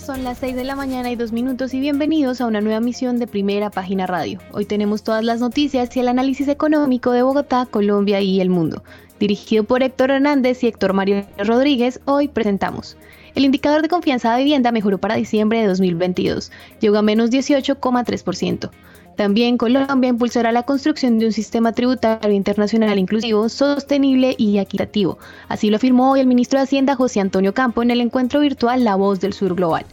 Son las 6 de la mañana y dos minutos y bienvenidos a una nueva misión de Primera Página Radio. Hoy tenemos todas las noticias y el análisis económico de Bogotá, Colombia y el mundo. Dirigido por Héctor Hernández y Héctor Mario Rodríguez, hoy presentamos. El indicador de confianza de vivienda mejoró para diciembre de 2022, llegó a menos 18,3%. También Colombia impulsará la construcción de un sistema tributario internacional inclusivo, sostenible y equitativo. Así lo afirmó hoy el ministro de Hacienda José Antonio Campo en el encuentro virtual La Voz del Sur Global.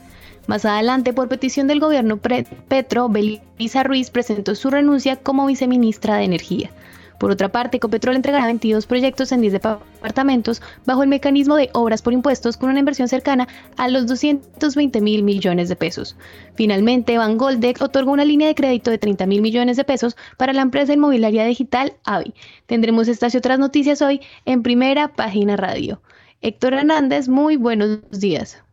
Más adelante, por petición del gobierno Petro, Belisa Ruiz presentó su renuncia como viceministra de Energía. Por otra parte, Ecopetrol entregará 22 proyectos en 10 departamentos bajo el mecanismo de obras por impuestos con una inversión cercana a los 220 mil millones de pesos. Finalmente, Van Goldec otorgó una línea de crédito de 30 mil millones de pesos para la empresa inmobiliaria digital AVI. Tendremos estas y otras noticias hoy en primera página radio. Héctor Hernández, muy buenos días.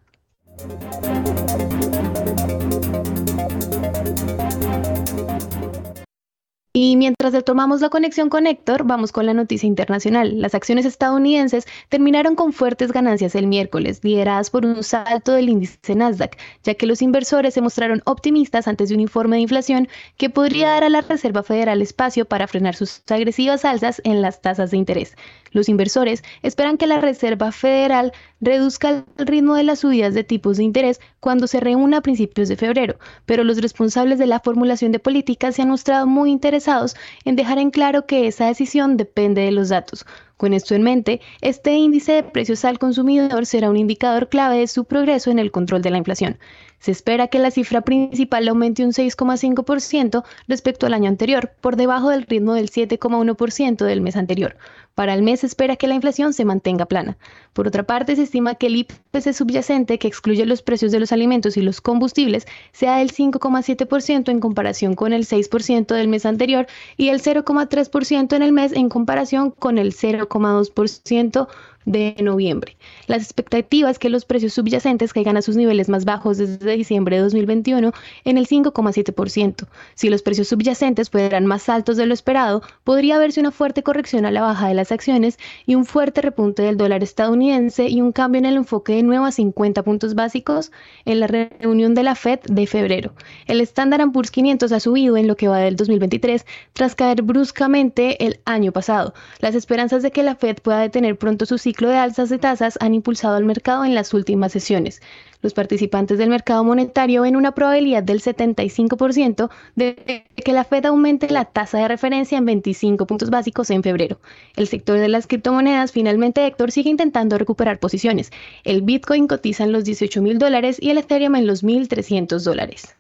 Y mientras retomamos la conexión con Héctor, vamos con la noticia internacional. Las acciones estadounidenses terminaron con fuertes ganancias el miércoles, lideradas por un salto del índice Nasdaq, ya que los inversores se mostraron optimistas antes de un informe de inflación que podría dar a la Reserva Federal espacio para frenar sus agresivas alzas en las tasas de interés. Los inversores esperan que la Reserva Federal reduzca el ritmo de las subidas de tipos de interés cuando se reúna a principios de febrero, pero los responsables de la formulación de políticas se han mostrado muy interesados en dejar en claro que esa decisión depende de los datos, con esto en mente, este índice de precios al consumidor será un indicador clave de su progreso en el control de la inflación. Se espera que la cifra principal aumente un 6,5% respecto al año anterior, por debajo del ritmo del 7,1% del mes anterior. Para el mes se espera que la inflación se mantenga plana. Por otra parte, se estima que el IPC subyacente, que excluye los precios de los alimentos y los combustibles, sea del 5,7% en comparación con el 6% del mes anterior y el 0,3% en el mes en comparación con el 0 0,2% de noviembre. Las expectativas que los precios subyacentes caigan a sus niveles más bajos desde diciembre de 2021 en el 5,7%. Si los precios subyacentes fueran más altos de lo esperado, podría verse una fuerte corrección a la baja de las acciones y un fuerte repunte del dólar estadounidense y un cambio en el enfoque de nuevo a 50 puntos básicos en la reunión de la Fed de febrero. El Standard Poor's 500 ha subido en lo que va del 2023 tras caer bruscamente el año pasado. Las esperanzas de que la Fed pueda detener pronto su ciclo de alzas de tasas han impulsado al mercado en las últimas sesiones. Los participantes del mercado monetario ven una probabilidad del 75% de que la Fed aumente la tasa de referencia en 25 puntos básicos en febrero. El sector de las criptomonedas, finalmente, Héctor, sigue intentando recuperar posiciones. El Bitcoin cotiza en los 18 mil dólares y el Ethereum en los 1.300 dólares.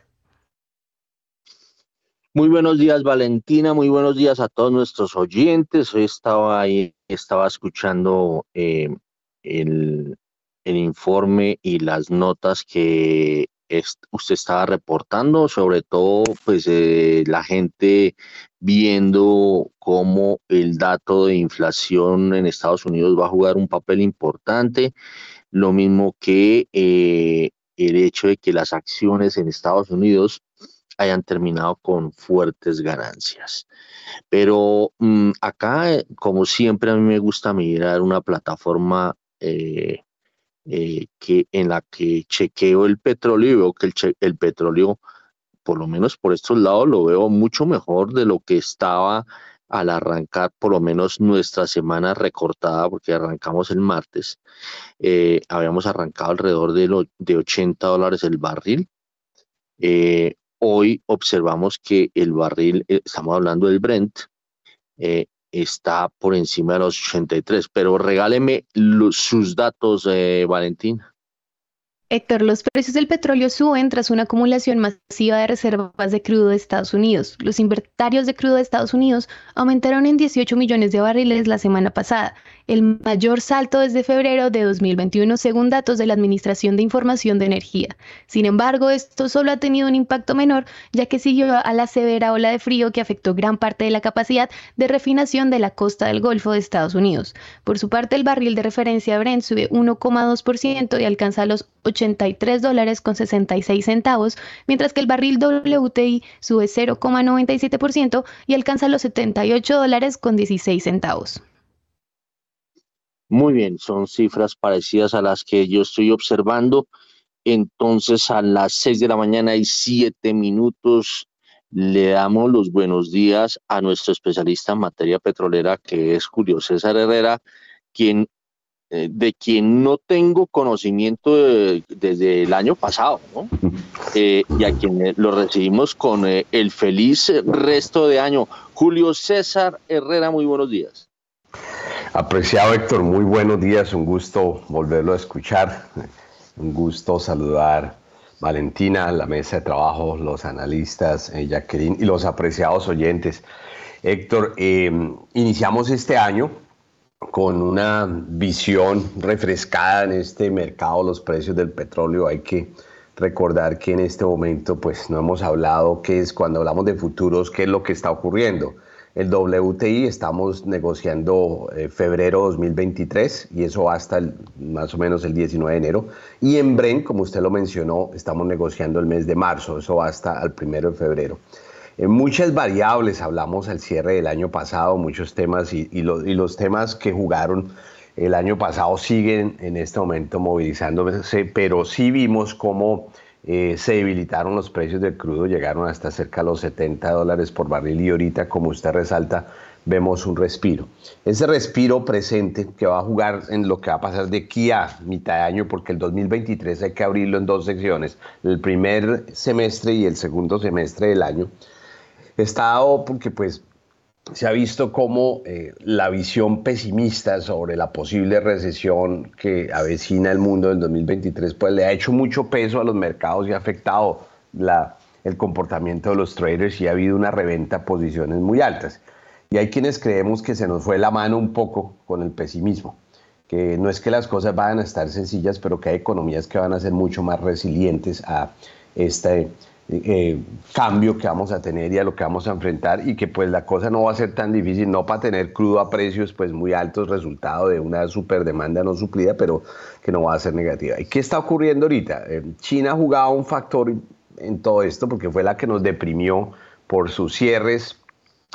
Muy buenos días, Valentina. Muy buenos días a todos nuestros oyentes. Hoy estaba ahí, estaba escuchando eh, el, informe y las notas que usted estaba reportando, sobre todo, pues eh, la gente viendo cómo el dato de inflación en Estados Unidos va a jugar un papel importante, lo mismo que eh, el hecho de que las acciones en Estados Unidos hayan terminado con fuertes ganancias. Pero mm, acá, como siempre, a mí me gusta mirar una plataforma eh, eh, que, en la que chequeo el petróleo y veo que el, petróleo, por lo menos por estos lados, lo veo mucho mejor de lo que estaba al arrancar por lo menos nuestra semana recortada, porque arrancamos el martes, habíamos arrancado alrededor de, de 80 dólares el barril. Hoy observamos que el barril, eh, estamos hablando del Brent, eh, está por encima de los 83, pero regáleme sus datos, eh, Valentín. Héctor, los precios del petróleo suben tras una acumulación masiva de reservas de crudo de Estados Unidos. Los inventarios de crudo de Estados Unidos aumentaron en 18 millones de barriles la semana pasada, el mayor salto desde febrero de 2021 según datos de la Administración de Información de Energía. Sin embargo, esto solo ha tenido un impacto menor ya que siguió a la severa ola de frío que afectó gran parte de la capacidad de refinación de la costa del Golfo de Estados Unidos. Por su parte, el barril de referencia Brent sube 1,2% y alcanza los 83 dólares con 66 centavos, mientras que el barril WTI sube 0,97% y alcanza los 78 dólares con 16 centavos. Muy bien, son cifras parecidas a las que yo estoy observando. Entonces, a las 6 de la mañana y 7 minutos le damos los buenos días a nuestro especialista en materia petrolera, que es Julio César Herrera, quien, eh, de quien no tengo conocimiento desde el año pasado, ¿no? Eh, y a quien lo recibimos con eh, el feliz resto de año. Julio César Herrera, muy buenos días. Apreciado Héctor, muy buenos días, un gusto volverlo a escuchar, un gusto saludar Valentina, la mesa de trabajo, los analistas, eh, Jacqueline y los apreciados oyentes. Héctor, eh, iniciamos este año con una visión refrescada en este mercado, los precios del petróleo. Hay que recordar que en este momento pues no hemos hablado qué es cuando hablamos de futuros, qué es lo que está ocurriendo. El WTI estamos negociando eh, febrero 2023 y eso hasta más o menos el 19 de enero. Y en Bren, como usted lo mencionó, estamos negociando el mes de marzo, eso hasta el primero de febrero. En muchas variables hablamos al cierre del año pasado, muchos temas y, y los temas que jugaron el año pasado siguen en este momento movilizándose, pero sí vimos cómo eh, se debilitaron los precios del crudo, llegaron hasta cerca de los 70 dólares por barril y ahorita, como usted resalta, vemos un respiro. Ese respiro presente que va a jugar en lo que va a pasar de aquí a mitad de año, porque el 2023 hay que abrirlo en dos secciones, el primer semestre y el segundo semestre del año, está dado porque pues se ha visto como eh, la visión pesimista sobre la posible recesión que avecina el mundo en 2023, pues le ha hecho mucho peso a los mercados y ha afectado la, el comportamiento de los traders y ha habido una reventa a posiciones muy altas. Y hay quienes creemos que se nos fue la mano un poco con el pesimismo, que no es que las cosas vayan a estar sencillas, pero que hay economías que van a ser mucho más resilientes a este eh, cambio que vamos a tener y a lo que vamos a enfrentar y que pues la cosa no va a ser tan difícil, no para tener crudo a precios pues muy altos, resultado de una super demanda no suplida, pero que no va a ser negativa. ¿Y qué está ocurriendo ahorita? Eh, China ha jugado un factor en todo esto porque fue la que nos deprimió por sus cierres,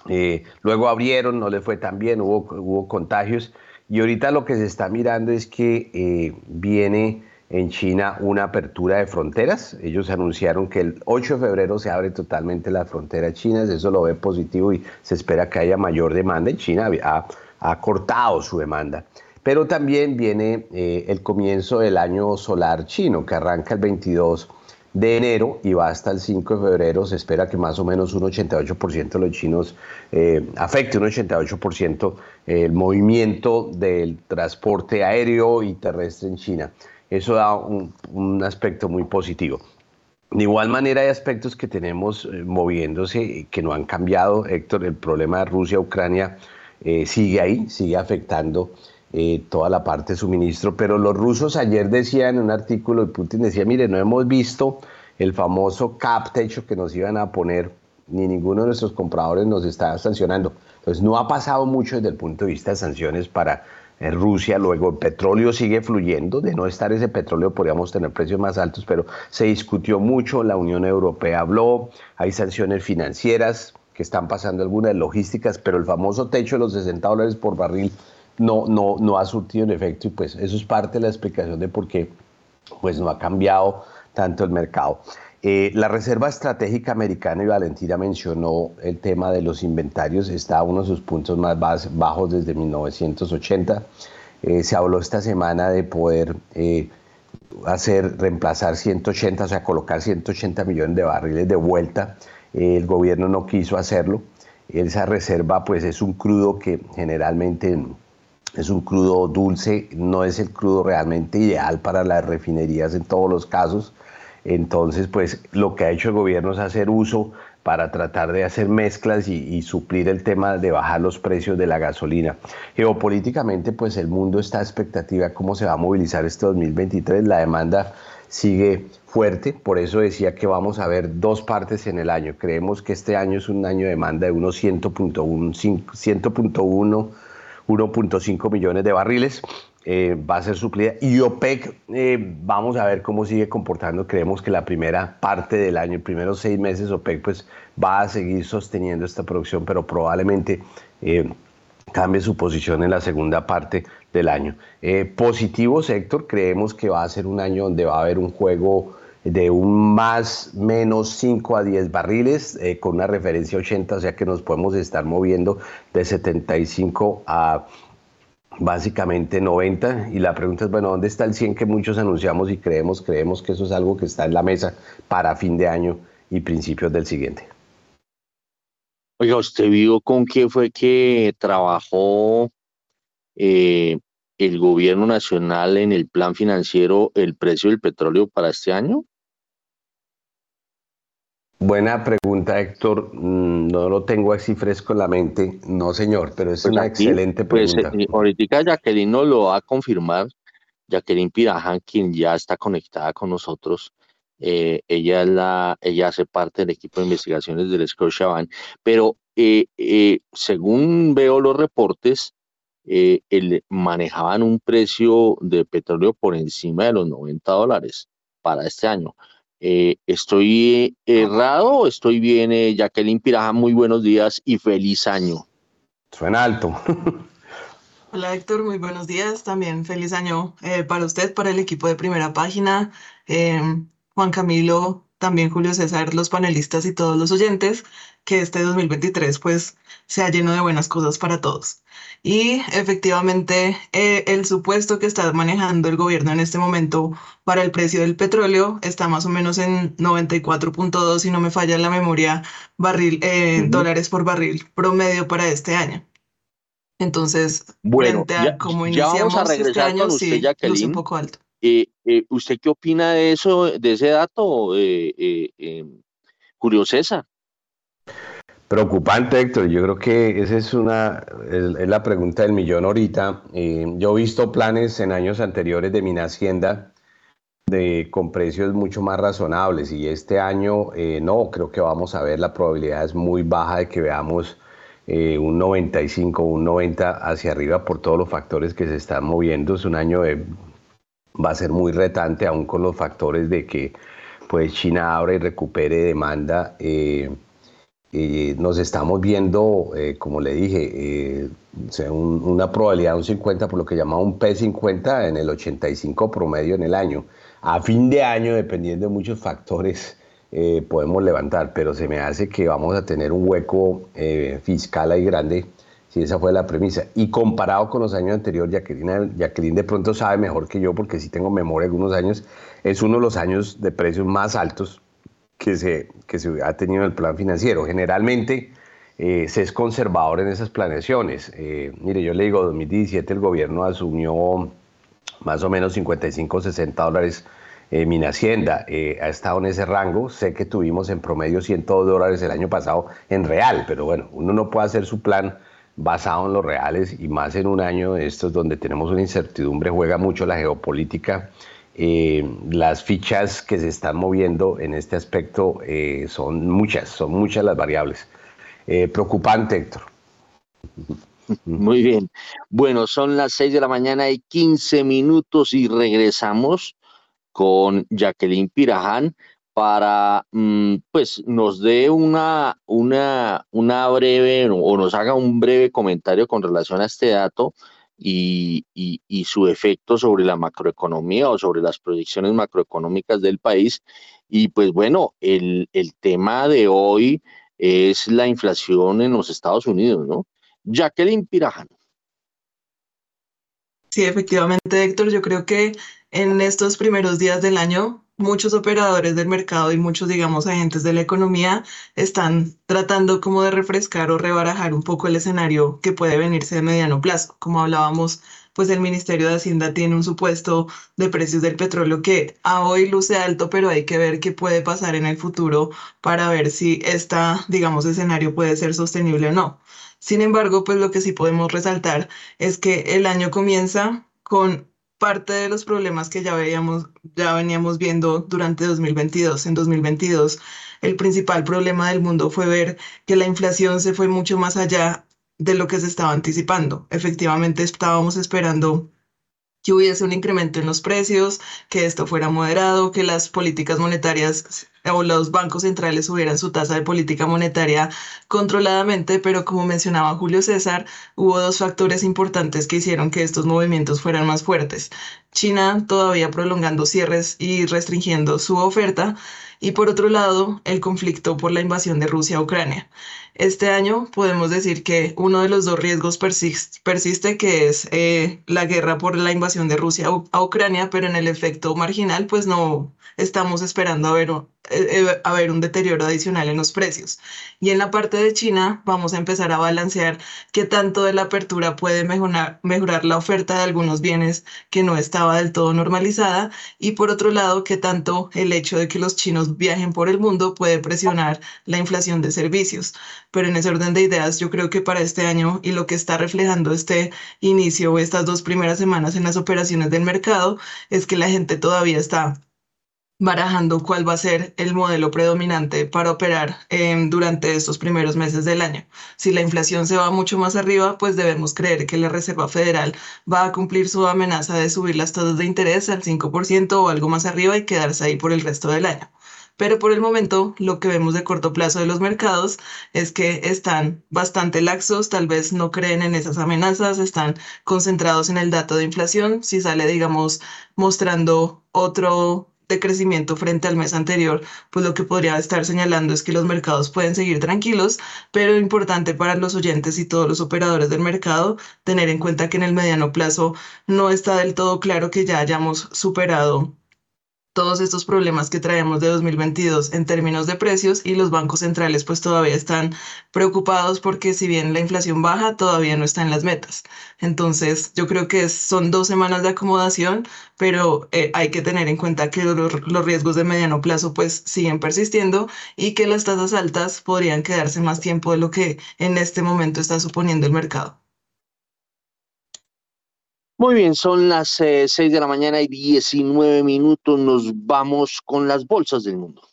eh, luego abrieron, no le fue tan bien, hubo, hubo contagios y ahorita lo que se está mirando es que viene en China una apertura de fronteras. Ellos anunciaron que el 8 de febrero se abre totalmente la frontera china, eso lo ve positivo y se espera que haya mayor demanda. Y China ha, ha cortado su demanda. Pero también viene eh, el comienzo del año solar chino, que arranca el 22 de enero y va hasta el 5 de febrero. Se espera que más o menos un 88% de los chinos eh, afecte un 88% el movimiento del transporte aéreo y terrestre en China. Eso da un, aspecto muy positivo. De igual manera hay aspectos que tenemos eh, moviéndose que no han cambiado, Héctor. El problema de Rusia-Ucrania eh, sigue ahí, sigue afectando eh, toda la parte de suministro. Pero los rusos ayer decían en un artículo, Putin decía, mire, no hemos visto el famoso cap techo que nos iban a poner, ni ninguno de nuestros compradores nos está sancionando. Entonces no ha pasado mucho desde el punto de vista de sanciones para en Rusia, luego el petróleo sigue fluyendo, de no estar ese petróleo podríamos tener precios más altos, pero se discutió mucho, la Unión Europea habló, hay sanciones financieras que están pasando algunas logísticas, pero el famoso techo de los 60 dólares por barril no, no, no ha surtido en efecto y pues eso es parte de la explicación de por qué pues no ha cambiado tanto el mercado. Eh, la Reserva Estratégica Americana, y Valentina mencionó el tema de los inventarios, está a uno de sus puntos más bajos desde 1980. Eh, se habló esta semana de poder eh, hacer, reemplazar 180, o sea, colocar 180 millones de barriles de vuelta. el gobierno no quiso hacerlo. Esa reserva, pues, es un crudo que generalmente es un crudo dulce, no es el crudo realmente ideal para las refinerías en todos los casos. Entonces, pues lo que ha hecho el gobierno es hacer uso para tratar de hacer mezclas y, suplir el tema de bajar los precios de la gasolina. Geopolíticamente, pues el mundo está a expectativa de cómo se va a movilizar este 2023. La demanda sigue fuerte, por eso decía que vamos a ver dos partes en el año. Creemos que este año es un año de demanda de unos 100.1, 100.1 1.5 millones de barriles. Eh, va a ser suplida. Y OPEC, eh, vamos a ver cómo sigue comportando. Creemos que la primera parte del año, el primeros seis meses, OPEC pues va a seguir sosteniendo esta producción, pero probablemente eh, cambie su posición en la segunda parte del año. positivo sector, creemos que va a ser un año donde va a haber un juego de un más menos 5 a 10 barriles con una referencia 80, o sea que nos podemos estar moviendo de 75 a básicamente 90 y la pregunta es, bueno, ¿dónde está el 100 que muchos anunciamos y creemos, creemos que eso es algo que está en la mesa para fin de año y principios del siguiente? Oiga, ¿usted vio con qué fue que trabajó eh, el gobierno nacional en el plan financiero el precio del petróleo para este año? Buena pregunta, Héctor. Mm, no lo tengo así fresco en la mente. No, señor, pero es pues una excelente pues, pregunta. Pues, ahorita Jacqueline nos lo va a confirmar. Jacqueline Pirajan, quien ya está conectada con nosotros. Eh, ella, la, ella hace parte del equipo de investigaciones del Scotiabank. Pero eh, según veo los reportes, el, manejaban un precio de petróleo por encima de los 90 dólares para este año. Eh, ¿Estoy errado o estoy bien? Eh, Jacqueline Piraja, muy buenos días y feliz año. Suena alto. Hola Héctor, muy buenos días. También feliz año eh, para usted, para el equipo de primera página. Juan Camilo, también Julio César, los panelistas y todos los oyentes, que este 2023 pues sea lleno de buenas cosas para todos. Y efectivamente, eh, el supuesto que está manejando el gobierno en este momento para el precio del petróleo está más o menos en 94.2, si no me falla la memoria, barril, eh, dólares por barril promedio para este año. Entonces, bueno, frente a cómo iniciamos a regresar este año, usted, sí, un poco alto. Eh, ¿Usted qué opina de eso, de ese dato, Julio César? Preocupante, Héctor. Yo creo que esa es una es, la pregunta del millón ahorita. Eh, yo he visto planes en años anteriores de Mina Hacienda de, con precios mucho más razonables y este año eh, no, creo que vamos a ver la probabilidad es muy baja de que veamos eh, un 95, un 90 hacia arriba por todos los factores que se están moviendo. Es un año de, va a ser muy retante aún con los factores de que pues China abre y recupere demanda nos estamos viendo, eh, como le dije, eh, una probabilidad de un 50 por lo que llamamos un P50 en el 85 promedio en el año. A fin de año, dependiendo de muchos factores, eh, podemos levantar, pero se me hace que vamos a tener un hueco fiscal ahí grande, si esa fue la premisa. Y comparado con los años anteriores, Jacqueline, Jacqueline de pronto sabe mejor que yo, porque sí tengo memoria algunos años, es uno de los años de precios más altos que se, que se ha tenido en el plan financiero. Generalmente eh, se es conservador en esas planeaciones. Eh, mire, yo le digo, 2017 el gobierno asumió más o menos 55, 60 dólares eh, mi Hacienda eh, ha estado en ese rango. Sé que tuvimos en promedio 102 dólares el año pasado en real, pero bueno, uno no puede hacer su plan basado en los reales y más en un año de estos donde tenemos una incertidumbre, juega mucho la geopolítica eh, las fichas que se están moviendo en este aspecto eh, son muchas, son muchas las variables. Eh, preocupante, Héctor. Muy bien. Bueno, son las 6 de la mañana y 15 minutos y regresamos con Jacqueline Piraján para, mm, pues, nos dé una, una, una breve o nos haga un breve comentario con relación a este dato y, su efecto sobre la macroeconomía o sobre las proyecciones macroeconómicas del país. Y pues bueno, el, tema de hoy es la inflación en los Estados Unidos, ¿no? Jacqueline Pirajan. Sí, efectivamente, Héctor, yo creo que en estos primeros días del año muchos operadores del mercado y muchos, digamos, agentes de la economía están tratando como de refrescar o rebarajar un poco el escenario que puede venirse de mediano plazo. Como hablábamos, pues el Ministerio de Hacienda tiene un supuesto de precios del petróleo que a hoy luce alto, pero hay que ver qué puede pasar en el futuro para ver si este, digamos, escenario puede ser sostenible o no. Sin embargo, pues lo que sí podemos resaltar es que el año comienza con parte de los problemas que ya veíamos, ya veníamos viendo durante 2022. En 2022, el principal problema del mundo fue ver que la inflación se fue mucho más allá de lo que se estaba anticipando. Efectivamente, estábamos esperando que hubiese un incremento en los precios, que esto fuera moderado, que las políticas monetarias o los bancos centrales subieran su tasa de política monetaria controladamente, pero como mencionaba Julio César, hubo dos factores importantes que hicieron que estos movimientos fueran más fuertes. China todavía prolongando cierres y restringiendo su oferta, y por otro lado, el conflicto por la invasión de Rusia a Ucrania. Este año podemos decir que uno de los dos riesgos persiste, que es eh, la guerra por la invasión de Rusia a Ucrania, pero en el efecto marginal, pues no estamos esperando a ver, eh, eh, a ver un deterioro adicional en los precios. Y en la parte de China vamos a empezar a balancear qué tanto de la apertura puede mejorar, mejorar la oferta de algunos bienes que no estaba del todo normalizada y por otro lado, qué tanto el hecho de que los chinos viajen por el mundo puede presionar la inflación de servicios pero en ese orden de ideas yo creo que para este año y lo que está reflejando este inicio o estas dos primeras semanas en las operaciones del mercado es que la gente todavía está barajando cuál va a ser el modelo predominante para operar em, durante estos primeros meses del año. Si la inflación se va mucho más arriba, pues debemos creer que la Reserva Federal va a cumplir su amenaza de subir las tasas de interés al 5% o algo más arriba y quedarse ahí por el resto del año pero por el momento lo que vemos de corto plazo de los mercados es que están bastante laxos, tal vez no creen en esas amenazas, están concentrados en el dato de inflación, si sale, digamos, mostrando otro de crecimiento frente al mes anterior, pues lo que podría estar señalando es que los mercados pueden seguir tranquilos, pero importante para los oyentes y todos los operadores del mercado tener en cuenta que en el mediano plazo no está del todo claro que ya hayamos superado todos estos problemas que traemos de 2022 en términos de precios y los bancos centrales pues todavía están preocupados porque si bien la inflación baja todavía no está en las metas. Entonces yo creo que son dos semanas de acomodación, pero eh, hay que tener en cuenta que los, los riesgos de mediano plazo pues siguen persistiendo y que las tasas altas podrían quedarse más tiempo de lo que en este momento está suponiendo el mercado. Muy bien, son las 6 eh, de la mañana y 19 minutos. Nos vamos con las bolsas del mundo.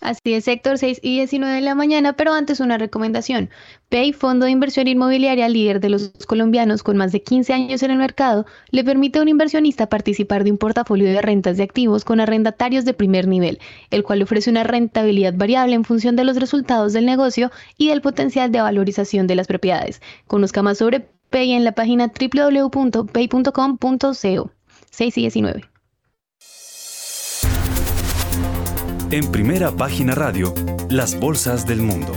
Así es, sector 6 y 19 de la mañana, pero antes una recomendación. Pay, fondo de inversión inmobiliaria líder de los colombianos con más de 15 años en el mercado, le permite a un inversionista participar de un portafolio de rentas de activos con arrendatarios de primer nivel, el cual ofrece una rentabilidad variable en función de los resultados del negocio y del potencial de valorización de las propiedades. Conozca más sobre Pay en la página www.pay.com.co 6 y 19. En primera página radio, las bolsas del mundo.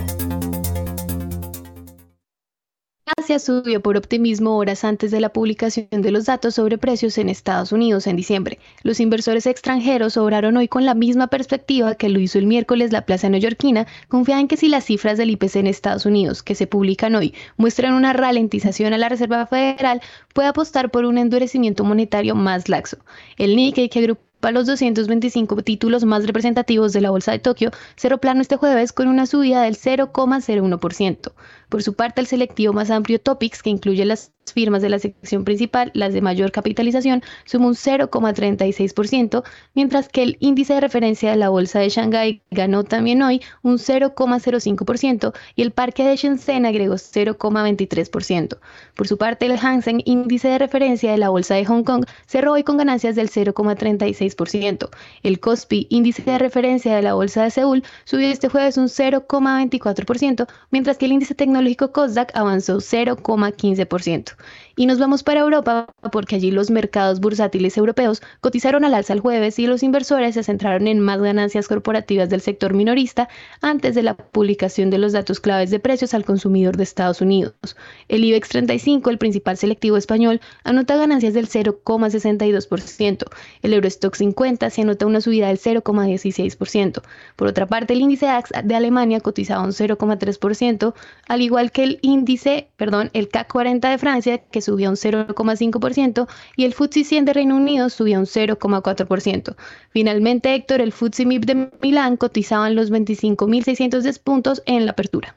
Asia subió por optimismo horas antes de la publicación de los datos sobre precios en Estados Unidos en diciembre. Los inversores extranjeros obraron hoy con la misma perspectiva que lo hizo el miércoles la plaza neoyorquina, confiada en que si las cifras del IPC en Estados Unidos, que se publican hoy, muestran una ralentización a la Reserva Federal, puede apostar por un endurecimiento monetario más laxo. El Nikkei, que agrupa los 225 títulos más representativos de la Bolsa de Tokio, cerró plano este jueves con una subida del 0,01%. Por su parte, el selectivo más amplio Topics, que incluye las firmas de la sección principal, las de mayor capitalización, sumó un 0,36%, mientras que el índice de referencia de la bolsa de Shanghái ganó también hoy un 0,05% y el parque de Shenzhen agregó 0,23%. Por su parte, el Hang índice de referencia de la bolsa de Hong Kong, cerró hoy con ganancias del 0,36%. El Kospi, índice de referencia de la bolsa de Seúl, subió este jueves un 0,24%, mientras que el índice tecnológico tecnológico Kosdaq avanzó 0,15%. Y nos vamos para Europa porque allí los mercados bursátiles europeos cotizaron al alza el jueves y los inversores se centraron en más ganancias corporativas del sector minorista antes de la publicación de los datos claves de precios al consumidor de Estados Unidos. El IBEX 35, el principal selectivo español, anota ganancias del 0,62%. El Eurostock 50 se anota una subida del 0,16%. Por otra parte, el índice DAX de Alemania cotizaba un 0,3%, al igual que el índice, perdón, el CAC 40 de Francia, que subió un 0,5%, y el FTSE 100 de Reino Unido subió un 0,4%. Finalmente, Héctor, el FTSE MIP de Milán cotizaba en los 25.610 puntos en la apertura.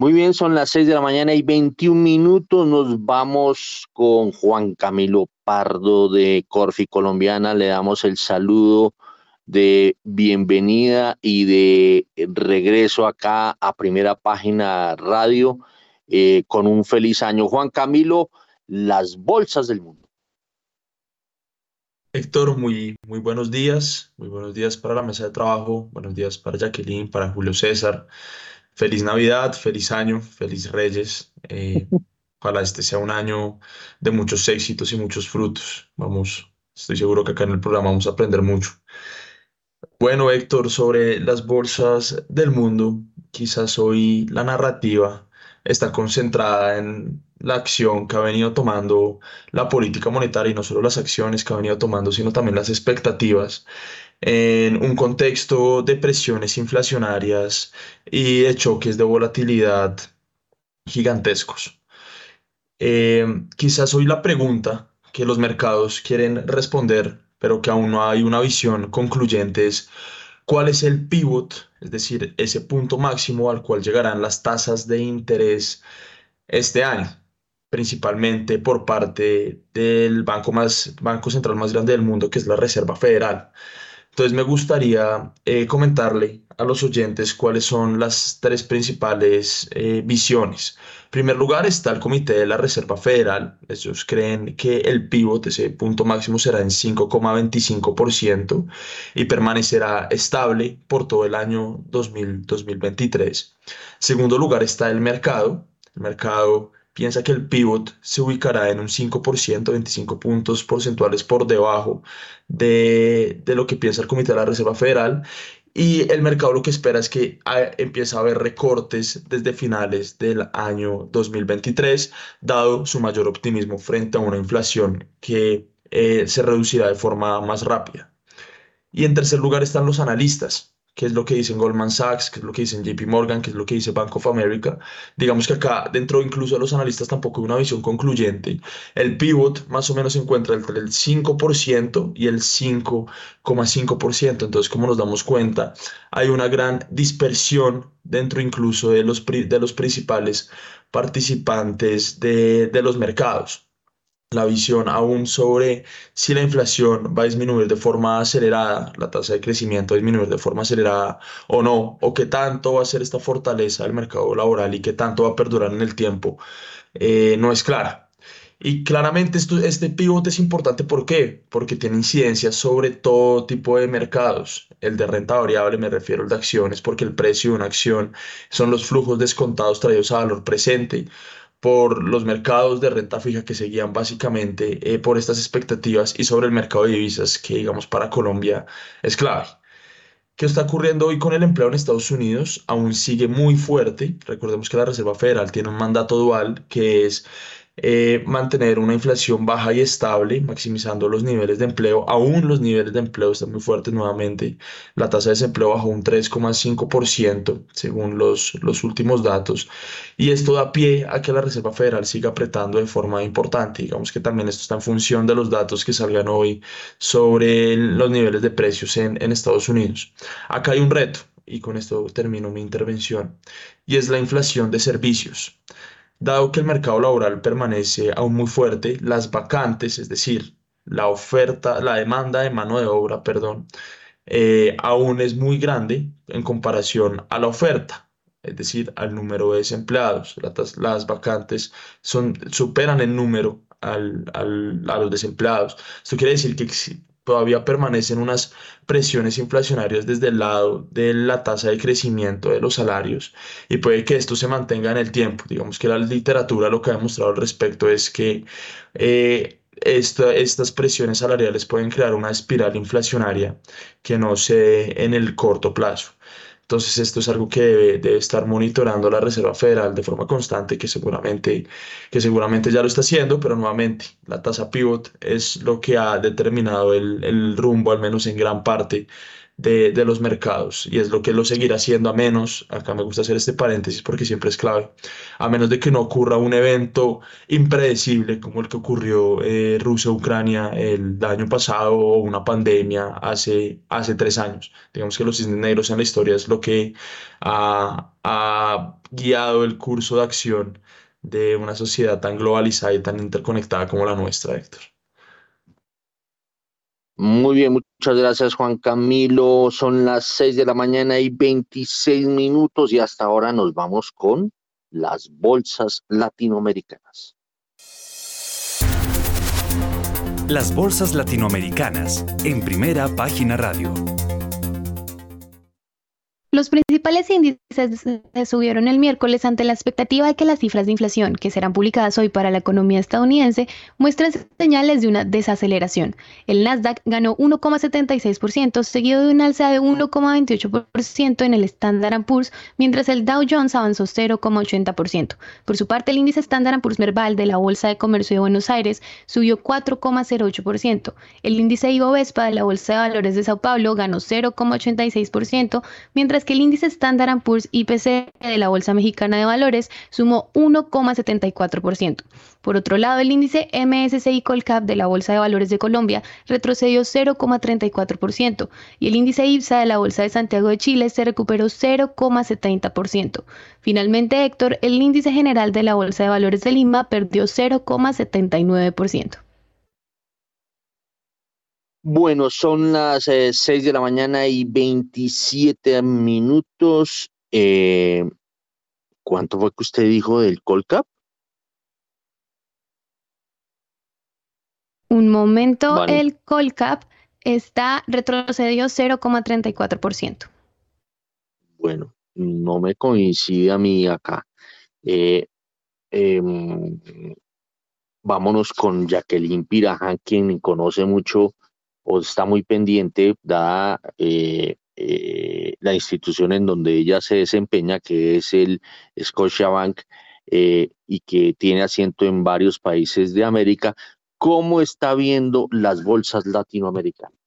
Muy bien, son las 6 de la mañana y 21 minutos. Nos vamos con Juan Camilo Pardo de Corfi Colombiana. Le damos el saludo de bienvenida y de regreso acá a Primera Página Radio eh, con un feliz año. Juan Camilo, las bolsas del mundo. Héctor, muy, muy buenos días. Muy buenos días para la mesa de trabajo. Buenos días para Jacqueline, para Julio César feliz Navidad, feliz año, feliz Reyes. Eh, ojalá este sea un año de muchos éxitos y muchos frutos. Vamos, estoy seguro que acá en el programa vamos a aprender mucho. Bueno, Héctor, sobre las bolsas del mundo, quizás hoy la narrativa está concentrada en la acción que ha venido tomando la política monetaria y no solo las acciones que ha venido tomando, sino también las expectativas en un contexto de presiones inflacionarias y de choques de volatilidad gigantescos. Eh, quizás hoy la pregunta que los mercados quieren responder, pero que aún no hay una visión concluyente, es cuál es el pivot, es decir, ese punto máximo al cual llegarán las tasas de interés este año principalmente por parte del banco, más, banco central más grande del mundo, que es la Reserva Federal. Entonces me gustaría eh, comentarle a los oyentes cuáles son las tres principales eh, visiones. Primer lugar está el Comité de la Reserva Federal. Ellos creen que el pivot, ese punto máximo, será en 5,25% y permanecerá estable por todo el año 2023. En segundo lugar está el mercado. El mercado piensa que el pivot se ubicará en un 5%, 25 puntos porcentuales por debajo de, de, lo que piensa el Comité de la Reserva Federal. Y el mercado lo que espera es que empiece a haber recortes desde finales del año 2023, dado su mayor optimismo frente a una inflación que eh, se reducirá de forma más rápida. Y en tercer lugar están los analistas qué es lo que dicen Goldman Sachs, qué es lo que dicen JP Morgan, qué es lo que dice Bank of America. Digamos que acá dentro incluso de los analistas tampoco hay una visión concluyente. El pivot más o menos se encuentra entre el 5% y el 5,5%. Entonces, como nos damos cuenta, hay una gran dispersión dentro incluso de los, de los principales participantes de, de los mercados la visión aún sobre si la inflación va a disminuir de forma acelerada, la tasa de crecimiento va a disminuir de forma acelerada o no, o qué tanto va a ser esta fortaleza del mercado laboral y qué tanto va a perdurar en el tiempo, eh, no es clara. Y claramente este pivote es importante, ¿por qué? Porque tiene incidencia sobre todo tipo de mercados. El de renta variable, me refiero al de acciones, porque el precio de una acción son los flujos descontados traídos a valor presente por los mercados de renta fija que seguían básicamente eh, por estas expectativas y sobre el mercado de divisas que digamos para Colombia es clave. ¿Qué está ocurriendo hoy con el empleo en Estados Unidos? Aún sigue muy fuerte. Recordemos que la Reserva Federal tiene un mandato dual que es eh, mantener una inflación baja y estable, maximizando los niveles de empleo. Aún los niveles de empleo están muy fuertes nuevamente. La tasa de desempleo bajó un 3,5% según los, los últimos datos. Y esto da pie a que la Reserva Federal siga apretando de forma importante. Digamos que también esto está en función de los datos que salgan hoy sobre los niveles de precios en, en Estados Unidos. Acá hay un reto y con esto termino mi intervención, y es la inflación de servicios. Dado que el mercado laboral permanece aún muy fuerte, las vacantes, es decir, la oferta, la demanda de mano de obra, perdón, eh, aún es muy grande en comparación a la oferta, es decir, al número de desempleados. Las, vacantes son, superan en número a los desempleados. Esto quiere decir que todavía permanecen unas presiones inflacionarias desde el lado de la tasa de crecimiento de los salarios y puede que esto se mantenga en el tiempo. Digamos que la literatura lo que ha demostrado al respecto es que eh, estas presiones salariales pueden crear una espiral inflacionaria que no se dé en el corto plazo. Entonces esto es algo que debe, estar monitorando la Reserva Federal de forma constante, que seguramente, que seguramente ya lo está haciendo, pero nuevamente la tasa pivot es lo que ha determinado el, el rumbo, al menos en gran parte, de, de, los mercados y es lo que lo seguirá haciendo a menos, acá me gusta hacer este paréntesis porque siempre es clave, a menos de que no ocurra un evento impredecible como el que ocurrió eh, Rusia-Ucrania el año pasado o una pandemia hace, hace tres años. Digamos que los cisnes negros en la historia es lo que ha, ha guiado el curso de acción de una sociedad tan globalizada y tan interconectada como la nuestra, Héctor. Muy bien, muchas gracias Juan Camilo. Son las 6 de la mañana y 26 minutos y hasta ahora nos vamos con las bolsas latinoamericanas. Las bolsas latinoamericanas en primera página radio. Los principales índices subieron el miércoles ante la expectativa de que las cifras de inflación, que serán publicadas hoy para la economía estadounidense, muestren señales de una desaceleración. El Nasdaq ganó 1,76%, seguido de un alza de 1,28% en el Standard Poor's, mientras el Dow Jones avanzó 0,80%. Por su parte, el índice Standard Poor's Merval de la Bolsa de Comercio de Buenos Aires subió 4,08%. El índice Ibovespa de la Bolsa de Valores de Sao Paulo ganó 0,86%, mientras que el índice Standard Poor's IPC de la Bolsa Mexicana de Valores sumó 1,74%. Por otro lado, el índice MSCI Colcap de la Bolsa de Valores de Colombia retrocedió 0,34% y el índice IPSA de la Bolsa de Santiago de Chile se recuperó 0,70%. Finalmente, Héctor, el índice general de la Bolsa de Valores de Lima perdió 0,79%. Bueno, son las 6 eh, de la mañana y 27 minutos. Eh, ¿Cuánto fue que usted dijo del Colcap? Un momento, el Colcap está retrocedió 0,34%. Bueno, no me coincide a mí acá. Eh, em, vámonos con Jacqueline Piraján, quien conoce mucho o está muy pendiente, dada eh, eh, la institución en donde ella se desempeña, que es el Scotiabank, eh, y que tiene asiento en varios países de América, ¿cómo está viendo las bolsas latinoamericanas?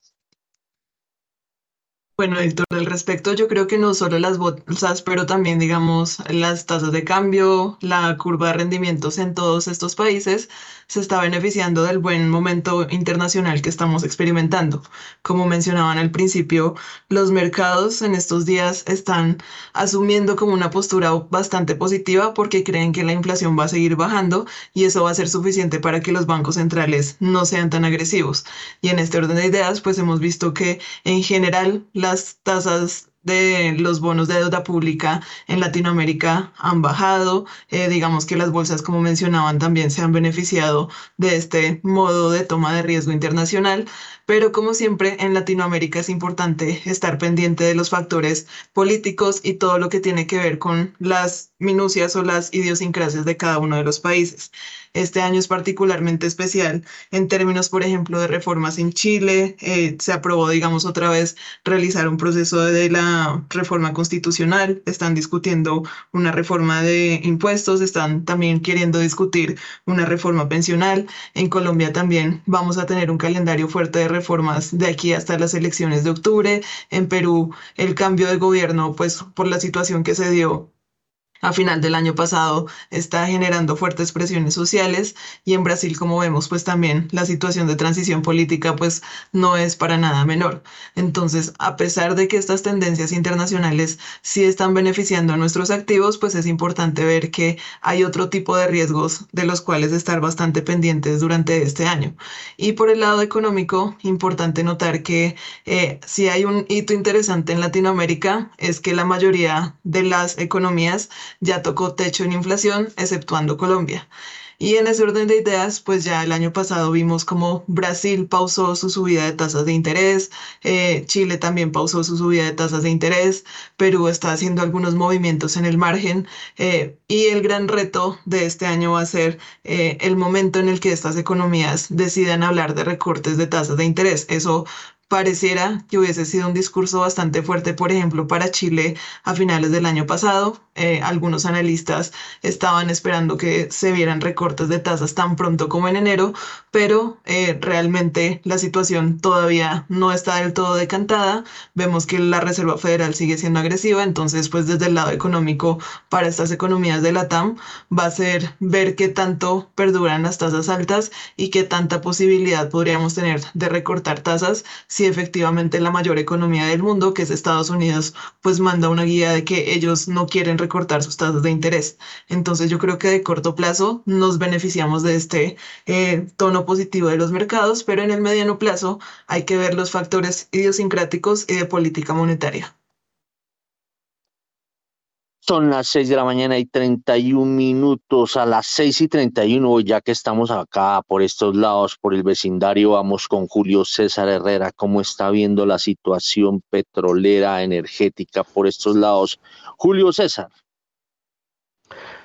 Bueno, Héctor, al respecto, yo creo que no solo las bolsas, pero también, digamos, las tasas de cambio, la curva de rendimientos en todos estos países se está beneficiando del buen momento internacional que estamos experimentando. Como mencionaban al principio, los mercados en estos días están asumiendo como una postura bastante positiva porque creen que la inflación va a seguir bajando y eso va a ser suficiente para que los bancos centrales no sean tan agresivos. Y en este orden de ideas, pues hemos visto que en general las tasas de los bonos de deuda pública en Latinoamérica han bajado. Eh, digamos que las bolsas, como mencionaban, también se han beneficiado de este modo de toma de riesgo internacional. Pero como siempre, en Latinoamérica es importante estar pendiente de los factores políticos y todo lo que tiene que ver con las minucias o las idiosincrasias de cada uno de los países. Este año es particularmente especial en términos, por ejemplo, de reformas en Chile. Eh, se aprobó, digamos, otra vez realizar un proceso de la reforma constitucional. Están discutiendo una reforma de impuestos. Están también queriendo discutir una reforma pensional. En Colombia también vamos a tener un calendario fuerte de reformas de aquí hasta las elecciones de octubre. En Perú, el cambio de gobierno, pues por la situación que se dio a final del año pasado está generando fuertes presiones sociales y en Brasil, como vemos, pues también la situación de transición política pues no es para nada menor. Entonces, a pesar de que estas tendencias internacionales sí están beneficiando a nuestros activos, pues es importante ver que hay otro tipo de riesgos de los cuales estar bastante pendientes durante este año. Y por el lado económico, importante notar que eh, si hay un hito interesante en Latinoamérica es que la mayoría de las economías ya tocó techo en inflación, exceptuando Colombia. Y en ese orden de ideas, pues ya el año pasado vimos como Brasil pausó su subida de tasas de interés, eh, Chile también pausó su subida de tasas de interés, Perú está haciendo algunos movimientos en el margen eh, y el gran reto de este año va a ser eh, el momento en el que estas economías decidan hablar de recortes de tasas de interés. Eso pareciera que hubiese sido un discurso bastante fuerte, por ejemplo, para Chile a finales del año pasado. Eh, algunos analistas estaban esperando que se vieran recortes de tasas tan pronto como en enero, pero eh, realmente la situación todavía no está del todo decantada. Vemos que la Reserva Federal sigue siendo agresiva, entonces pues desde el lado económico para estas economías de la TAM va a ser ver qué tanto perduran las tasas altas y qué tanta posibilidad podríamos tener de recortar tasas si efectivamente la mayor economía del mundo, que es Estados Unidos, pues manda una guía de que ellos no quieren recortar sus tasas de interés. Entonces yo creo que de corto plazo nos beneficiamos de este eh, tono positivo de los mercados, pero en el mediano plazo hay que ver los factores idiosincráticos y de política monetaria. Son las 6 de la mañana y 31 minutos. A las 6 y 31, ya que estamos acá por estos lados, por el vecindario, vamos con Julio César Herrera. ¿Cómo está viendo la situación petrolera, energética por estos lados? Julio César.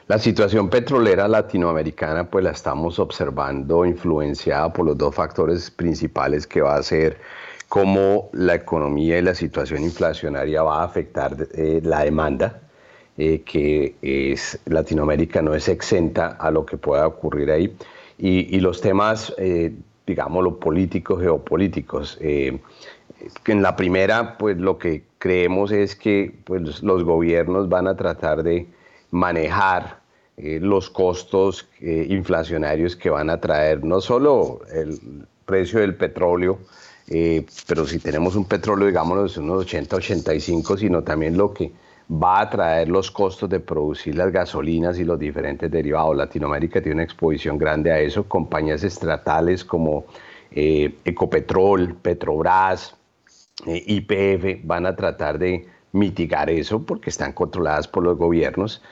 La situación petrolera latinoamericana, pues la estamos observando influenciada por los dos factores principales que va a ser cómo la economía y la situación inflacionaria va a afectar eh, la demanda eh, que es, Latinoamérica no es exenta a lo que pueda ocurrir ahí. Y, los temas, eh, digamos, los políticos, geopolíticos. Eh, en la primera, pues lo que creemos es que pues, los gobiernos van a tratar de manejar los costos inflacionarios que van a traer no solo el precio del petróleo, pero si tenemos un petróleo, digamos, de unos 80, 85, sino también lo que va a traer los costos de producir las gasolinas y los diferentes derivados. Latinoamérica tiene una exposición grande a eso. Compañías estatales como eh, Ecopetrol, Petrobras, eh, IPF van a tratar de mitigar eso porque están controladas por los gobiernos,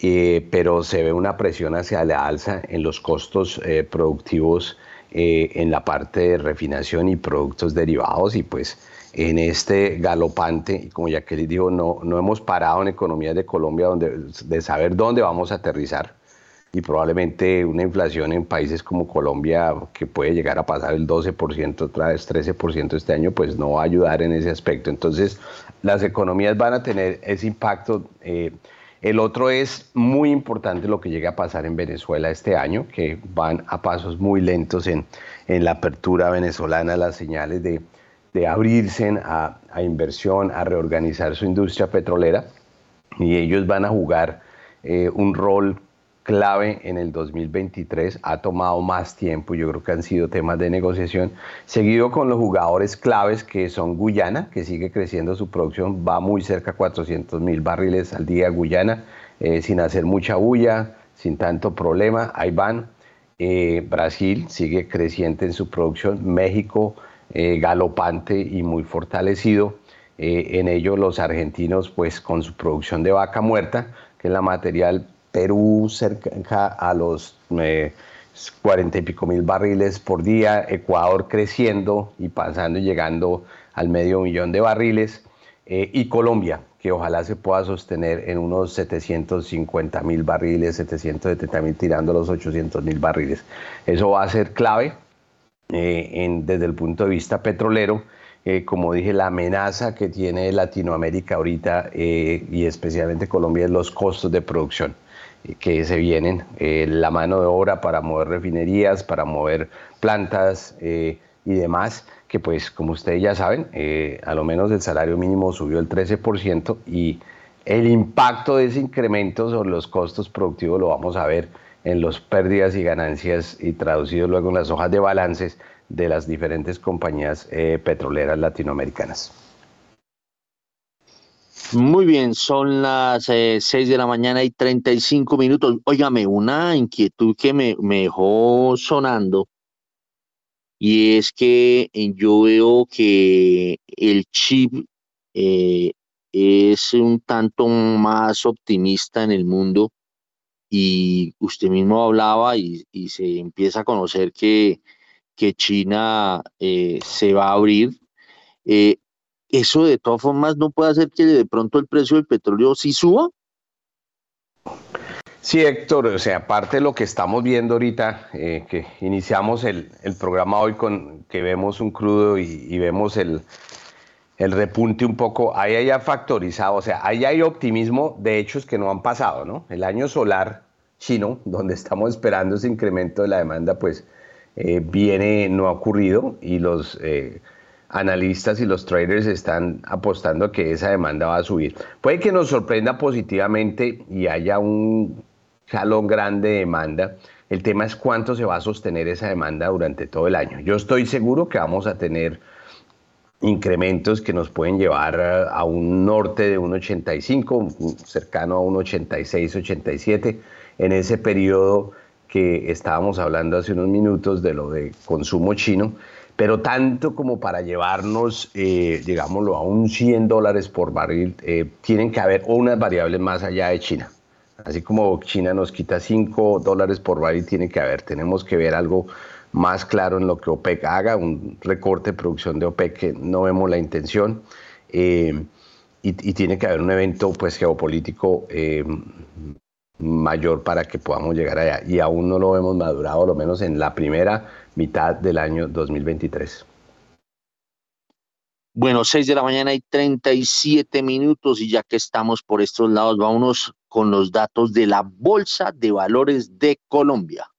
eh, pero se ve una presión hacia la alza en los costos productivos en la parte de refinación y productos derivados y pues en este galopante, y como ya que les digo, no, no hemos parado en economías de Colombia donde, de saber dónde vamos a aterrizar y probablemente una inflación en países como Colombia que puede llegar a pasar el 12%, otra vez 13% este año, pues no va a ayudar en ese aspecto. Entonces, las economías van a tener ese impacto. Eh, el otro es muy importante lo que llega a pasar en Venezuela este año, que van a pasos muy lentos en, en la apertura venezolana, las señales de de abrirse a, inversión, a reorganizar su industria petrolera y ellos van a jugar eh, un rol clave en el 2023, ha tomado más tiempo, yo creo que han sido temas de negociación, seguido con los jugadores claves que son Guyana, que sigue creciendo su producción, va muy cerca a 400 mil barriles al día Guyana, eh, sin hacer mucha bulla, sin tanto problema, ahí van. Eh, Brasil sigue creciente en su producción, México eh, galopante y muy fortalecido. Eh, en ello los argentinos pues con su producción de vaca muerta, que es la material Perú cerca a los eh, cuarenta y pico mil barriles por día, Ecuador creciendo y pasando y llegando al medio millón de barriles, y Colombia, que ojalá se pueda sostener en unos 750 mil barriles, 770 mil tirando los 800 mil barriles. Eso va a ser clave eh, desde el punto de vista petrolero. Eh, como dije, la amenaza que tiene Latinoamérica ahorita eh, y especialmente Colombia es los costos de producción que se vienen, la mano de obra para mover refinerías, para mover plantas y demás, que pues como ustedes ya saben, a lo menos el salario mínimo subió el 13% y el impacto de ese incremento sobre los costos productivos lo vamos a ver en los pérdidas y ganancias y traducido luego en las hojas de balances de las diferentes compañías eh, petroleras latinoamericanas. Muy bien, son las 6 eh, de la mañana y 35 minutos. Óigame, una inquietud que me, me dejó sonando y es que eh, yo veo que el chip es un tanto más optimista en el mundo y usted mismo hablaba y, se empieza a conocer que, que China eh, se va a abrir. Eh, ¿Eso de todas formas no puede hacer que de pronto el precio del petróleo sí suba? Sí, Héctor, o sea, aparte de lo que estamos viendo ahorita, eh, que iniciamos el, programa hoy con que vemos un crudo y, vemos el, el, repunte un poco, ahí hay factorizado, o sea, ahí hay optimismo de hechos que no han pasado, ¿no? El año solar chino, donde estamos esperando ese incremento de la demanda, pues eh, viene, no ha ocurrido y los eh, analistas y los traders están apostando a que esa demanda va a subir. Puede que nos sorprenda positivamente y haya un jalón grande de demanda. El tema es cuánto se va a sostener esa demanda durante todo el año. Yo estoy seguro que vamos a tener incrementos que nos pueden llevar a un norte de 1,85, cercano a 1,86, 87, en ese periodo que estábamos hablando hace unos minutos de lo de consumo chino, pero tanto como para llevarnos, eh, digámoslo, a un 100 dólares por barril, eh, tienen que haber unas variables más allá de China. Así como China nos quita 5 dólares por barril, tiene que haber, tenemos que ver algo más claro en lo que OPEC haga, un recorte de producción de OPEC que no vemos la intención. Eh, y, tiene que haber un evento pues geopolítico eh, mayor para que podamos llegar allá. Y aún no lo hemos madurado, lo menos en la primera mitad del año 2023. Bueno, 6 de la mañana y 37 minutos y ya que estamos por estos lados, vámonos con los datos de la Bolsa de Valores de Colombia.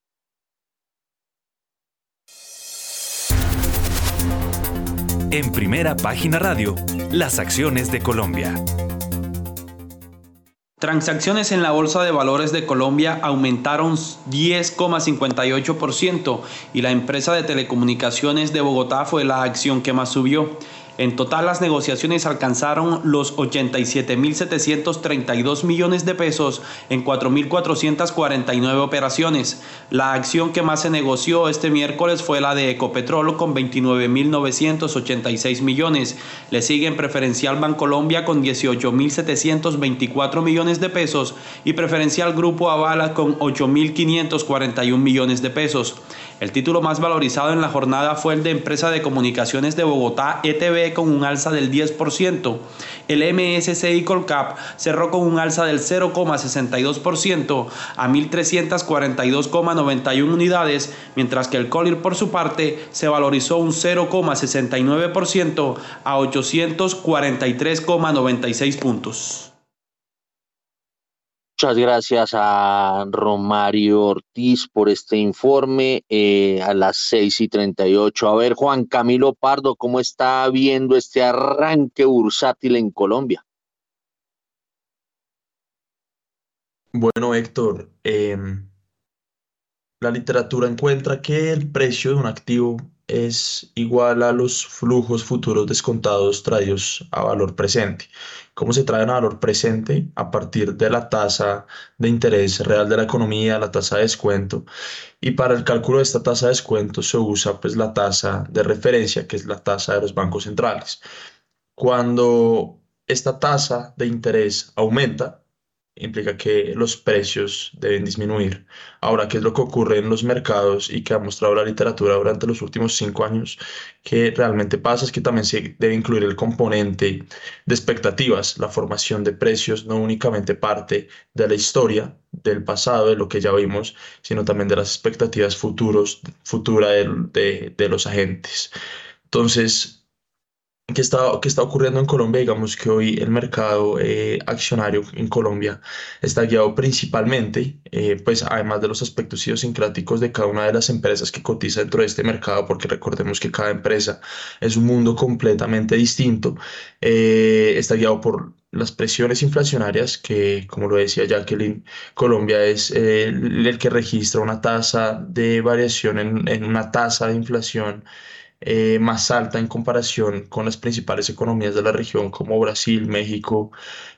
En primera página radio, las acciones de Colombia. Transacciones en la Bolsa de Valores de Colombia aumentaron 10,58% y la empresa de telecomunicaciones de Bogotá fue la acción que más subió. En total, las negociaciones alcanzaron los 87.732 millones de pesos en 4.449 operaciones. La acción que más se negoció este miércoles fue la de Ecopetrol con 29.986 millones. Le sigue en Preferencial Bancolombia con 18.724 millones de pesos y Preferencial Grupo Avala con 8.541 millones de pesos. El título más valorizado en la jornada fue el de Empresa de Comunicaciones de Bogotá, ETB, con un alza del 10%. El MSCI Colcap cerró con un alza del 0,62% a 1.342,91 unidades, mientras que el Colir por su parte se valorizó un 0,69% a 843,96 puntos. Muchas gracias a Romario Ortiz por este informe eh, a las 6 y 38. A ver, Juan Camilo Pardo, ¿cómo está viendo este arranque bursátil en Colombia? Bueno, Héctor, em, la literatura encuentra que el precio de un activo es igual a los flujos futuros descontados traídos a valor presente. ¿Cómo se traen a valor presente? A partir de la tasa de interés real de la economía, la tasa de descuento. Y para el cálculo de esta tasa de descuento se usa pues la tasa de referencia, que es la tasa de los bancos centrales. Cuando esta tasa de interés aumenta, implica que los precios deben disminuir. Ahora, ¿qué es lo que ocurre en los mercados y que ha mostrado la literatura durante los últimos cinco años? Que realmente pasa es que también se debe incluir el componente de expectativas. La formación de precios no únicamente parte de la historia, del pasado, de lo que ya vimos, sino también de las expectativas futuros, futura de, de los agentes. Entonces, ¿Qué está, qué está ocurriendo en Colombia? Digamos que hoy el mercado eh, accionario en Colombia está guiado principalmente, eh, pues además de los aspectos idiosincráticos de cada una de las empresas que cotiza dentro de este mercado, porque recordemos que cada empresa es un mundo completamente distinto, eh, está guiado por las presiones inflacionarias que, como lo decía Jacqueline, Colombia es el, que registra una tasa de variación en, en una tasa de inflación eh, más alta en comparación con las principales economías de la región como Brasil, México,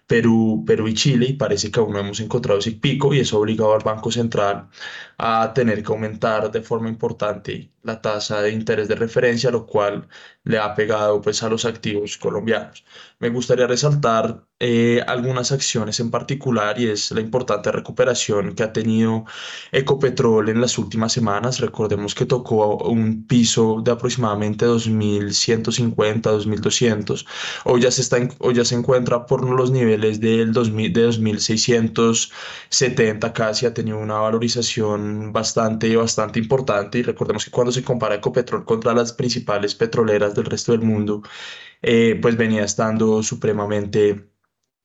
Perú, Perú y Chile y parece que aún no hemos encontrado ese pico y eso ha obligado al Banco Central a tener que aumentar de forma importante la tasa de interés de referencia, lo cual le ha pegado pues a los activos colombianos. Me gustaría resaltar eh, algunas acciones en particular y es la importante recuperación que ha tenido Ecopetrol en las últimas semanas. Recordemos que tocó un piso de aproximadamente 2.150, 2.200. Hoy ya se, está hoy ya se encuentra por los niveles del 2000, de 2.670 casi. Ha tenido una valorización bastante, bastante importante y recordemos que cuando se compara Ecopetrol contra las principales petroleras del resto del mundo, eh, pues venía estando supremamente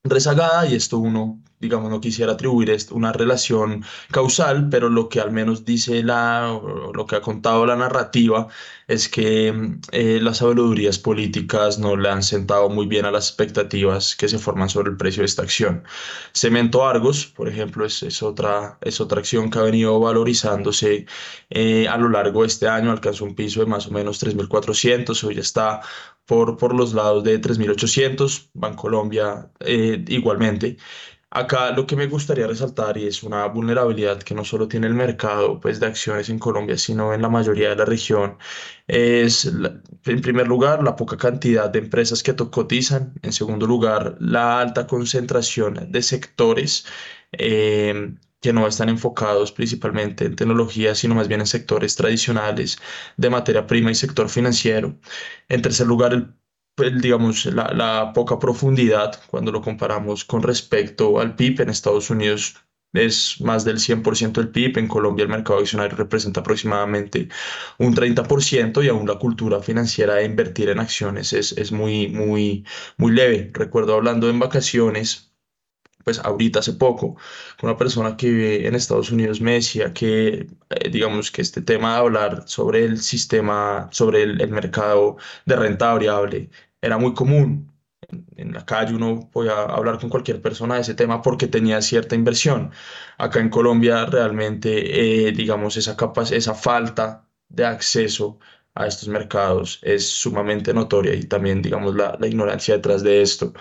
rezagada y esto uno, digamos, no quisiera atribuir una relación causal, pero lo que al menos dice la, lo que ha contado la narrativa es que eh, las sabidurías políticas no le han sentado muy bien a las expectativas que se forman sobre el precio de esta acción. Cemento Argos, por ejemplo, es, es otra, es otra acción que ha venido valorizándose eh, a lo largo de este año, alcanzó un piso de más o menos 3.400, hoy ya está por, por los lados de 3.800, Bancolombia eh, igualmente. Acá lo que me gustaría resaltar y es una vulnerabilidad que no solo tiene el mercado pues, de acciones en Colombia, sino en la mayoría de la región, es en primer lugar la poca cantidad de empresas que cotizan, en segundo lugar la alta concentración de sectores. Eh, que no están enfocados principalmente en tecnología, sino más bien en sectores tradicionales de materia prima y sector financiero. En tercer lugar, el, digamos, la, la, poca profundidad cuando lo comparamos con respecto al PIB en Estados Unidos. Es más del 100% del PIB. En Colombia el mercado accionario representa aproximadamente un 30% y aún la cultura financiera de invertir en acciones es, es muy, muy, muy leve. Recuerdo hablando en vacaciones pues ahorita hace poco, una persona que vive en Estados Unidos me decía que, eh, digamos, que este tema de hablar sobre el sistema, sobre el, mercado de renta variable era muy común. En, la calle uno podía hablar con cualquier persona de ese tema porque tenía cierta inversión. Acá en Colombia realmente, eh, digamos, esa, esa falta de acceso a estos mercados es sumamente notoria y también, digamos, la, la ignorancia detrás de esto,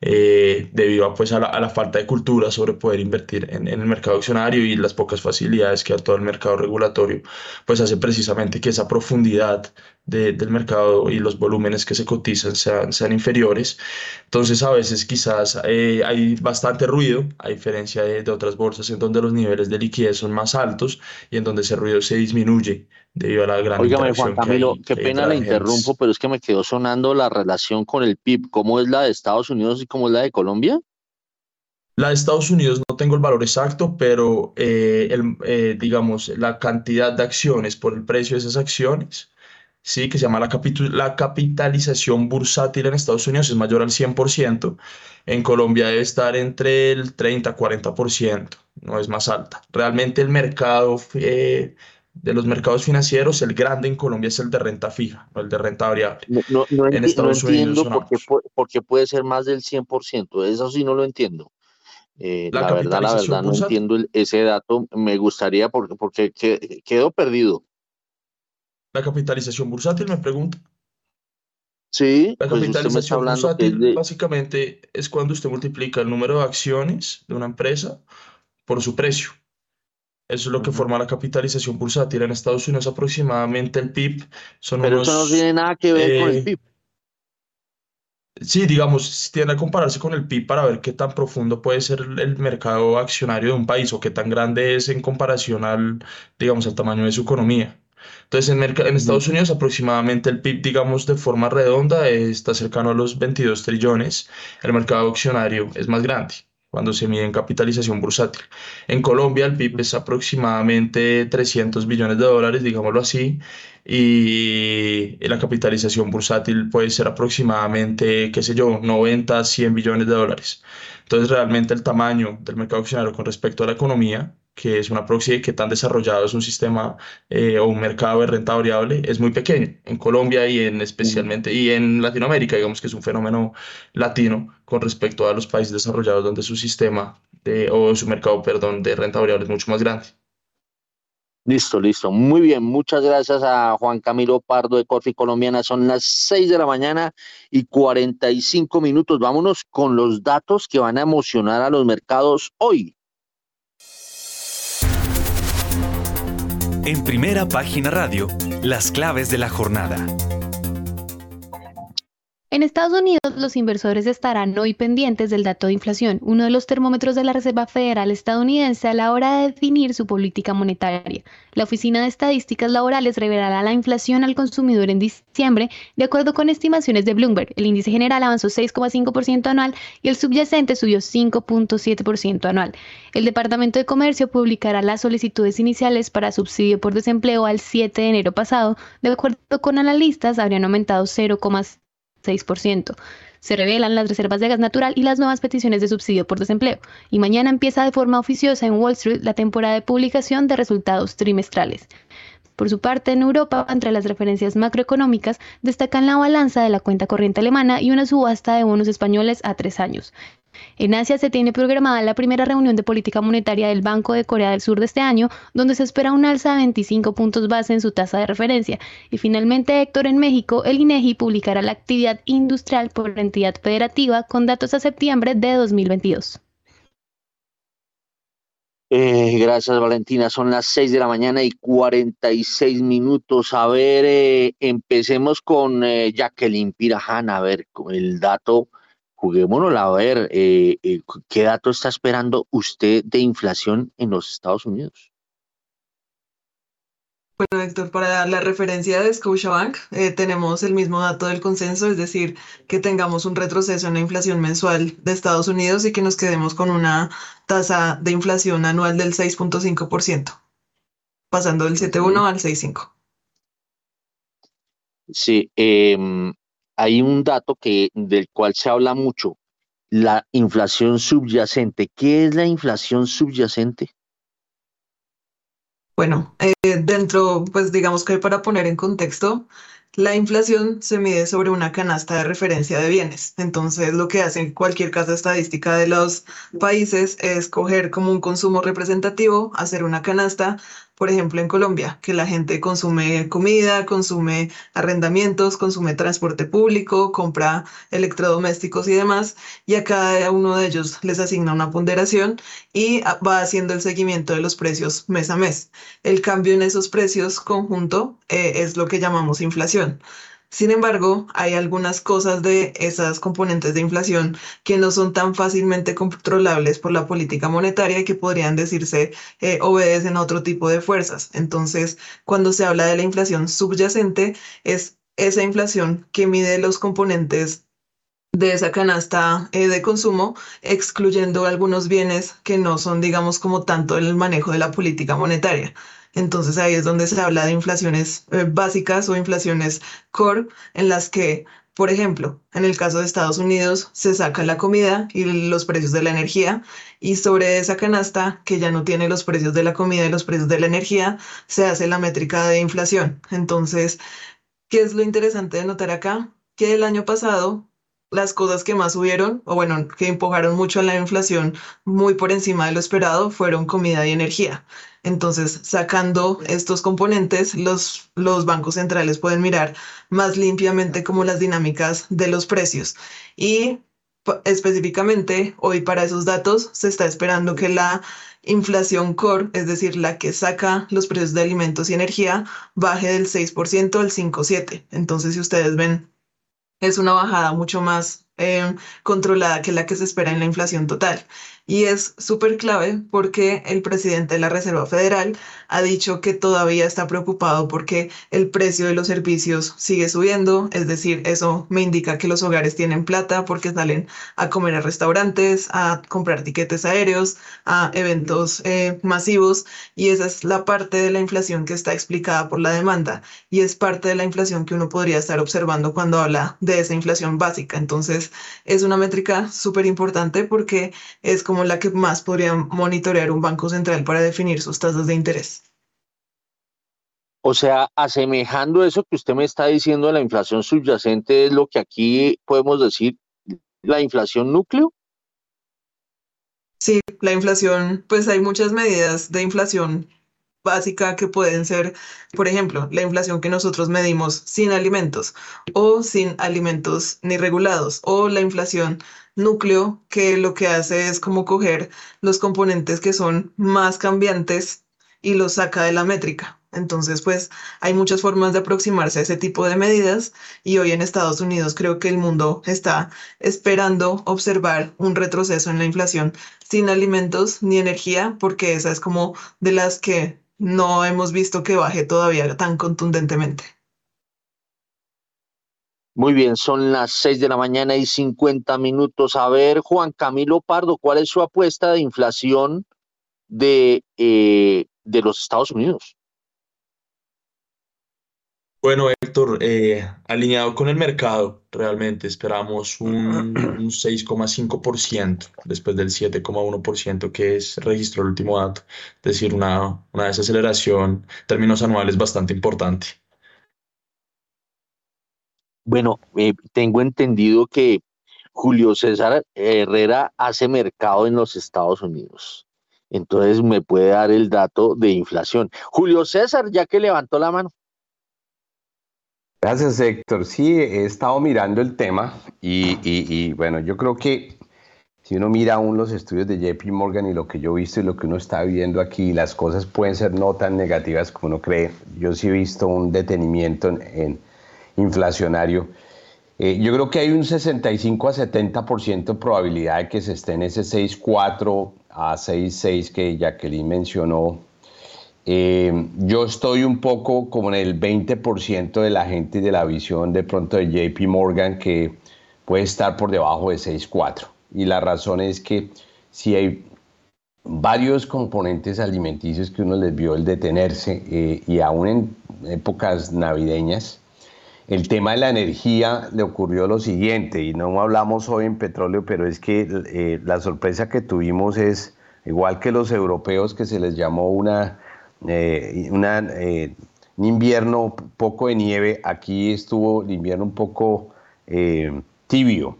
eh, debido a, pues, a la, a, la, falta de cultura sobre poder invertir en, en, el mercado accionario y las pocas facilidades que da todo el mercado regulatorio, pues hace precisamente que esa profundidad de, del mercado y los volúmenes que se cotizan sean, sean inferiores. Entonces, a veces quizás eh, hay bastante ruido, a diferencia de, de otras bolsas en donde los niveles de liquidez son más altos y en donde ese ruido se disminuye debido a la gran Óigame, Juan Camilo, qué pena le interrumpo, pero es que me quedó sonando la relación con el PIB. ¿Cómo es la de Estados Unidos y cómo es la de Colombia? La de Estados Unidos no tengo el valor exacto, pero eh, el, eh, digamos, la cantidad de acciones por el precio de esas acciones, sí, que se llama la, la capitalización bursátil en Estados Unidos, es mayor al 100%. En Colombia debe estar entre el 30-40%, no es más alta. Realmente el mercado eh, de los mercados financieros, el grande en Colombia es el de renta fija, no el de renta variable. No, no, en Estados entiendo Unidos por qué, puede ser más del 100%, eso sí no lo entiendo. Eh, la, verdad, la verdad, no entiendo ese dato. Me gustaría porque, porque quedo perdido. ¿La capitalización bursátil, me pregunta? Sí, la pues capitalización bursátil básicamente es cuando usted multiplica el número de acciones de una empresa por su precio. Eso es lo que forma la capitalización bursátil. En Estados Unidos aproximadamente el PIB son Pero eso no tiene nada que ver con el eh, PIB. Sí, digamos, tiende a compararse con el PIB para ver qué tan profundo puede ser el mercado accionario de un país o qué tan grande es en comparación al, digamos, al tamaño de su economía. Entonces, en, en Estados Unidos aproximadamente el PIB, digamos, de forma redonda está cercano a los 22 trillones. El mercado accionario es más grande cuando se mide en capitalización bursátil. En Colombia el PIB es aproximadamente 300 billones de dólares, digámoslo así, y la capitalización bursátil puede ser aproximadamente, qué sé yo, 90, 100 billones de dólares. Entonces realmente el tamaño del mercado accionario con respecto a la economía que es una proxy de qué tan desarrollado es un sistema eh, o un mercado de renta variable, es muy pequeño. En Colombia y en especialmente y en Latinoamérica, digamos que es un fenómeno latino con respecto a los países desarrollados donde su sistema de, o su mercado, perdón, de renta variable es mucho más grande. Listo, listo. Muy bien. Muchas gracias a Juan Camilo Pardo de Corfi Colombiana. Son las 6 de la mañana y 45 minutos. Vámonos con los datos que van a emocionar a los mercados hoy. En primera página radio, las claves de la jornada. En Estados Unidos, los inversores estarán hoy pendientes del dato de inflación, uno de los termómetros de la Reserva Federal estadounidense a la hora de definir su política monetaria. La Oficina de Estadísticas Laborales revelará la inflación al consumidor en diciembre, de acuerdo con estimaciones de Bloomberg. El índice general avanzó 6,5% anual y el subyacente subió 5,7% anual. El Departamento de Comercio publicará las solicitudes iniciales para subsidio por desempleo al 7 de enero pasado. De acuerdo con analistas, habrían aumentado 0,5%. 6%. Se revelan las reservas de gas natural y las nuevas peticiones de subsidio por desempleo. Y mañana empieza de forma oficiosa en Wall Street la temporada de publicación de resultados trimestrales. Por su parte, en Europa, entre las referencias macroeconómicas, destacan la balanza de la cuenta corriente alemana y una subasta de bonos españoles a tres años. En Asia se tiene programada la primera reunión de política monetaria del Banco de Corea del Sur de este año, donde se espera un alza de 25 puntos base en su tasa de referencia. Y finalmente, Héctor, en México, el INEGI publicará la actividad industrial por entidad federativa con datos a septiembre de 2022. Eh, gracias, Valentina. Son las 6 de la mañana y 46 minutos. A ver, eh, empecemos con eh, Jacqueline Pirajana. A ver, con el dato juguémonos a ver eh, eh, qué dato está esperando usted de inflación en los Estados Unidos. Bueno, Héctor, para la referencia de Scotiabank, eh, tenemos el mismo dato del consenso, es decir, que tengamos un retroceso en la inflación mensual de Estados Unidos y que nos quedemos con una tasa de inflación anual del 6.5%, pasando del 7.1 al 6.5. Sí, eh, hay un dato que, del cual se habla mucho, la inflación subyacente. ¿Qué es la inflación subyacente? Bueno, eh, dentro, pues digamos que para poner en contexto, la inflación se mide sobre una canasta de referencia de bienes. Entonces, lo que hace cualquier casa estadística de los países es coger como un consumo representativo, hacer una canasta por ejemplo, en Colombia, que la gente consume comida, consume arrendamientos, consume transporte público, compra electrodomésticos y demás, y a cada uno de ellos les asigna una ponderación y va haciendo el seguimiento de los precios mes a mes. El cambio en esos precios conjunto eh, es lo que llamamos inflación. Sin embargo, hay algunas cosas de esas componentes de inflación que no son tan fácilmente controlables por la política monetaria y que podrían decirse eh, obedecen a otro tipo de fuerzas. Entonces, cuando se habla de la inflación subyacente, es esa inflación que mide los componentes de esa canasta eh, de consumo, excluyendo algunos bienes que no son, digamos, como tanto el manejo de la política monetaria. Entonces ahí es donde se habla de inflaciones eh, básicas o inflaciones core en las que, por ejemplo, en el caso de Estados Unidos se saca la comida y los precios de la energía y sobre esa canasta que ya no tiene los precios de la comida y los precios de la energía se hace la métrica de inflación. Entonces, ¿qué es lo interesante de notar acá? Que el año pasado las cosas que más subieron, o bueno, que empujaron mucho a la inflación muy por encima de lo esperado, fueron comida y energía. Entonces, sacando estos componentes, los, los bancos centrales pueden mirar más limpiamente como las dinámicas de los precios. Y específicamente, hoy para esos datos se está esperando que la inflación core, es decir, la que saca los precios de alimentos y energía, baje del 6% al 5,7%. Entonces, si ustedes ven es una bajada mucho más eh, controlada que la que se espera en la inflación total. Y es súper clave porque el presidente de la Reserva Federal ha dicho que todavía está preocupado porque el precio de los servicios sigue subiendo, es decir, eso me indica que los hogares tienen plata porque salen a comer a restaurantes, a comprar tiquetes aéreos, a eventos eh, masivos y esa es la parte de la inflación que está explicada por la demanda y es parte de la inflación que uno podría estar observando cuando habla de esa inflación básica. Entonces, es una métrica súper importante porque es como la que más podría monitorear un banco central para definir sus tasas de interés. O sea, asemejando eso que usted me está diciendo, la inflación subyacente es lo que aquí podemos decir la inflación núcleo. Sí, la inflación, pues hay muchas medidas de inflación básica que pueden ser, por ejemplo, la inflación que nosotros medimos sin alimentos o sin alimentos ni regulados o la inflación núcleo que lo que hace es como coger los componentes que son más cambiantes y los saca de la métrica. Entonces, pues hay muchas formas de aproximarse a ese tipo de medidas y hoy en Estados Unidos creo que el mundo está esperando observar un retroceso en la inflación sin alimentos ni energía, porque esa es como de las que no hemos visto que baje todavía tan contundentemente. Muy bien, son las 6 de la mañana y 50 minutos. A ver, Juan Camilo Pardo, ¿cuál es su apuesta de inflación de, eh, de los Estados Unidos? Bueno, Héctor, eh, alineado con el mercado, realmente esperamos un, un 6,5% después del 7,1% que es registró el último dato, es decir, una, una desaceleración en términos anuales bastante importante. Bueno, eh, tengo entendido que Julio César Herrera hace mercado en los Estados Unidos. Entonces me puede dar el dato de inflación. Julio César, ya que levantó la mano. Gracias, Héctor. Sí, he estado mirando el tema y, bueno, yo creo que si uno mira aún los estudios de JP Morgan y lo que yo he visto y lo que uno está viendo aquí, las cosas pueden ser no tan negativas como uno cree. Yo sí he visto un detenimiento en, inflacionario. Eh, yo creo que hay un 65 a 70% de probabilidad de que se esté en ese 6,4 a 6,6 que Jacqueline mencionó eh, yo estoy un poco como en el 20% de la gente de la visión de pronto de JP Morgan que puede estar por debajo de 6.4. Y la razón es que si hay varios componentes alimenticios que uno les vio el detenerse eh, y aún en épocas navideñas, el tema de la energía le ocurrió lo siguiente, y no hablamos hoy en petróleo, pero es que eh, la sorpresa que tuvimos es, igual que los europeos, que se les llamó una eh, una, eh, un invierno poco de nieve, aquí estuvo el invierno un poco eh, tibio.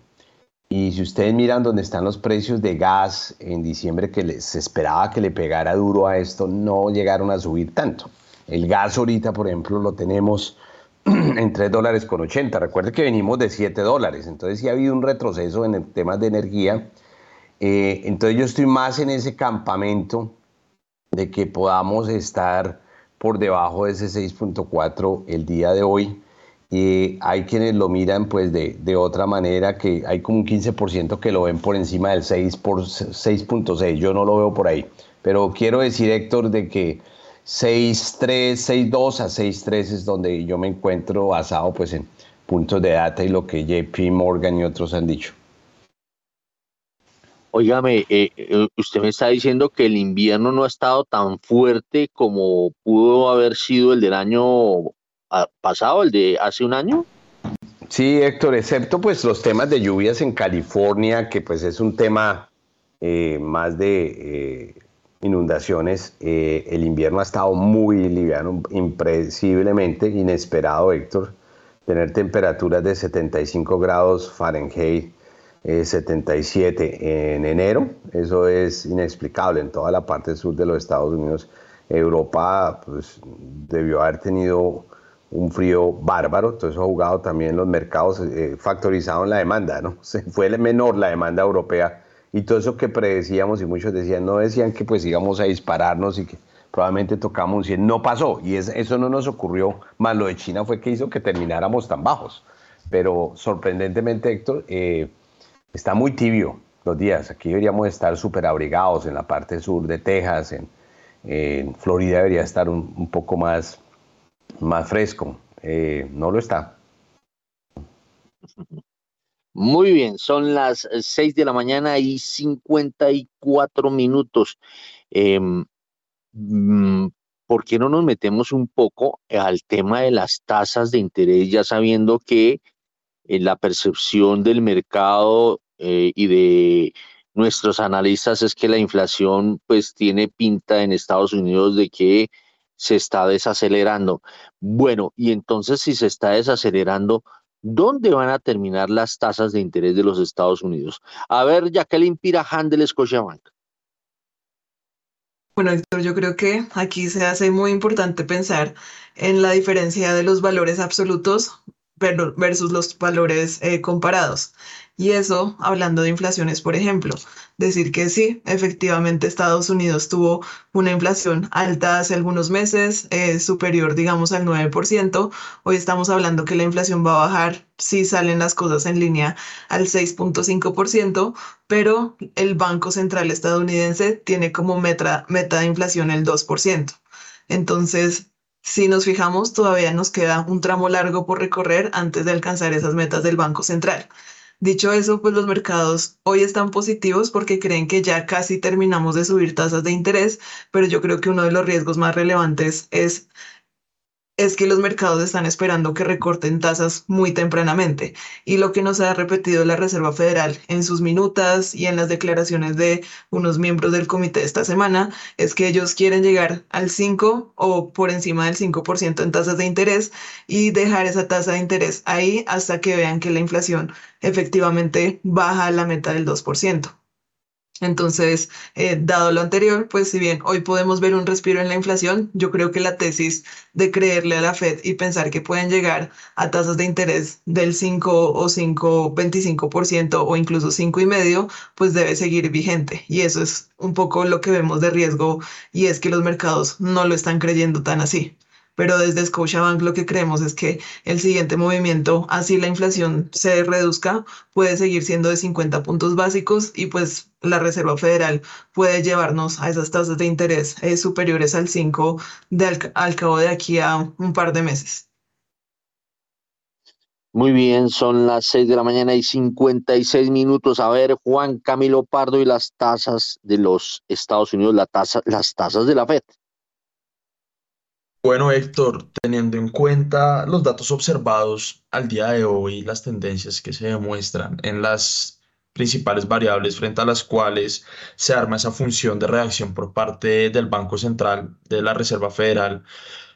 Y si ustedes miran dónde están los precios de gas en diciembre, que se esperaba que le pegara duro a esto, no llegaron a subir tanto. El gas ahorita, por ejemplo, lo tenemos en 3 dólares con 80. Recuerde que venimos de 7 dólares, entonces sí ha habido un retroceso en temas de energía. entonces yo estoy más en ese campamento de que podamos estar por debajo de ese 6.4 el día de hoy. Y hay quienes lo miran pues de, de, otra manera, que hay como un 15% que lo ven por encima del 6 por 6.6, yo no lo veo por ahí. Pero quiero decir, Héctor, de que 6.3, 6.2 a 6.3 es donde yo me encuentro basado pues en puntos de data y lo que JP Morgan y otros han dicho. Óigame, eh, eh, usted me está diciendo que el invierno no ha estado tan fuerte como pudo haber sido el del año ah, pasado, el de hace un año. Sí, Héctor, excepto pues los temas de lluvias en California, que pues es un tema eh, más de inundaciones, el invierno ha estado muy liviano, impredeciblemente, inesperado, Héctor. Tener temperaturas de 75 grados Fahrenheit 77 eh, en enero. Eso es inexplicable en toda la parte sur de los Estados Unidos. Europa pues, debió haber tenido un frío bárbaro, entonces ha jugado también los mercados eh, factorizados en la demanda, ¿no? Se fue menor la demanda europea y todo eso que predecíamos y muchos decían, no decían que pues íbamos a dispararnos y que probablemente tocamos un 100, no pasó y eso no nos ocurrió, más lo de China fue que hizo que termináramos tan bajos, pero sorprendentemente Héctor, eh, está muy tibio los días. Aquí deberíamos estar súper abrigados en la parte sur de Texas, en, Florida debería estar un, poco más, más fresco. Eh, no lo está. Muy bien, son las 6 de la mañana y 54 minutos. Em, mm, ¿Por qué no nos metemos un poco al tema de las tasas de interés, ya sabiendo que en la percepción del mercado eh, y de nuestros analistas es que la inflación pues tiene pinta en Estados Unidos de que se está desacelerando. Bueno, y entonces si se está desacelerando, ¿dónde van a terminar las tasas de interés de los Estados Unidos? A ver, Jacqueline Pirajan del Scotiabank. Bueno, Héctor, yo creo que aquí se hace muy importante pensar en la diferencia de los valores absolutos versus los valores eh, comparados. Y eso, hablando de inflaciones, por ejemplo, decir que sí, efectivamente Estados Unidos tuvo una inflación alta hace algunos meses, eh, superior, digamos, al 9%. Hoy estamos hablando que la inflación va a bajar si salen las cosas en línea al 6.5%, pero el Banco Central estadounidense tiene como meta, meta de inflación el 2%. Entonces, si nos fijamos, todavía nos queda un tramo largo por recorrer antes de alcanzar esas metas del Banco Central. Dicho eso, pues los mercados hoy están positivos porque creen que ya casi terminamos de subir tasas de interés, pero yo creo que uno de los riesgos más relevantes es es que los mercados están esperando que recorten tasas muy tempranamente. Y lo que nos ha repetido la Reserva Federal en sus minutas y en las declaraciones de unos miembros del comité esta semana es que ellos quieren llegar al 5 o por encima del 5% en tasas de interés y dejar esa tasa de interés ahí hasta que vean que la inflación efectivamente baja a la meta del 2%. Entonces, eh, dado lo anterior, pues si bien hoy podemos ver un respiro en la inflación, yo creo que la tesis de creerle a la Fed y pensar que pueden llegar a tasas de interés del 5 o 5,25% o incluso 5,5%, pues debe seguir vigente. Y eso es un poco lo que vemos de riesgo y es que los mercados no lo están creyendo tan así pero desde Scotiabank lo que creemos es que el siguiente movimiento, así la inflación se reduzca, puede seguir siendo de 50 puntos básicos y pues la Reserva Federal puede llevarnos a esas tasas de interés eh, superiores al 5 de al, cabo de aquí a un par de meses. Muy bien, son las 6 de la mañana y 56 minutos. A ver, Juan Camilo Pardo y las tasas de los Estados Unidos, la tasa, las tasas de la FED. Bueno, Héctor, teniendo en cuenta los datos observados al día de hoy, las tendencias que se demuestran en las principales variables frente a las cuales se arma esa función de reacción por parte del Banco Central, de la Reserva Federal,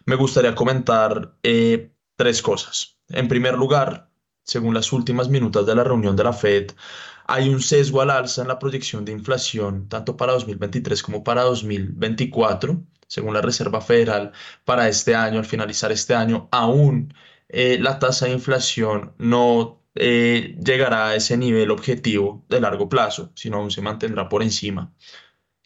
me gustaría comentar eh, tres cosas. En primer lugar, según las últimas minutos de la reunión de la Fed, hay un sesgo al alza en la proyección de inflación tanto para 2023 como para 2024 según la Reserva Federal, para este año, al finalizar este año, aún eh, la tasa de inflación no eh, llegará a ese nivel objetivo de largo plazo, sino aún se mantendrá por encima.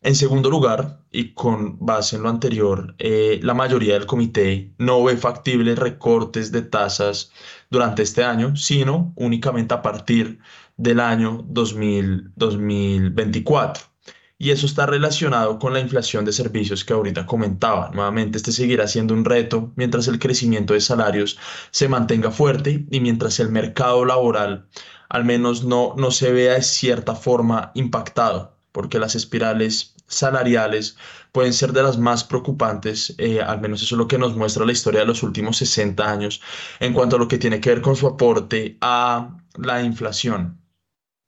En segundo lugar, y con base en lo anterior, eh, la mayoría del comité no ve factibles recortes de tasas durante este año, sino únicamente a partir del año 2024 y eso está relacionado con la inflación de servicios que ahorita comentaba. Nuevamente, este seguirá siendo un reto mientras el crecimiento de salarios se mantenga fuerte y mientras el mercado laboral al menos no, no se vea de cierta forma impactado, porque las espirales salariales pueden ser de las más preocupantes, eh, al menos eso es lo que nos muestra la historia de los últimos 60 años en cuanto a lo que tiene que ver con su aporte a la inflación.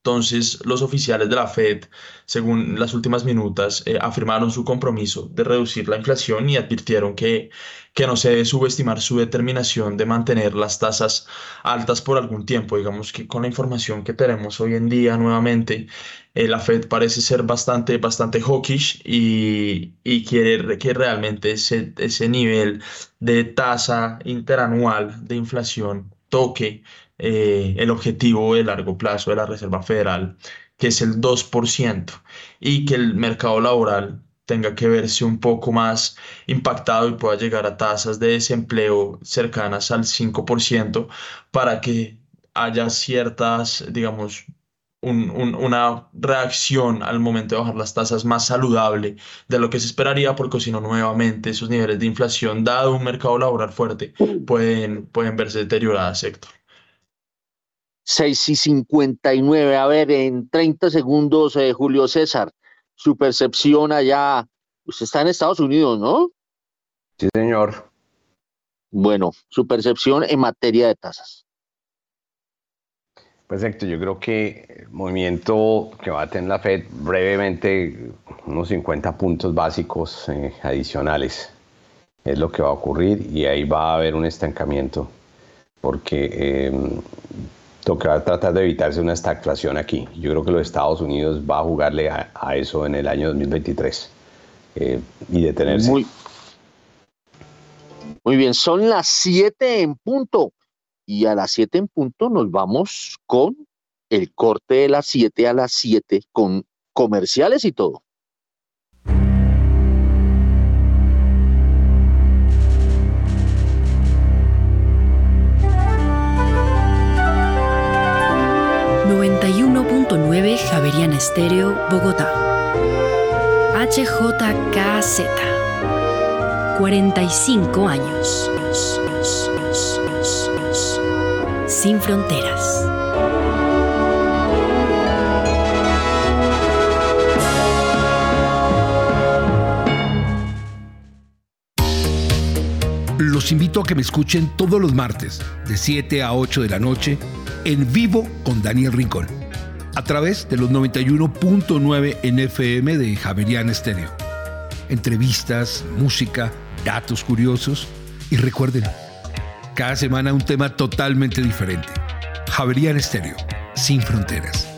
Entonces, los oficiales de la Fed, según las últimas minutas, eh, afirmaron su compromiso de reducir la inflación y advirtieron que, que no se debe subestimar su determinación de mantener las tasas altas por algún tiempo. Digamos que con la información que tenemos hoy en día, nuevamente, eh, la Fed parece ser bastante, bastante hawkish y, y quiere que realmente ese, ese nivel de tasa interanual de inflación toque eh, el objetivo de largo plazo de la Reserva Federal, que es el 2%, y que el mercado laboral tenga que verse un poco más impactado y pueda llegar a tasas de desempleo cercanas al 5% para que haya ciertas, digamos, una reacción al momento de bajar las tasas más saludable de lo que se esperaría, porque si no, nuevamente esos niveles de inflación, dado un mercado laboral fuerte, pueden, pueden verse deterioradas, sector. 6 y 59. A ver, en 30 segundos, eh, Julio César, su percepción allá. Usted está en Estados Unidos, ¿no? Sí, señor. Bueno, su percepción en materia de tasas. Perfecto, yo creo que el movimiento que va a tener la Fed brevemente, unos 50 puntos básicos eh, adicionales, es lo que va a ocurrir y ahí va a haber un estancamiento, porque eh, a tratar de evitarse una estagflación aquí. Yo creo que los Estados Unidos va a jugarle a, eso en el año 2023. eh, y detenerse. Muy, muy bien, son las 7 en punto. Y a las 7 en punto nos vamos con el corte de las 7 a las 7 con comerciales y todo. Javeriana Estéreo, Bogotá. HJKZ. 45 años. Sin fronteras. Los invito a que me escuchen todos los martes, de 7 a 8 de la noche, en vivo con Daniel Rincón a través de los 91.9 NFM de Javerian Estéreo. Entrevistas, música, datos curiosos y recuerden, cada semana un tema totalmente diferente. Javerian Estéreo, sin fronteras.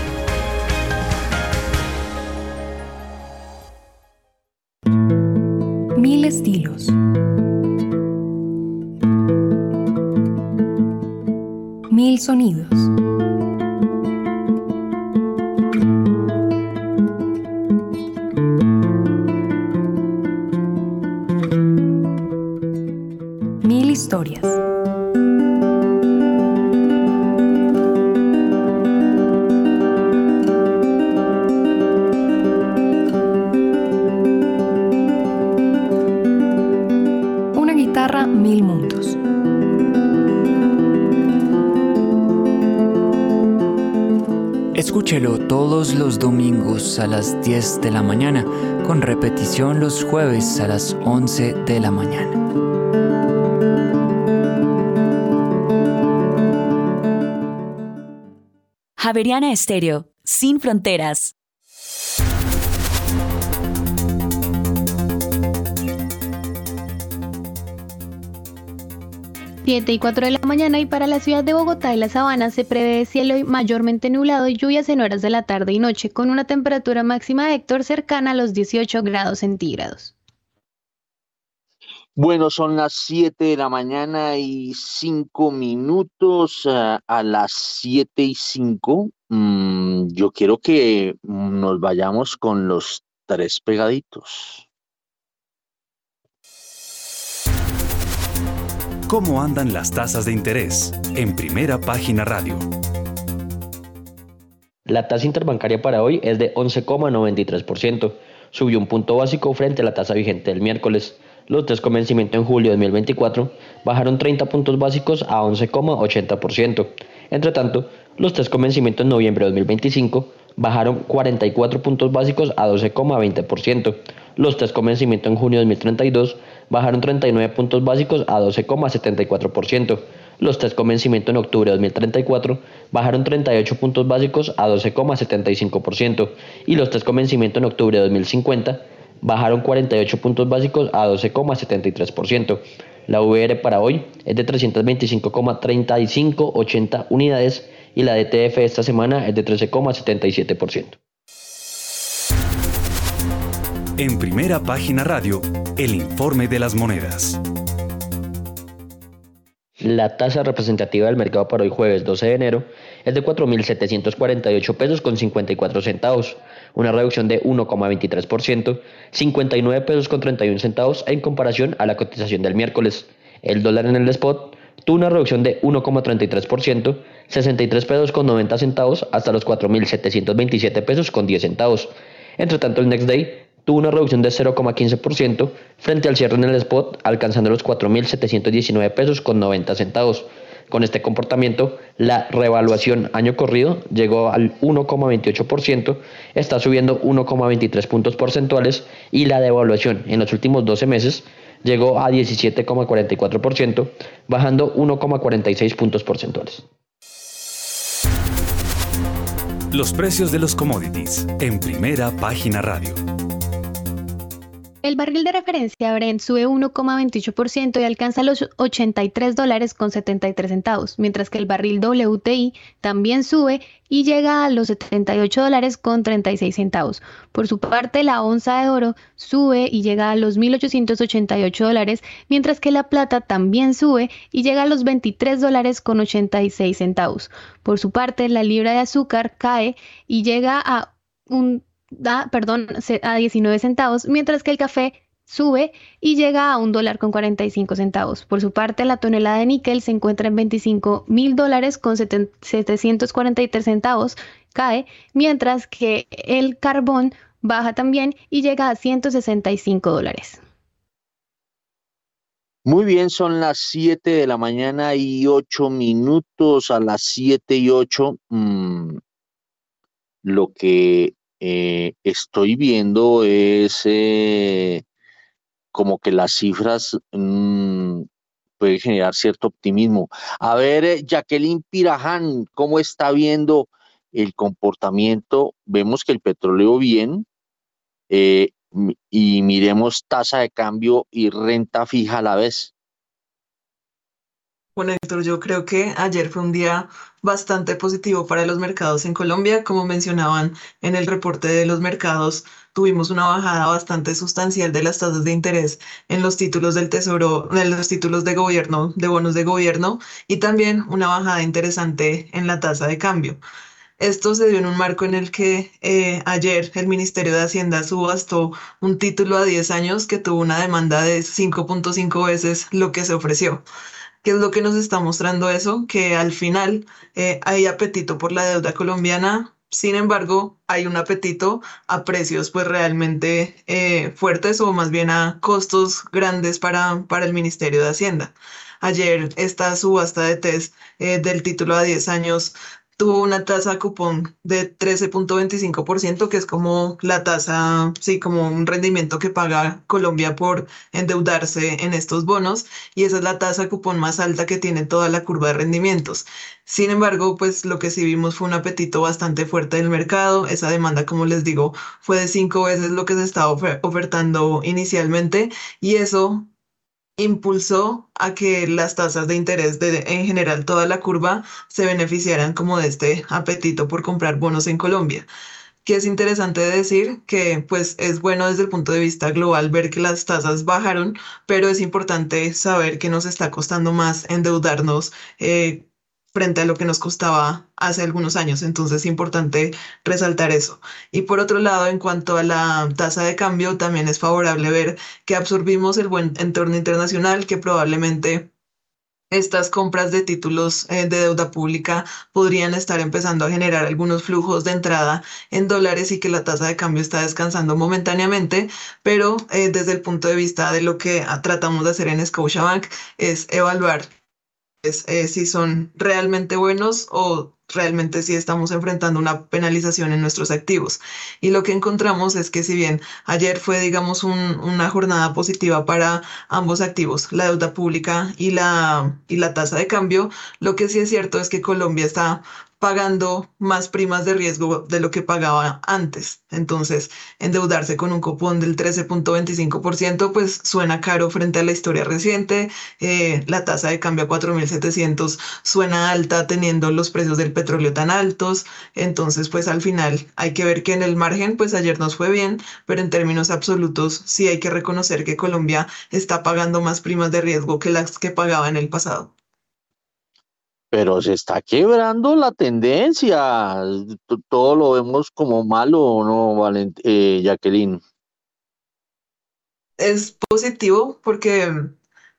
Sonidos. A las 10 de la mañana, con repetición los jueves a las 11 de la mañana. Javeriana Estéreo, sin fronteras. 7 y 4 de la mañana y para la ciudad de Bogotá y la Sabana se prevé cielo mayormente nublado y lluvias en horas de la tarde y noche con una temperatura máxima de Héctor cercana a los 18 grados centígrados. Bueno, son las 7 de la mañana y 5 minutos uh, a las 7 y 5. Mm, yo quiero que nos vayamos con los tres pegaditos. ¿Cómo andan las tasas de interés? En primera página radio. La tasa interbancaria para hoy es de 11,93%. Subió un punto básico frente a la tasa vigente del miércoles. Los tres convencimientos en julio de 2024 bajaron 30 puntos básicos a 11,80%. Entre tanto, los tres convencimientos en noviembre de 2025 bajaron 44 puntos básicos a 12,20%. Los tres convencimientos en junio de 2032 bajaron 39 puntos básicos a 12,74%. Los test convencimiento en octubre de 2034 bajaron 38 puntos básicos a 12,75% y los test convencimiento en octubre de 2050 bajaron 48 puntos básicos a 12,73%. La VR para hoy es de 325,3580 unidades y la DTF esta semana es de 13,77%. En primera página radio, el informe de las monedas. La tasa representativa del mercado para hoy jueves 12 de enero es de 4.748 pesos con 54 centavos, una reducción de 1,23%, 59 pesos con 31 centavos en comparación a la cotización del miércoles. El dólar en el spot tuvo una reducción de 1,33%, 63 pesos con 90 centavos hasta los 4.727 pesos con 10 centavos. Entre tanto, el next day tuvo una reducción de 0,15% frente al cierre en el spot, alcanzando los 4.719 pesos con 90 centavos. Con este comportamiento, la revaluación año corrido llegó al 1,28%, está subiendo 1,23 puntos porcentuales y la devaluación en los últimos 12 meses llegó a 17,44%, bajando 1,46 puntos porcentuales. Los precios de los commodities en primera página radio. El barril de referencia Brent sube 1,28% y alcanza los 83 dólares con 73 centavos, mientras que el barril WTI también sube y llega a los 78 dólares con 36 centavos. Por su parte, la onza de oro sube y llega a los 1.888 dólares, mientras que la plata también sube y llega a los 23 dólares con 86 centavos. Por su parte, la libra de azúcar cae y llega a un da, perdón, a 19 centavos, mientras que el café sube y llega a un dólar con 45 centavos. Por su parte, la tonelada de níquel se encuentra en 25 mil dólares con 743 centavos, cae, mientras que el carbón baja también y llega a 165 dólares. Muy bien, son las 7 de la mañana y 8 minutos a las 7 y 8. Mm, lo que eh, estoy viendo es eh, como que las cifras mm, pueden generar cierto optimismo. A ver, eh, Jacqueline Piraján, ¿cómo está viendo el comportamiento? Vemos que el petróleo bien y miremos tasa de cambio y renta fija a la vez. Bueno, Héctor, yo creo que ayer fue un día bastante positivo para los mercados en Colombia. Como mencionaban en el reporte de los mercados, tuvimos una bajada bastante sustancial de las tasas de interés en los títulos del Tesoro, en los títulos de gobierno, de bonos de gobierno, y también una bajada interesante en la tasa de cambio. Esto se dio en un marco en el que eh, ayer el Ministerio de Hacienda subastó un título a 10 años que tuvo una demanda de 5.5 veces lo que se ofreció. ¿Qué es lo que nos está mostrando eso? Que al final eh, hay apetito por la deuda colombiana, sin embargo, hay un apetito a precios pues realmente eh, fuertes o más bien a costos grandes para, para el Ministerio de Hacienda. Ayer esta subasta de test eh, del título a 10 años tuvo una tasa cupón de 13.25%, que es como la tasa, sí, como un rendimiento que paga Colombia por endeudarse en estos bonos, y esa es la tasa cupón más alta que tiene toda la curva de rendimientos. Sin embargo, pues lo que sí vimos fue un apetito bastante fuerte del mercado. Esa demanda, como les digo, fue de cinco veces lo que se estaba ofertando inicialmente y eso impulsó a que las tasas de interés de, en general, toda la curva, se beneficiaran como de este apetito por comprar bonos en Colombia. Que es interesante decir que pues es bueno desde el punto de vista global ver que las tasas bajaron, pero es importante saber que nos está costando más endeudarnos eh, frente a lo que nos costaba hace algunos años. Entonces es importante resaltar eso. Y por otro lado, en cuanto a la tasa de cambio, también es favorable ver que absorbimos el buen entorno internacional, que probablemente estas compras de títulos eh, de deuda pública podrían estar empezando a generar algunos flujos de entrada en dólares y que la tasa de cambio está descansando momentáneamente, pero eh, desde el punto de vista de lo que tratamos de hacer en Scotiabank es evaluar eh, si son realmente buenos o realmente si estamos enfrentando una penalización en nuestros activos. Y lo que encontramos es que si bien ayer fue, digamos, una jornada positiva para ambos activos, la deuda pública y la, y la tasa de cambio, lo que sí es cierto es que Colombia está pagando más primas de riesgo de lo que pagaba antes. Entonces, endeudarse con un cupón del 13.25%, pues suena caro frente a la historia reciente. Eh, la tasa de cambio a 4.700 suena alta teniendo los precios del petróleo tan altos. Entonces, pues al final hay que ver que en el margen, pues ayer nos fue bien, pero en términos absolutos sí hay que reconocer que Colombia está pagando más primas de riesgo que las que pagaba en el pasado pero se está quebrando la tendencia. Todo lo vemos como malo, ¿no, eh, Jacqueline? Es positivo porque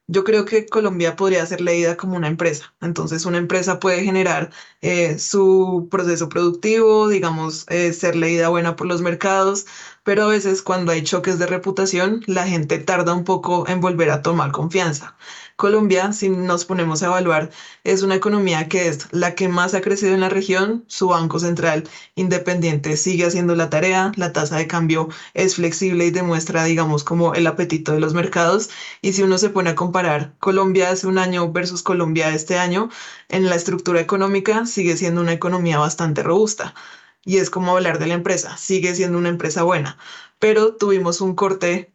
yo creo que Colombia podría ser leída como una empresa. Entonces, una empresa puede generar eh, su proceso productivo, digamos, eh, ser leída buena por los mercados, pero a veces cuando hay choques de reputación, la gente tarda un poco en volver a tomar confianza. Colombia, si nos ponemos a evaluar, es una economía que es la que más ha crecido en la región. Su Banco Central Independiente sigue haciendo la tarea. La tasa de cambio es flexible y demuestra, digamos, como el apetito de los mercados. Y si uno se pone a comparar Colombia hace un año versus Colombia este año, en la estructura económica sigue siendo una economía bastante robusta. Y es como hablar de la empresa, sigue siendo una empresa buena. Pero tuvimos un corte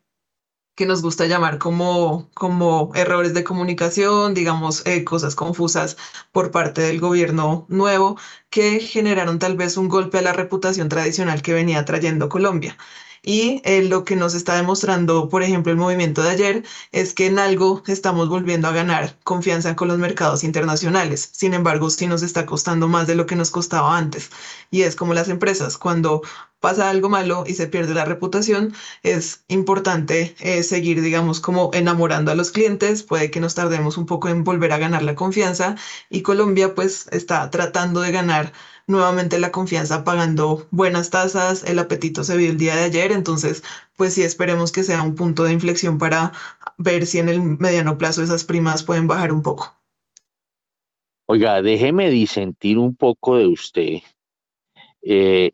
que nos gusta llamar como, como errores de comunicación, digamos, eh, cosas confusas por parte del gobierno nuevo que generaron tal vez un golpe a la reputación tradicional que venía trayendo Colombia. Y eh, lo que nos está demostrando, por ejemplo, el movimiento de ayer es que en algo estamos volviendo a ganar confianza con los mercados internacionales. Sin embargo, sí nos está costando más de lo que nos costaba antes. Y es como las empresas, cuando pasa algo malo y se pierde la reputación, es importante eh, seguir, digamos, como enamorando a los clientes. Puede que nos tardemos un poco en volver a ganar la confianza y Colombia pues está tratando de ganar nuevamente la confianza pagando buenas tasas. El apetito se vio el día de ayer, entonces pues sí esperemos que sea un punto de inflexión para ver si en el mediano plazo esas primas pueden bajar un poco. Oiga, déjeme disentir un poco de usted. Eh,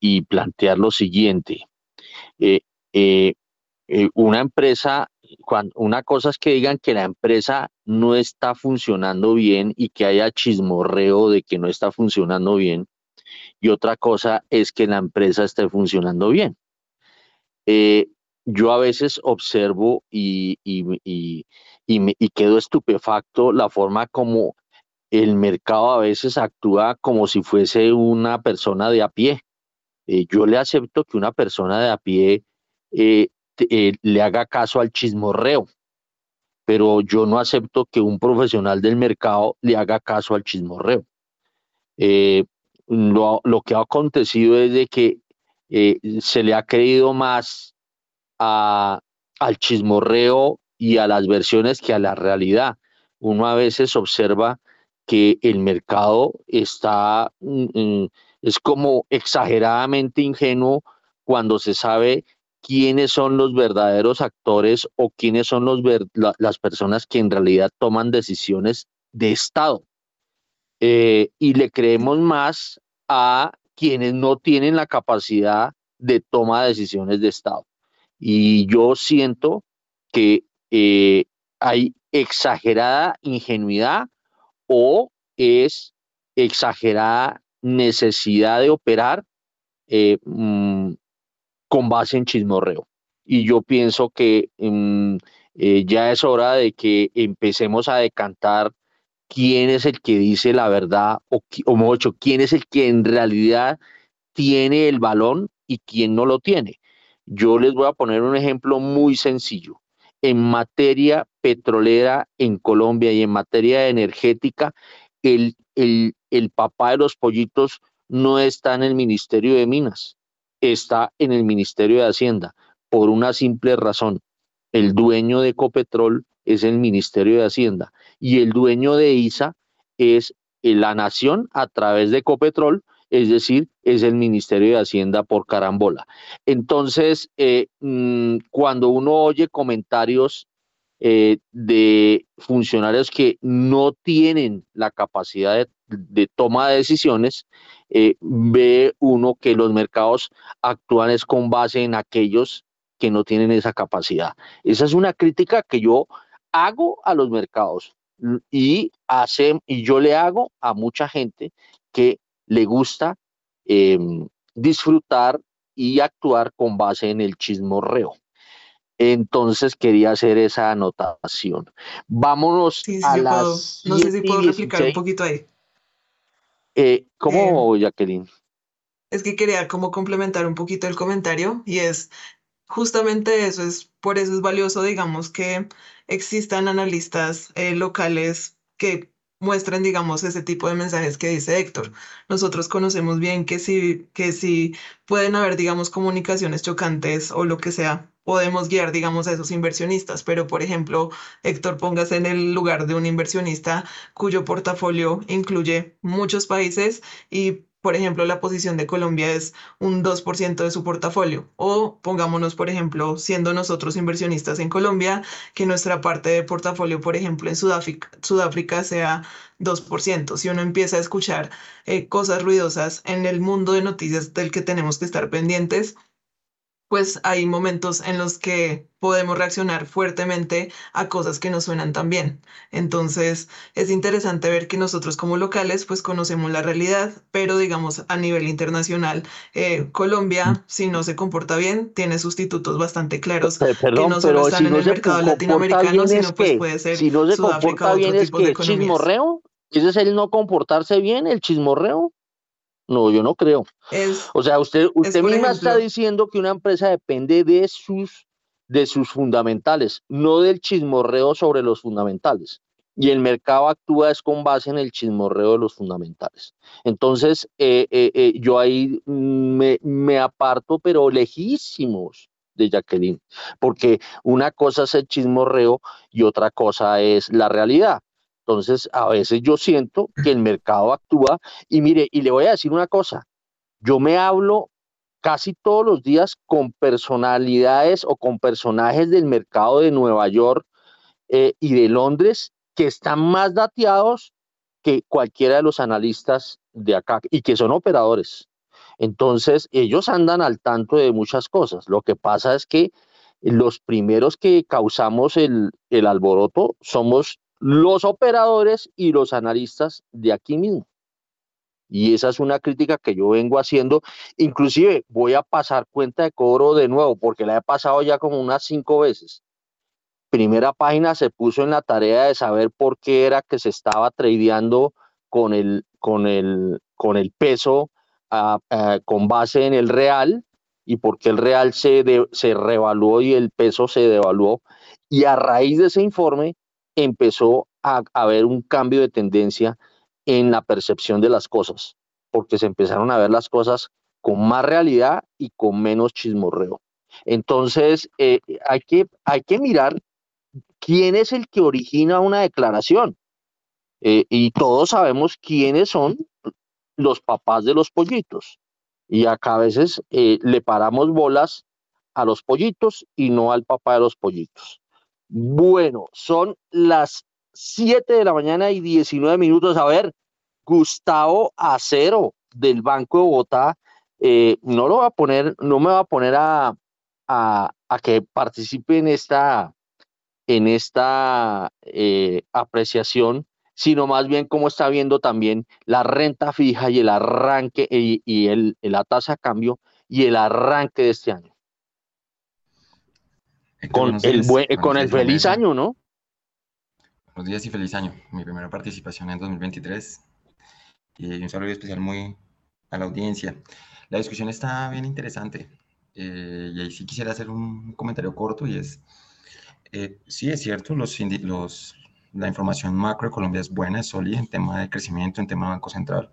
y plantear lo siguiente. Eh, eh, una empresa, una cosa es que digan que la empresa no está funcionando bien y que haya chismorreo de que no está funcionando bien, y otra cosa es que la empresa esté funcionando bien. yo a veces observo y, y quedo estupefacto la forma como el mercado a veces actúa como si fuese una persona de a pie. Eh, yo le acepto que una persona de a pie eh, eh, le haga caso al chismorreo, pero yo no acepto que un profesional del mercado le haga caso al chismorreo. Lo, que ha acontecido es que se le ha creído más al chismorreo y a las versiones que a la realidad. Uno a veces observa que el mercado está mm, mm, es como exageradamente ingenuo cuando se sabe quiénes son los verdaderos actores o quiénes son las personas que en realidad toman decisiones de Estado. Eh, y le creemos más a quienes no tienen la capacidad de toma de decisiones de Estado. Y yo siento que eh, hay exagerada ingenuidad o es exagerada necesidad de operar eh, mm, con base en chismorreo. Y yo pienso que mm, Eh, ya es hora de que empecemos a decantar quién es el que dice la verdad o, o mucho, quién es el que en realidad tiene el balón y quién no lo tiene. Yo les voy a poner un ejemplo muy sencillo. En materia petrolera en Colombia y en materia energética, el, el, el papá de los pollitos no está en el Ministerio de Minas, está en el Ministerio de Hacienda, por una simple razón. El dueño de Ecopetrol es el Ministerio de Hacienda y el dueño de ISA es la nación a través de Ecopetrol, es decir, es el Ministerio de Hacienda por carambola. Entonces, eh, mm, cuando uno oye comentarios eh, de funcionarios que no tienen la capacidad de, toma de decisiones, eh, ve uno que los mercados actúan es con base en aquellos que no tienen esa capacidad. Esa es una crítica que yo hago a los mercados y, hace, y yo le hago a mucha gente que le gusta em, disfrutar y actuar con base en el chismorreo. Entonces quería hacer esa anotación. Vámonos a las. no sé si puedo replicar un poquito ahí. Eh, ¿Cómo, eh, Jacqueline? Es que quería como complementar un poquito el comentario y es justamente eso, es por eso es valioso, digamos, que existan analistas eh, locales que muestren, digamos, ese tipo de mensajes que dice Héctor. Nosotros conocemos bien que si, que si pueden haber, digamos, comunicaciones chocantes o lo que sea, podemos guiar, digamos, a esos inversionistas. Pero, por ejemplo, Héctor, póngase en el lugar de un inversionista cuyo portafolio incluye muchos países y por ejemplo, la posición de Colombia es un 2% de su portafolio. O pongámonos, por ejemplo, siendo nosotros inversionistas en Colombia, que nuestra parte de portafolio, por ejemplo, en Sudáfrica, Sudáfrica sea 2%. Si uno empieza a escuchar eh, cosas ruidosas en el mundo de noticias del que tenemos que estar pendientes, pues hay momentos en los que podemos reaccionar fuertemente a cosas que nos suenan tan bien. Entonces, es interesante ver que nosotros como locales, pues conocemos la realidad, pero digamos a nivel internacional, eh, Colombia, mm. si no se comporta bien, tiene sustitutos bastante claros que no solo están en el mercado latinoamericano, sino pues puede ser si no se comporta bien es que chismorreo, ese es el no comportarse bien, el chismorreo. No, yo no creo. o sea, usted, usted misma está diciendo que una empresa depende de sus, de sus fundamentales, no del chismorreo sobre los fundamentales. Y el mercado actúa es con base en el chismorreo de los fundamentales. Entonces, eh, eh, eh, yo ahí me, me aparto, pero lejísimos de Jacqueline, porque una cosa es el chismorreo y otra cosa es la realidad. Entonces, a veces yo siento que el mercado actúa y mire, y le voy a decir una cosa, yo me hablo casi todos los días con personalidades o con personajes del mercado de Nueva York eh, y de Londres que están más dateados que cualquiera de los analistas de acá y que son operadores. Entonces, ellos andan al tanto de muchas cosas. Lo que pasa es que los primeros que causamos el, el alboroto somos los operadores y los analistas de aquí mismo. Y esa es una crítica que yo vengo haciendo. Inclusive voy a pasar cuenta de cobro de nuevo, porque la he pasado ya como unas cinco veces. Primera página se puso en la tarea de saber por qué era que se estaba tradeando con el, con el, con el peso con base en el real y por qué el real se, se revaluó y el peso se devaluó. Y a raíz de ese informe empezó a haber un cambio de tendencia en la percepción de las cosas, porque se empezaron a ver las cosas con más realidad y con menos chismorreo. Entonces, eh, hay, que, hay que mirar quién es el que origina una declaración. Eh, y todos sabemos quiénes son los papás de los pollitos. Y acá a veces eh, le paramos bolas a los pollitos y no al papá de los pollitos. Bueno, son las 7 de la mañana y 19 minutos. A ver, Gustavo Acero del Banco de Bogotá, eh, no lo va a poner, no me va a poner a, a, que participe en esta, en esta eh, apreciación, sino más bien cómo está viendo también la renta fija y el arranque y, el, la tasa de cambio y el arranque de este año. Con el, buen, con el feliz año, ¿no? Buenos días y feliz año. Mi primera participación en 2023. Y un saludo especial muy a la audiencia. La discusión está bien interesante. Eh, y ahí sí quisiera hacer un comentario corto y es, eh, sí es cierto, los, los, la información macro de Colombia es buena, es sólida en tema de crecimiento, en tema de Banco Central.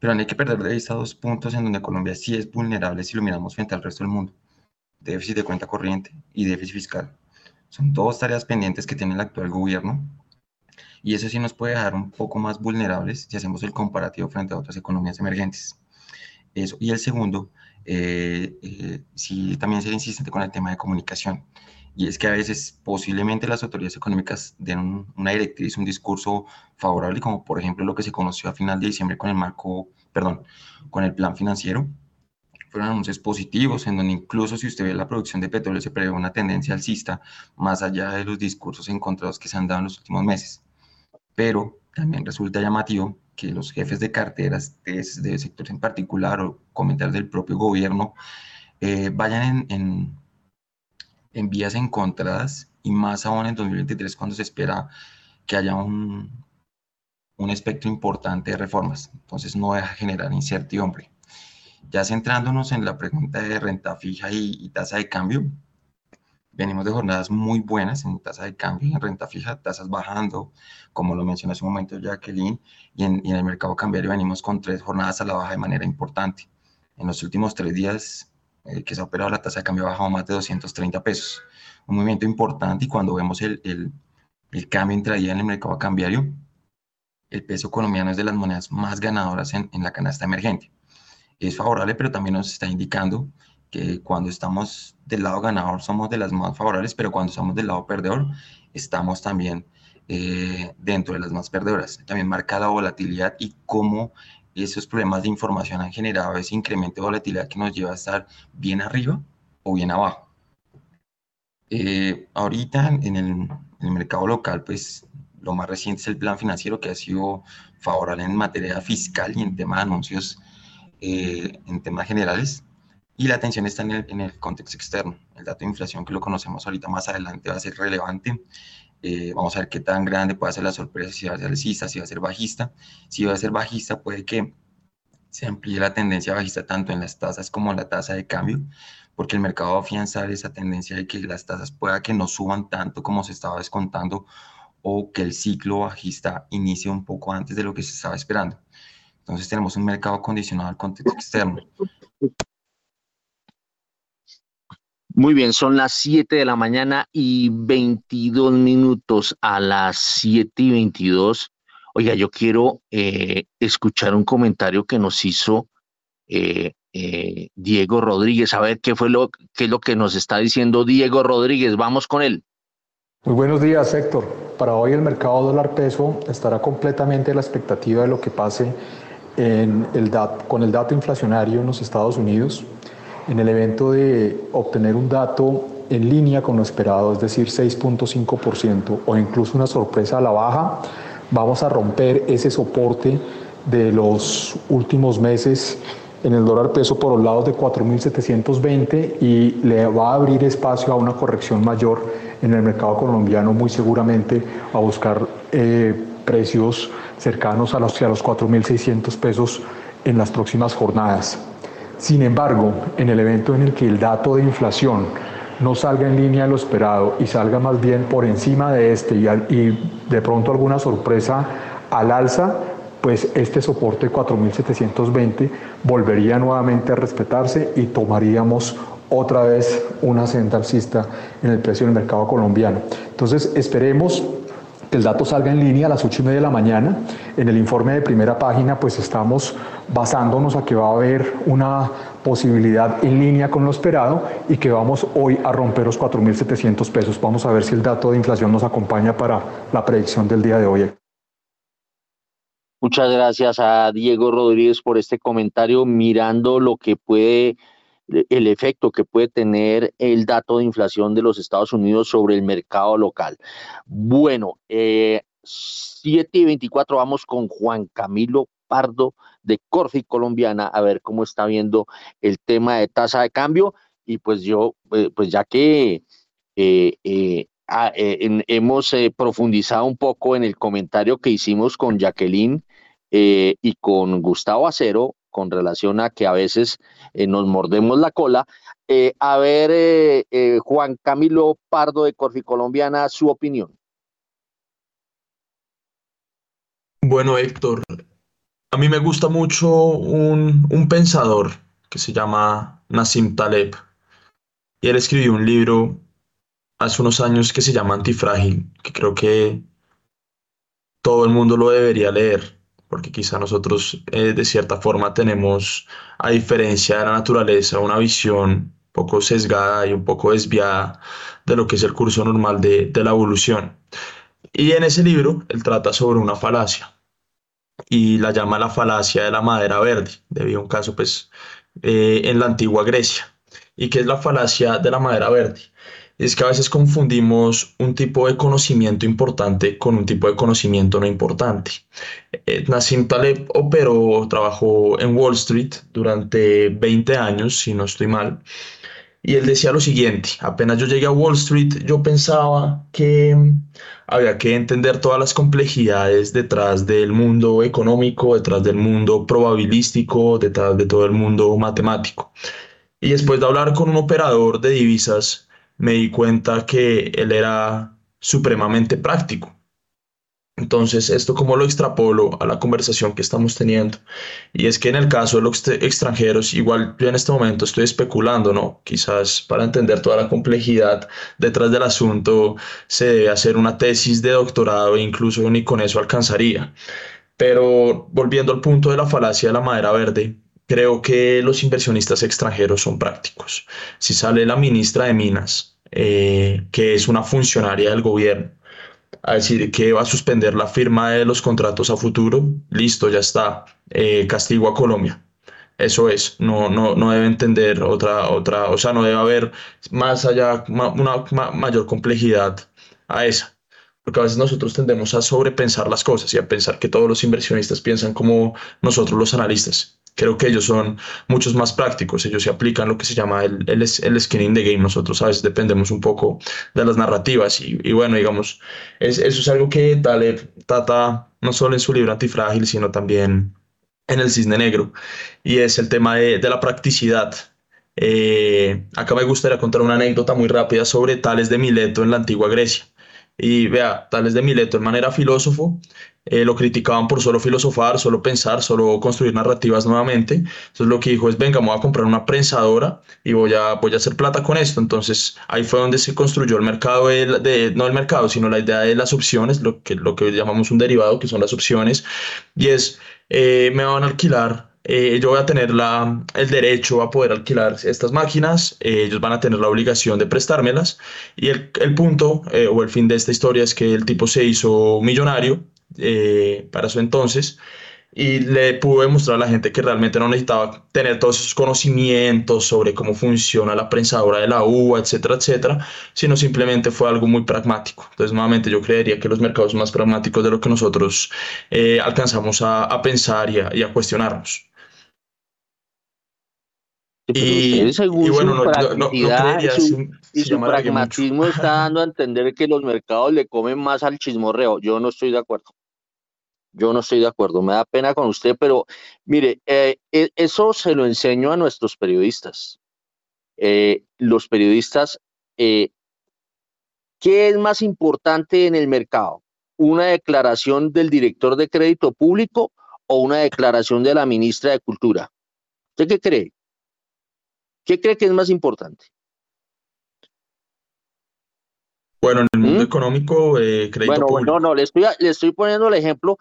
Pero no hay que perder de vista dos puntos en donde Colombia sí es vulnerable si lo miramos frente al resto del mundo. Déficit de cuenta corriente y déficit fiscal. Son dos tareas pendientes que tiene el actual gobierno y eso sí nos puede dejar un poco más vulnerables si hacemos el comparativo frente a otras economías emergentes. Eso. Y el segundo, eh, eh, sí también ser insistente con el tema de comunicación. Y es que a veces posiblemente las autoridades económicas den una directriz, un discurso favorable, como por ejemplo lo que se conoció a final de diciembre con el marco, perdón, con el plan financiero, fueron anuncios positivos, en donde incluso si usted ve la producción de petróleo se prevé una tendencia alcista, más allá de los discursos encontrados que se han dado en los últimos meses. Pero también resulta llamativo que los jefes de carteras de, de sectores en particular o comentarios del propio gobierno eh, vayan en, en, vías encontradas y más aún en 2023 cuando se espera que haya un, un espectro importante de reformas. Entonces no deja generar incertidumbre. Ya centrándonos en la pregunta de renta fija y, tasa de cambio, venimos de jornadas muy buenas en tasa de cambio y en renta fija, tasas bajando, como lo mencionó hace un momento Jacqueline, y en, el mercado cambiario venimos con tres jornadas a la baja de manera importante. En los últimos tres días eh, que se ha operado la tasa de cambio ha bajado más de 230 pesos. Un movimiento importante y cuando vemos el, el, el cambio intradía en el mercado cambiario, el peso colombiano es de las monedas más ganadoras en, en la canasta emergente es favorable, pero también nos está indicando que cuando estamos del lado ganador somos de las más favorables, pero cuando estamos del lado perdedor estamos también eh, dentro de las más perdedoras. También marca la volatilidad y cómo esos problemas de información han generado ese incremento de volatilidad que nos lleva a estar bien arriba o bien abajo. Eh, ahorita en el, en el mercado local, pues lo más reciente es el plan financiero que ha sido favorable en materia fiscal y en tema de anuncios eh, en temas generales y la atención está en el, en el, contexto externo. El dato de inflación que lo conocemos ahorita más adelante va a ser relevante. Eh, vamos a ver qué tan grande puede ser la sorpresa, si va a ser alcista, si va a ser bajista. Si va a ser bajista, puede que se amplíe la tendencia bajista tanto en las tasas como en la tasa de cambio, porque el mercado va a afianzar esa tendencia de que las tasas pueda que no suban tanto como se estaba descontando o que el ciclo bajista inicie un poco antes de lo que se estaba esperando. Entonces tenemos un mercado condicionado al contexto externo. Muy bien, son las 7 de la mañana y 22 minutos a las 7 y 22. Oiga, yo quiero eh, escuchar un comentario que nos hizo eh, eh, Diego Rodríguez, a ver qué fue lo, qué es lo que nos está diciendo Diego Rodríguez. Vamos con él. Muy buenos días, Héctor. Para hoy el mercado dólar peso estará completamente a la expectativa de lo que pase en el con el dato inflacionario en los Estados Unidos, en el evento de obtener un dato en línea con lo esperado, es decir, 6.5% o incluso una sorpresa a la baja, vamos a romper ese soporte de los últimos meses en el dólar peso por los lados de 4.720 y le va a abrir espacio a una corrección mayor en el mercado colombiano, muy seguramente a buscar eh, precios cercanos a los, a los 4.600 pesos en las próximas jornadas. Sin embargo, en el evento en el que el dato de inflación no salga en línea de lo esperado y salga más bien por encima de este y, y de pronto alguna sorpresa al alza, pues este soporte 4.720 volvería nuevamente a respetarse y tomaríamos otra vez una senda alcista en el precio del mercado colombiano. Entonces esperemos el dato salga en línea a las 8 y media de la mañana. En el informe de primera página, pues estamos basándonos a que va a haber una posibilidad en línea con lo esperado y que vamos hoy a romper los 4.700 pesos. Vamos a ver si el dato de inflación nos acompaña para la predicción del día de hoy. Muchas gracias a Diego Rodríguez por este comentario, mirando lo que puede el efecto que puede tener el dato de inflación de los Estados Unidos sobre el mercado local. Bueno, eh, 7 y 24 vamos con Juan Camilo Pardo de Corfi Colombiana a ver cómo está viendo el tema de tasa de cambio y pues yo, eh, pues ya que hemos profundizado un poco en el comentario que hicimos con Jacqueline y con Gustavo Acero con relación a que a veces nos mordemos la cola. a ver, Juan Camilo Pardo de Corfi Colombiana, su opinión. Bueno, Héctor, a mí me gusta mucho un, un pensador que se llama Nassim Taleb. Y él escribió un libro hace unos años que se llama Antifrágil, que creo que todo el mundo lo debería leer, porque quizá nosotros eh, de cierta forma tenemos, a diferencia de la naturaleza, una visión poco sesgada y un poco desviada de lo que es el curso normal de, de la evolución. Y en ese libro él trata sobre una falacia y la llama la falacia de la madera verde, debido a un caso pues eh, en la antigua Grecia. ¿Y qué es la falacia de la madera verde? Es que a veces confundimos un tipo de conocimiento importante con un tipo de conocimiento no importante. Eh, Nassim Taleb operó, trabajó en Wall Street durante 20 años, si no estoy mal, y él decía lo siguiente, apenas yo llegué a Wall Street, yo pensaba que había que entender todas las complejidades detrás del mundo económico, detrás del mundo probabilístico, detrás de todo el mundo matemático. Y después de hablar con un operador de divisas, me di cuenta que él era supremamente práctico. Entonces, esto como lo extrapolo a la conversación que estamos teniendo. Y es que en el caso de los extranjeros, igual yo en este momento estoy especulando, ¿no? Quizás para entender toda la complejidad detrás del asunto se debe hacer una tesis de doctorado e incluso ni con eso alcanzaría. Pero volviendo al punto de la falacia de la madera verde, creo que los inversionistas extranjeros son prácticos. Si sale la ministra de Minas, eh, que es una funcionaria del gobierno, a decir que va a suspender la firma de los contratos a futuro, listo, ya está, eh, castigo a Colombia. Eso es, no, no, no debe entender otra, otra, o sea, no debe haber más allá, una mayor complejidad a esa. Porque a veces nosotros tendemos a sobrepensar las cosas y a pensar que todos los inversionistas piensan como nosotros los analistas creo que ellos son muchos más prácticos, ellos se aplican lo que se llama el, el, el skin the game, nosotros a veces dependemos un poco de las narrativas y, y bueno, digamos, es, eso es algo que Taleb trata no solo en su libro Antifrágil, sino también en el Cisne Negro, y es el tema de, de la practicidad. Eh, acá me gustaría contar una anécdota muy rápida sobre Tales de Mileto en la antigua Grecia. Y vea, Tales de Mileto, en manera filósofo, eh, lo criticaban por solo filosofar, solo pensar, solo construir narrativas nuevamente. Entonces lo que dijo es, venga, voy a comprar una prensadora y voy a, voy a hacer plata con esto. Entonces ahí fue donde se construyó el mercado, de, no el mercado, sino la idea de las opciones, lo que, lo que llamamos un derivado, que son las opciones. Y es, eh, me van a alquilar eh, yo voy a tener la, el derecho a poder alquilar estas máquinas, ellos van a tener la obligación de prestármelas y el, el punto o el fin de esta historia es que el tipo se hizo millonario eh, para su entonces y le pude demostrar a la gente que realmente no necesitaba tener todos esos conocimientos sobre cómo funciona la prensadora de la uva, etcétera, etcétera, sino simplemente fue algo muy pragmático. Entonces, nuevamente, yo creería que los mercados más pragmáticos de lo que nosotros eh, alcanzamos a, a, pensar y a, y a cuestionarnos. Y, y, bueno, no, no, no su, si, y su pragmatismo está dando a entender que los mercados le comen más al chismorreo. Yo no estoy de acuerdo. Yo no estoy de acuerdo, me da pena con usted, pero mire, eh, e, eso se lo enseño a nuestros periodistas. Eh, los periodistas, eh, ¿qué es más importante en el mercado? ¿Una declaración del director de crédito público o una declaración de la ministra de Cultura? ¿Usted qué cree? ¿Qué cree que es más importante? Bueno, en el mundo ¿Mm? económico, eh, crédito bueno, público. no, no, le estoy, le estoy poniendo el ejemplo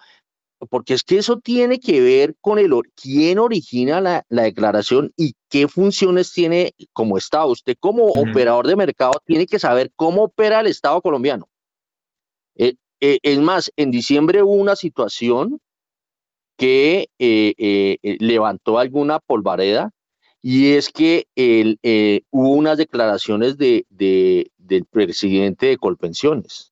porque es que eso tiene que ver con el quién origina la, la declaración y qué funciones tiene como Estado. Usted como uh -huh. operador de mercado tiene que saber cómo opera el Estado colombiano. Eh, eh, es más, en diciembre hubo una situación que eh, eh, levantó alguna polvareda y es que eh, hubo unas declaraciones de, de, del presidente de Colpensiones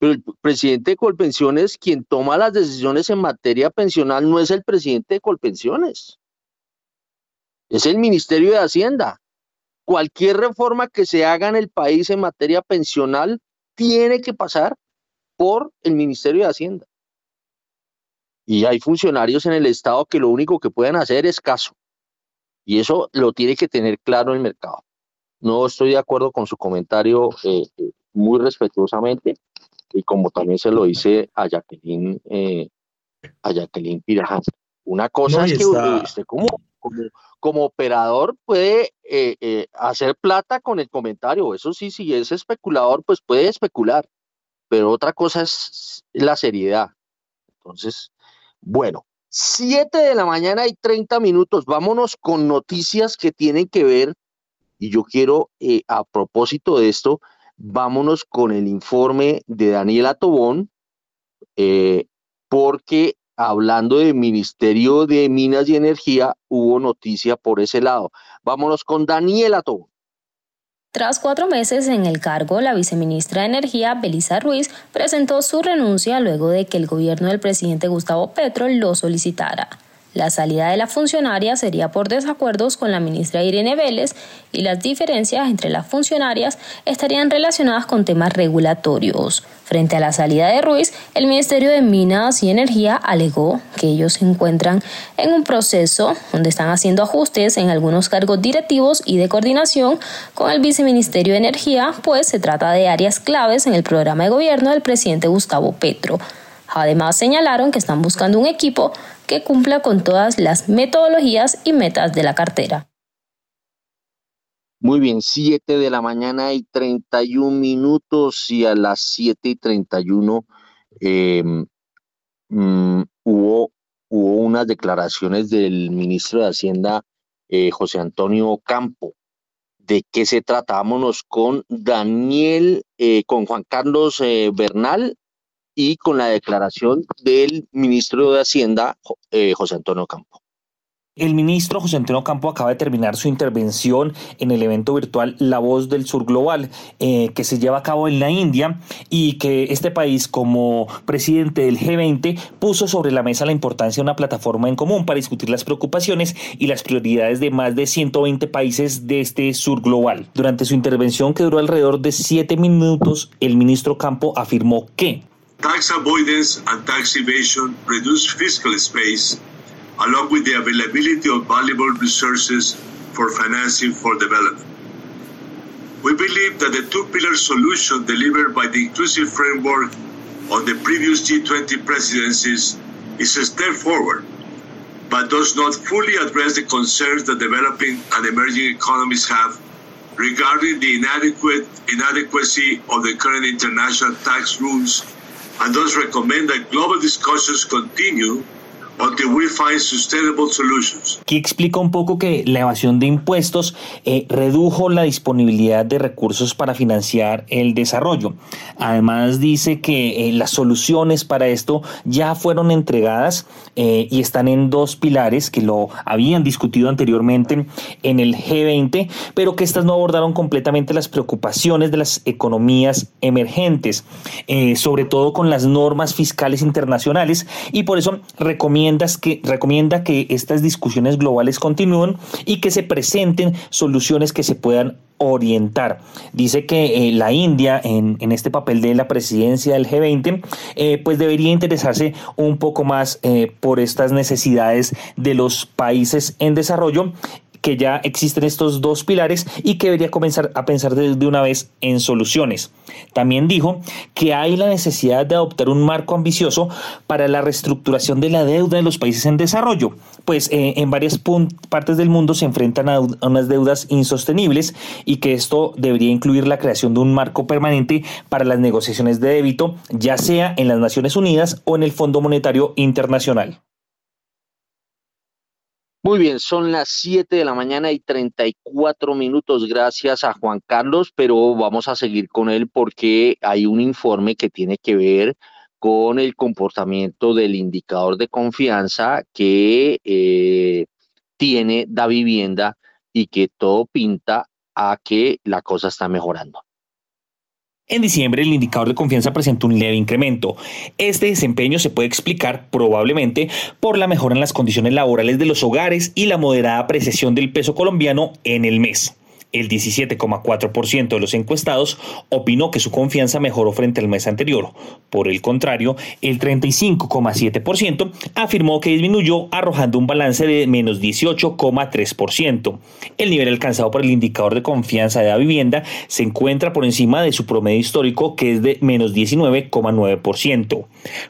pero el presidente de Colpensiones, quien toma las decisiones en materia pensional, no es el presidente de Colpensiones, es el Ministerio de Hacienda. cualquier reforma que se haga en el país en materia pensional tiene que pasar por el Ministerio de Hacienda. Y hay funcionarios en el Estado que lo único que pueden hacer es caso. Y eso lo tiene que tener claro el mercado. No estoy de acuerdo con su comentario eh, eh, muy respetuosamente y como también se lo hice a Jacqueline, eh, a Jacqueline Piraján. Una cosa es que usted como, como, operador puede hacer plata con el comentario. Eso sí, si es especulador, pues puede especular. Pero otra cosa es la seriedad. Entonces, bueno, 7 de la mañana y 30 minutos. Vámonos con noticias que tienen que ver y yo quiero, eh, a propósito de esto, vámonos con el informe de Daniela Tobón, eh, porque hablando del Ministerio de Minas y Energía, hubo noticia por ese lado. Vámonos con Daniela Tobón. Tras cuatro meses en el cargo, la viceministra de Energía, Belisa Ruiz, presentó su renuncia luego de que el gobierno del presidente Gustavo Petro lo solicitara. La salida de la funcionaria sería por desacuerdos con la ministra Irene Vélez y las diferencias entre las funcionarias estarían relacionadas con temas regulatorios. Frente a la salida de Ruiz, el Ministerio de Minas y Energía alegó que ellos se encuentran en un proceso donde están haciendo ajustes en algunos cargos directivos y de coordinación con el Viceministerio de Energía, pues se trata de áreas claves en el programa de gobierno del presidente Gustavo Petro. Además, señalaron que están buscando un equipo que cumpla con todas las metodologías y metas de la cartera. Muy bien, 7 de la mañana y 31 minutos y a las 7 y 31 em, mm, hubo, hubo unas declaraciones del ministro de Hacienda, eh, José Antonio Campo. ¿De qué se tratábamos con Daniel, eh, con Juan Carlos eh, Bernal y con la declaración del ministro de Hacienda, eh, José Antonio Campo. El ministro José Antonio Campo acaba de terminar su intervención en el evento virtual La Voz del Sur Global, eh, que se lleva a cabo en la India y que este país, como presidente del G20, puso sobre la mesa la importancia de una plataforma en común para discutir las preocupaciones y las prioridades de más de 120 países de este sur global. Durante su intervención, que duró alrededor de siete minutos, el ministro Campo afirmó que Tax avoidance and tax evasion reduce fiscal space, along with the availability of valuable resources for financing for development. We believe that the two pillar solution delivered by the inclusive framework on the previous G20 presidencies is a step forward, but does not fully address the concerns that developing and emerging economies have regarding the inadequate inadequacy of the current international tax rules and thus recommend that global discussions continue until we find sustainable solutions. Aquí explica un poco que la evasión de impuestos eh, redujo la disponibilidad de recursos para financiar el desarrollo. Además dice que eh, las soluciones para esto ya fueron entregadas eh, y están en dos pilares que lo habían discutido anteriormente en el G20, pero que estas no abordaron completamente las preocupaciones de las economías emergentes, sobre todo con las normas fiscales internacionales y por eso recomienda recomienda que estas discusiones globales continúen y que se presenten soluciones que se puedan orientar. Dice que eh, la India, en, este papel de la presidencia del G20, eh, pues debería interesarse un poco más eh, por estas necesidades de los países en desarrollo que ya existen estos dos pilares y que debería comenzar a pensar de una vez en soluciones. También dijo que hay la necesidad de adoptar un marco ambicioso para la reestructuración de la deuda de los países en desarrollo, pues eh, en varias partes del mundo se enfrentan a unas deudas insostenibles y que esto debería incluir la creación de un marco permanente para las negociaciones de débito, ya sea en las Naciones Unidas o en el Fondo Monetario Internacional. Muy bien, son las 7 de la mañana y 34 minutos. Gracias a Juan Carlos, pero vamos a seguir con él porque hay un informe que tiene que ver con el comportamiento del indicador de confianza que eh, tiene Da Vivienda y que todo pinta a que la cosa está mejorando. En diciembre, el indicador de confianza presentó un leve incremento. Este desempeño se puede explicar probablemente por la mejora en las condiciones laborales de los hogares y la moderada apreciación del peso colombiano en el mes. El 17,4% de los encuestados opinó que su confianza mejoró frente al mes anterior. Por el contrario, el 35,7% afirmó que disminuyó arrojando un balance de menos 18,3%. El nivel alcanzado por el indicador de confianza de la vivienda se encuentra por encima de su promedio histórico que es de menos 19,9%.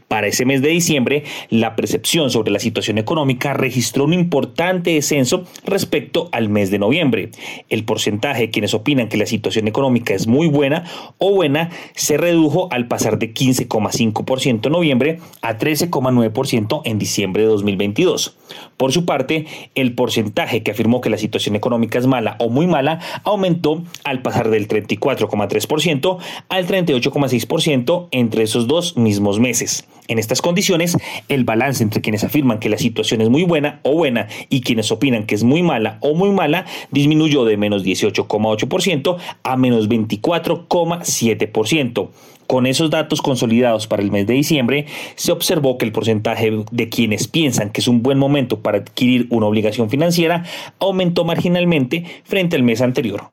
Para ese mes de diciembre, la percepción sobre la situación económica registró un importante descenso respecto al mes de noviembre. El porcentaje de quienes opinan que la situación económica es muy buena o buena se redujo al pasar de 15,5% en noviembre a 13,9% en diciembre de 2022. Por su parte, el porcentaje que afirmó que la situación económica es mala o muy mala aumentó al pasar del 34,3% al 38,6% entre esos dos mismos meses. En estas condiciones, el balance entre quienes afirman que la situación es muy buena o buena y quienes opinan que es muy mala o muy mala disminuyó de menos 18,8% a menos 24,7%. Con esos datos consolidados para el mes de diciembre, se observó que el porcentaje de quienes piensan que es un buen momento para adquirir una obligación financiera aumentó marginalmente frente al mes anterior.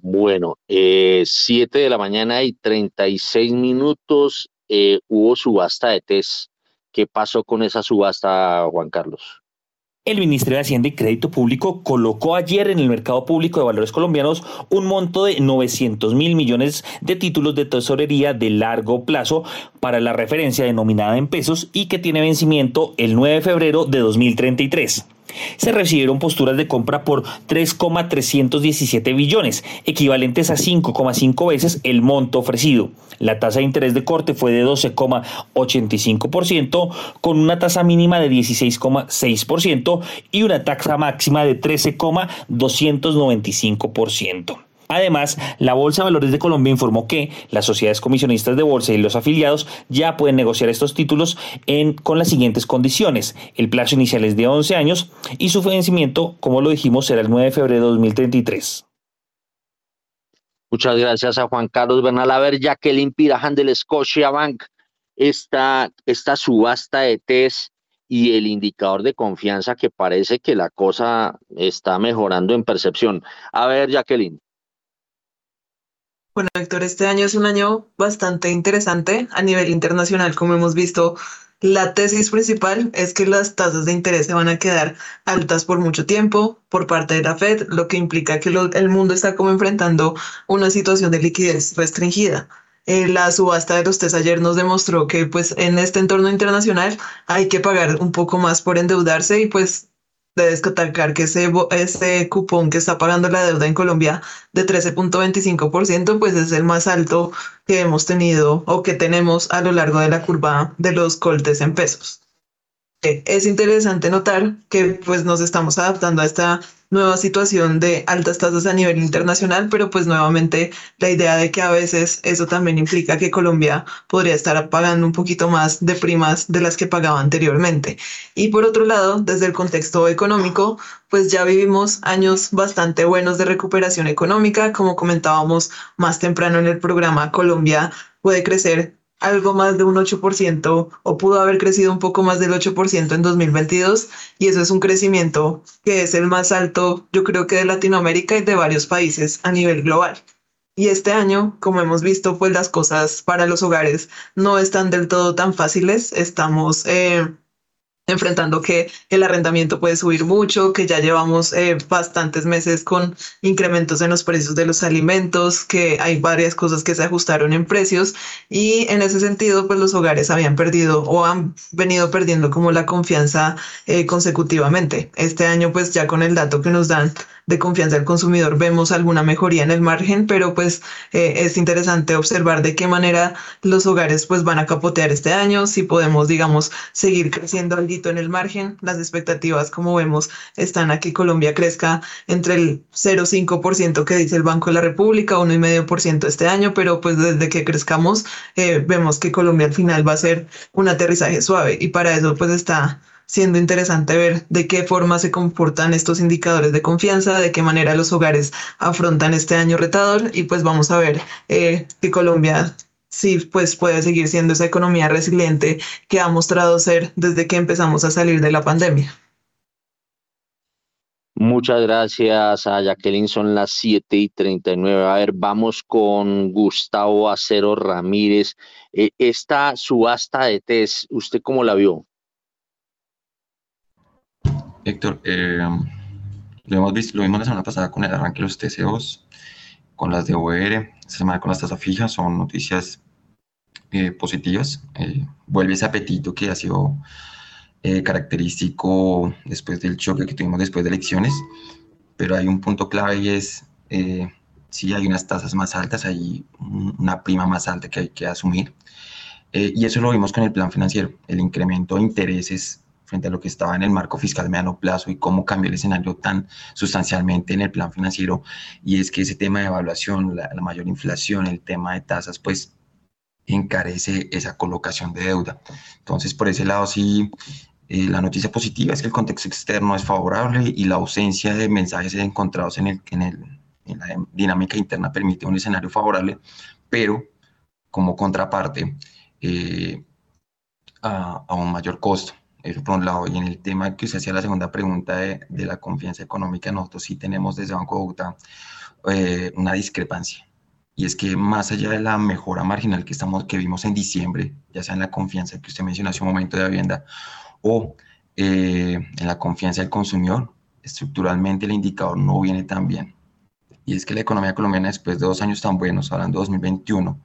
Bueno, eh, 7 de la mañana y 36 minutos eh, hubo subasta de test. ¿Qué pasó con esa subasta, Juan Carlos? El Ministerio de Hacienda y Crédito Público colocó ayer en el mercado público de valores colombianos un monto de 900 mil millones de títulos de tesorería de largo plazo para la referencia denominada en pesos y que tiene vencimiento el 9 de febrero de 2033 se recibieron posturas de compra por 3,317 billones, equivalentes a 5,5 veces el monto ofrecido. La tasa de interés de corte fue de 12,85%, con una tasa mínima de 16,6% y una tasa máxima de 13,295%. Además, la Bolsa de Valores de Colombia informó que las sociedades comisionistas de bolsa y los afiliados ya pueden negociar estos títulos con las siguientes condiciones. El plazo inicial es de 11 años y su vencimiento, como lo dijimos, será el 9 de febrero de 2033. Muchas gracias a Juan Carlos Bernal. A ver, Jacqueline Pirajan del Scotiabank, esta, esta subasta de test y el indicador de confianza que parece que la cosa está mejorando en percepción. A ver, Jacqueline. Bueno, Héctor, este año es un año bastante interesante a nivel internacional, como hemos visto. La tesis principal es que las tasas de interés se van a quedar altas por mucho tiempo por parte de la Fed, lo que implica que el mundo está como enfrentando una situación de liquidez restringida. Eh, la subasta de los test ayer nos demostró que pues en este entorno internacional hay que pagar un poco más por endeudarse y pues de destacar que ese, ese cupón que está pagando la deuda en Colombia de 13.25%, pues es el más alto que hemos tenido o que tenemos a lo largo de la curva de los coltes en pesos. Es interesante notar que pues nos estamos adaptando a esta nueva situación de altas tasas a nivel internacional, pero pues nuevamente la idea de que a veces eso también implica que Colombia podría estar pagando un poquito más de primas de las que pagaba anteriormente. Y por otro lado, desde el contexto económico, pues ya vivimos años bastante buenos de recuperación económica, como comentábamos más temprano en el programa, Colombia puede crecer algo más de un 8% o pudo haber crecido un poco más del 8% en 2022 y eso es un crecimiento que es el más alto yo creo que de Latinoamérica y de varios países a nivel global. Y este año, como hemos visto, pues las cosas para los hogares no están del todo tan fáciles. Estamos eh, enfrentando que el arrendamiento puede subir mucho, que ya llevamos eh, bastantes meses con incrementos en los precios de los alimentos, que hay varias cosas que se ajustaron en precios y en ese sentido pues los hogares habían perdido o han venido perdiendo como la confianza eh, consecutivamente. Este año pues ya con el dato que nos dan de confianza del consumidor vemos alguna mejoría en el margen, pero pues eh, es interesante observar de qué manera los hogares pues van a capotear este año, si podemos digamos seguir creciendo algo en el margen, las expectativas como vemos están a que Colombia crezca entre el 0,5% que dice el Banco de la República, 1,5% este año, pero pues desde que crezcamos eh, vemos que Colombia al final va a ser un aterrizaje suave y para eso pues está siendo interesante ver de qué forma se comportan estos indicadores de confianza, de qué manera los hogares afrontan este año retador y pues vamos a ver eh, que Colombia sí pues puede seguir siendo esa economía resiliente que ha mostrado ser desde que empezamos a salir de la pandemia. Muchas gracias a Jacqueline, son las 7 y 39. A ver, vamos con Gustavo Acero Ramírez. Eh, esta subasta de test, ¿usted cómo la vio? Héctor, eh, lo hemos visto, lo vimos la semana pasada con el arranque de los TCOs, con las de esta semana con las tasas fijas, son noticias eh, positivas. Eh, vuelve ese apetito que ha sido característico después del choque que tuvimos después de elecciones, pero hay un punto clave y es si hay unas tasas más altas, hay una prima más alta que hay que asumir. y eso lo vimos con el plan financiero, el incremento de intereses frente a lo que estaba en el marco fiscal de mediano plazo y cómo cambió el escenario tan sustancialmente en el plan financiero. Y es que ese tema de evaluación, la, mayor inflación, el tema de tasas, pues encarece esa colocación de deuda. Entonces, por ese lado, sí, eh, la noticia positiva es que el contexto externo es favorable y la ausencia de mensajes encontrados en, el, en, el, en la dinámica interna permite un escenario favorable, pero como contraparte eh, a, a un mayor costo. Eso por un lado. Y en el tema que usted hacía la segunda pregunta de, de la confianza económica, nosotros sí tenemos desde Banco de Bogotá eh, una discrepancia. Y es que más allá de la mejora marginal que, estamos, que vimos en diciembre, ya sea en la confianza que usted mencionó hace un momento de vivienda o eh, en la confianza del consumidor, estructuralmente el indicador no viene tan bien. Y es que la economía colombiana, después de dos años tan buenos, hablando de 2021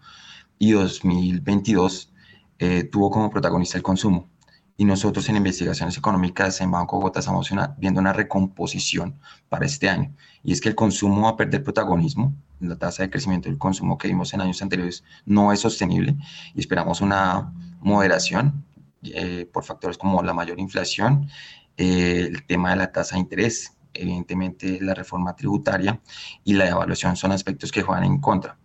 y 2022, eh, tuvo como protagonista el consumo y nosotros en investigaciones económicas en Banco Bogotá estamos viendo una recomposición para este año. Y es que el consumo va a perder protagonismo. La tasa de crecimiento del consumo que vimos en años anteriores no es sostenible y esperamos una moderación eh, por factores como la mayor inflación, eh, el tema de la tasa de interés, evidentemente la reforma tributaria y la evaluación son aspectos que juegan en contra.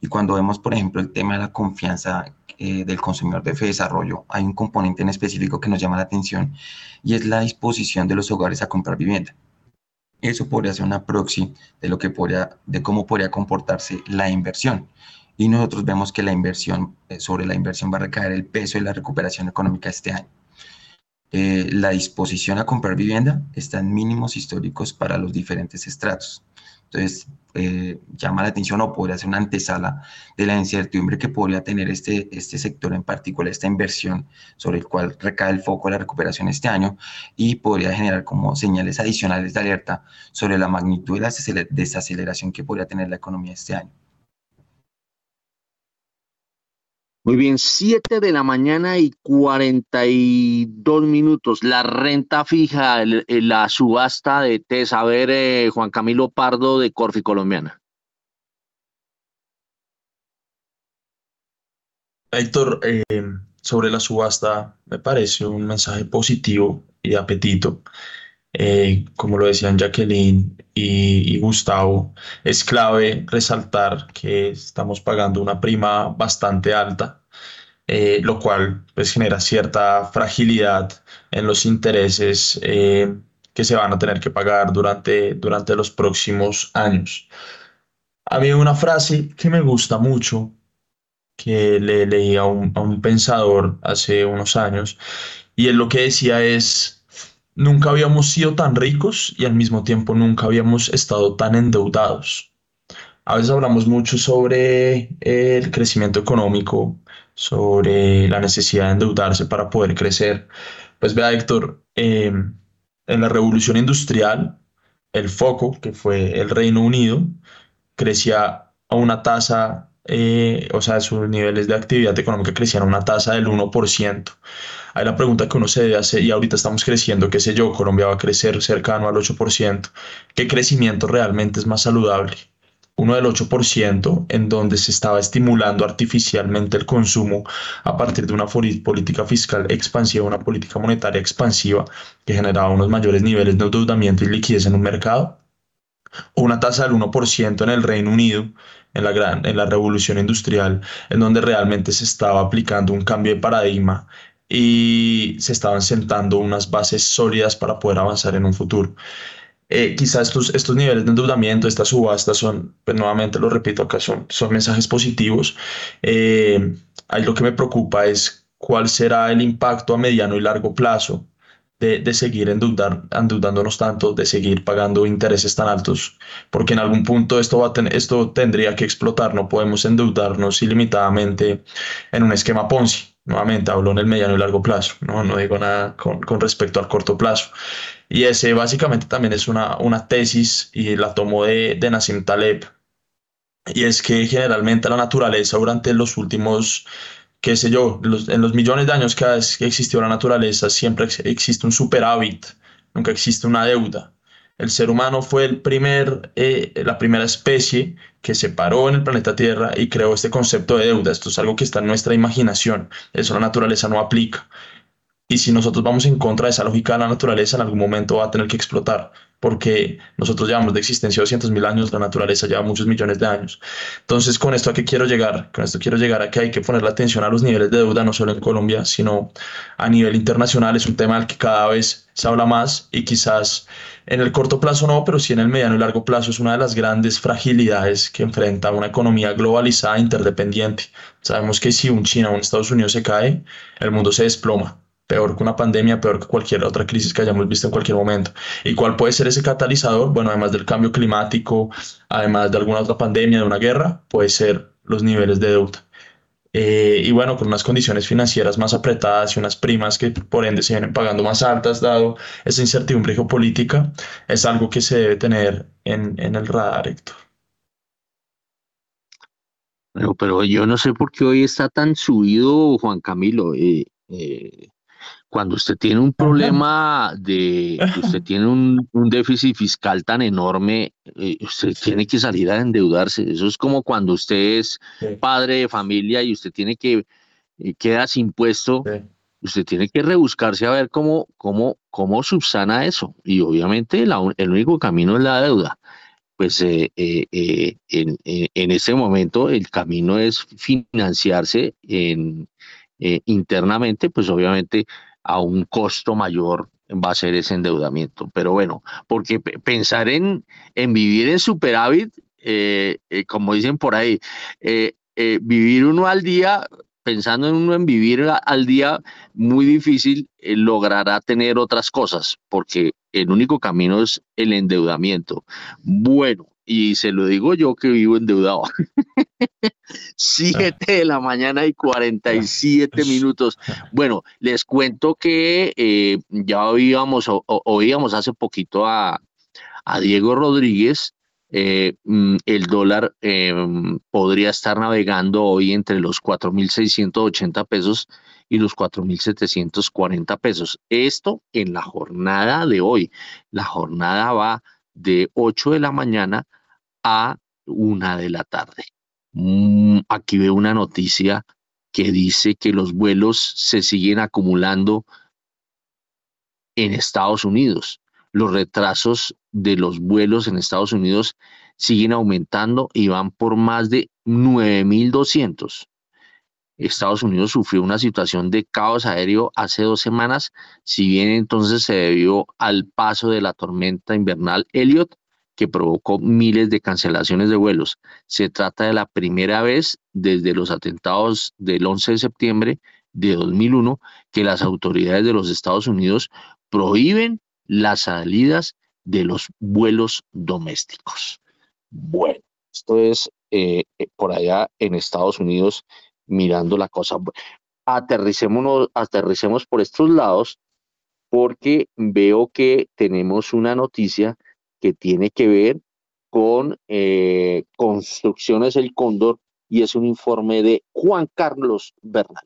Y cuando vemos, por ejemplo, el tema de la confianza eh, del consumidor de desarrollo, hay un componente en específico que nos llama la atención y es la disposición de los hogares a comprar vivienda. Eso podría ser una proxy de lo que podría, de cómo podría comportarse la inversión. Y nosotros vemos que la inversión, eh, sobre la inversión va a recaer el peso de la recuperación económica este año. Eh, la disposición a comprar vivienda está en mínimos históricos para los diferentes estratos. Entonces, eh, llama la atención o podría ser una antesala de la incertidumbre que podría tener este, este sector en particular, esta inversión sobre el cual recae el foco de la recuperación este año y podría generar como señales adicionales de alerta sobre la magnitud de la desaceleración que podría tener la economía este año. Muy bien, 7 de la mañana y 42 minutos. La renta fija, la subasta de TES. A ver, eh, Juan Camilo Pardo de Corfi Colombiana. Héctor, eh, sobre la subasta, me parece un mensaje positivo y de apetito. Eh, como lo decían Jacqueline y, Gustavo, es clave resaltar que estamos pagando una prima bastante alta, eh, lo cual pues, genera cierta fragilidad en los intereses eh, que se van a tener que pagar durante, durante los próximos años. Había una frase que me gusta mucho, que le leí a un, a un pensador hace unos años, y él lo que decía es, Nunca habíamos sido tan ricos y al mismo tiempo nunca habíamos estado tan endeudados. A veces hablamos mucho sobre el crecimiento económico, sobre la necesidad de endeudarse para poder crecer. Pues vea, Héctor, em, en la revolución industrial, el foco, que fue el Reino Unido, crecía a una tasa, eh, o sea, sus niveles de actividad económica crecían a una tasa del 1% hay la pregunta que uno se debe hacer, y ahorita estamos creciendo, qué sé yo, Colombia va a crecer cercano al 8%, ¿qué crecimiento realmente es más saludable? Uno del 8%, en donde se estaba estimulando artificialmente el consumo a partir de una política fiscal expansiva, una política monetaria expansiva que generaba unos mayores niveles de endeudamiento y liquidez en un mercado, o una tasa del 1% en el Reino Unido, en la, gran, en la revolución industrial, en donde realmente se estaba aplicando un cambio de paradigma y se estaban sentando unas bases sólidas para poder avanzar en un futuro. Eh, quizás estos, estos niveles de endeudamiento, estas subastas son, pues nuevamente lo repito acá, son, son mensajes positivos. Eh, ahí lo que me preocupa es cuál será el impacto a mediano y largo plazo de, seguir endeudar, endeudándonos tanto, de seguir pagando intereses tan altos, porque en algún punto esto, va a esto tendría que explotar, no podemos endeudarnos ilimitadamente en un esquema Ponzi. Nuevamente hablo en el mediano y largo plazo, no, no digo nada con, con respecto al corto plazo. Y ese básicamente también es una, una tesis y la tomó de, de Nassim Taleb. Y es que generalmente la naturaleza durante los últimos qué sé yo, en los millones de años que, que existió la naturaleza, siempre existe un superávit, nunca existe una deuda. El ser humano fue el primer, eh, la primera especie que se paró en el planeta Tierra y creó este concepto de deuda. Esto es algo que está en nuestra imaginación. Eso la naturaleza no aplica. Y si nosotros vamos en contra de esa lógica la naturaleza, en algún momento va a tener que explotar, porque nosotros llevamos de existencia 200 mil años, la naturaleza lleva muchos millones de años. Entonces, con esto a qué quiero llegar? Con esto quiero llegar a que hay que poner la atención a los niveles de deuda, no solo en Colombia, sino a nivel internacional. Es un tema al que cada vez se habla más y quizás en el corto plazo no, pero sí en el mediano y largo plazo es una de las grandes fragilidades que enfrenta una economía globalizada interdependiente. Sabemos que si un China o un Estados Unidos se cae, el mundo se desploma peor que una pandemia, peor que cualquier otra crisis que hayamos visto en cualquier momento. ¿Y cuál puede ser ese catalizador? Bueno, además del cambio climático, además de alguna otra pandemia, de una guerra, puede ser los niveles de deuda. Eh, y bueno, con unas condiciones financieras más apretadas y unas primas que por ende se vienen pagando más altas, dado esa incertidumbre geopolítica, es algo que se debe tener en, en el radar, Héctor. Bueno, pero yo no sé por qué hoy está tan subido Juan Camilo. Eh, eh, cuando usted tiene un problema de, usted tiene un, déficit fiscal tan enorme, eh, usted tiene que salir a endeudarse. Eso es como cuando usted es padre de familia y usted tiene que, eh, queda sin puesto, usted tiene que rebuscarse a ver cómo, cómo, cómo subsana eso. Y obviamente el único camino es la deuda. Pues eh, en, en, ese momento el camino es financiarse en, internamente, pues obviamente a un costo mayor va a ser ese endeudamiento. Pero bueno, porque pensar en, en vivir en superávit, eh, eh, como dicen por ahí, eh, vivir uno al día, pensando en uno en vivir al día, muy difícil logrará tener otras cosas, porque el único camino es el endeudamiento. Bueno, y se lo digo yo que vivo endeudado. Siete de la mañana y 47 minutos. Bueno, les cuento que eh, ya oíamos, oíamos hace poquito a, Diego Rodríguez. Eh, mm, el dólar em, podría estar navegando hoy entre los 4.680 pesos y los 4.740 pesos. Esto en la jornada de hoy. La jornada va de 8 de la mañana a 1 de la tarde. Mm, aquí veo una noticia que dice que los vuelos se siguen acumulando en Estados Unidos. Los retrasos de los vuelos en Estados Unidos siguen aumentando y van por más de 9.200. Estados Unidos sufrió una situación de caos aéreo hace dos semanas, si bien entonces se debió al paso de la tormenta invernal Elliot, que provocó miles de cancelaciones de vuelos. Se trata de la primera vez desde los atentados del 11 de septiembre de 2001 que las autoridades de los Estados Unidos prohíben las salidas de los vuelos domésticos. Bueno, esto es eh, eh, por allá en Estados Unidos mirando la cosa. Aterricémonos, aterricemos por estos lados porque veo que tenemos una noticia que tiene que ver con eh, Construcciones El Cóndor y es un informe de Juan Carlos Bernal.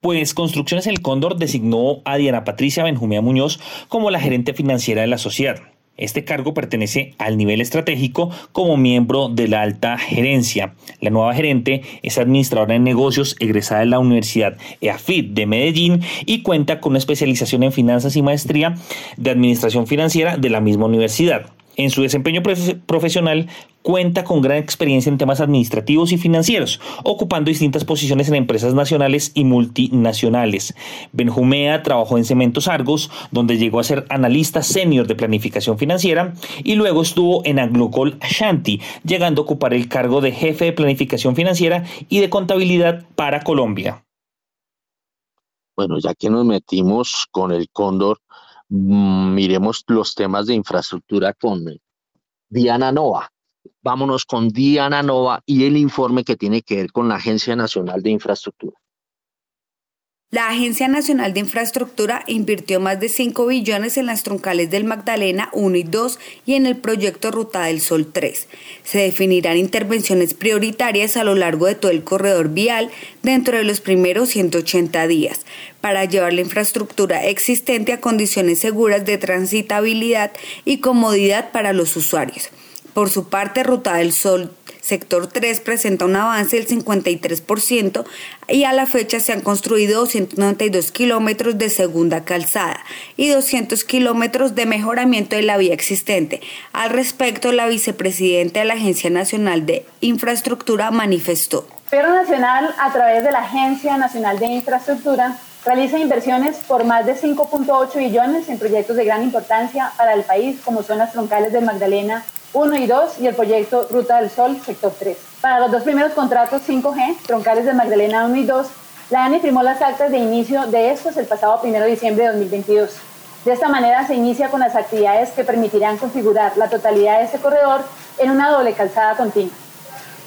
Pues Construcciones El Cóndor designó a Diana Patricia Benjumea Muñoz como la gerente financiera de la sociedad. Este cargo pertenece al nivel estratégico como miembro de la alta gerencia. La nueva gerente es administradora de negocios egresada de la Universidad EAFIT de Medellín y cuenta con una especialización en finanzas y maestría de administración financiera de la misma universidad. En su desempeño profesional cuenta con gran experiencia en temas administrativos y financieros, ocupando distintas posiciones en empresas nacionales y multinacionales. Benjumea trabajó en Cementos Argos, donde llegó a ser analista senior de planificación financiera y luego estuvo en Aglocol Shanti, llegando a ocupar el cargo de jefe de planificación financiera y de contabilidad para Colombia. Bueno, ya que nos metimos con el cóndor, miremos los temas de infraestructura con Diana Nova. Vámonos con Diana Nova y el informe que tiene que ver con la Agencia Nacional de Infraestructura. La Agencia Nacional de Infraestructura invirtió más de 5 billones en las troncales del Magdalena 1 y 2 y en el proyecto Ruta del Sol 3. Se definirán intervenciones prioritarias a lo largo de todo el corredor vial dentro de los primeros 180 días para llevar la infraestructura existente a condiciones seguras de transitabilidad y comodidad para los usuarios. Por su parte, Ruta del Sol sector 3 presenta un avance del 53% y a la fecha se han construido 292 kilómetros de segunda calzada y 200 kilómetros de mejoramiento de la vía existente. Al respecto, la vicepresidenta de la Agencia Nacional de Infraestructura manifestó. El Nacional, a través de la Agencia Nacional de Infraestructura, realiza inversiones por más de 5.8 billones en proyectos de gran importancia para el país, como son las troncales del Magdalena 1 y 2 y el proyecto Ruta del Sol, sector 3. Para los dos primeros contratos 5G, troncales de Magdalena 1 y 2, la ANI firmó las actas de inicio de estos el pasado 1 de diciembre de 2022. De esta manera se inicia con las actividades que permitirán configurar la totalidad de este corredor en una doble calzada continua.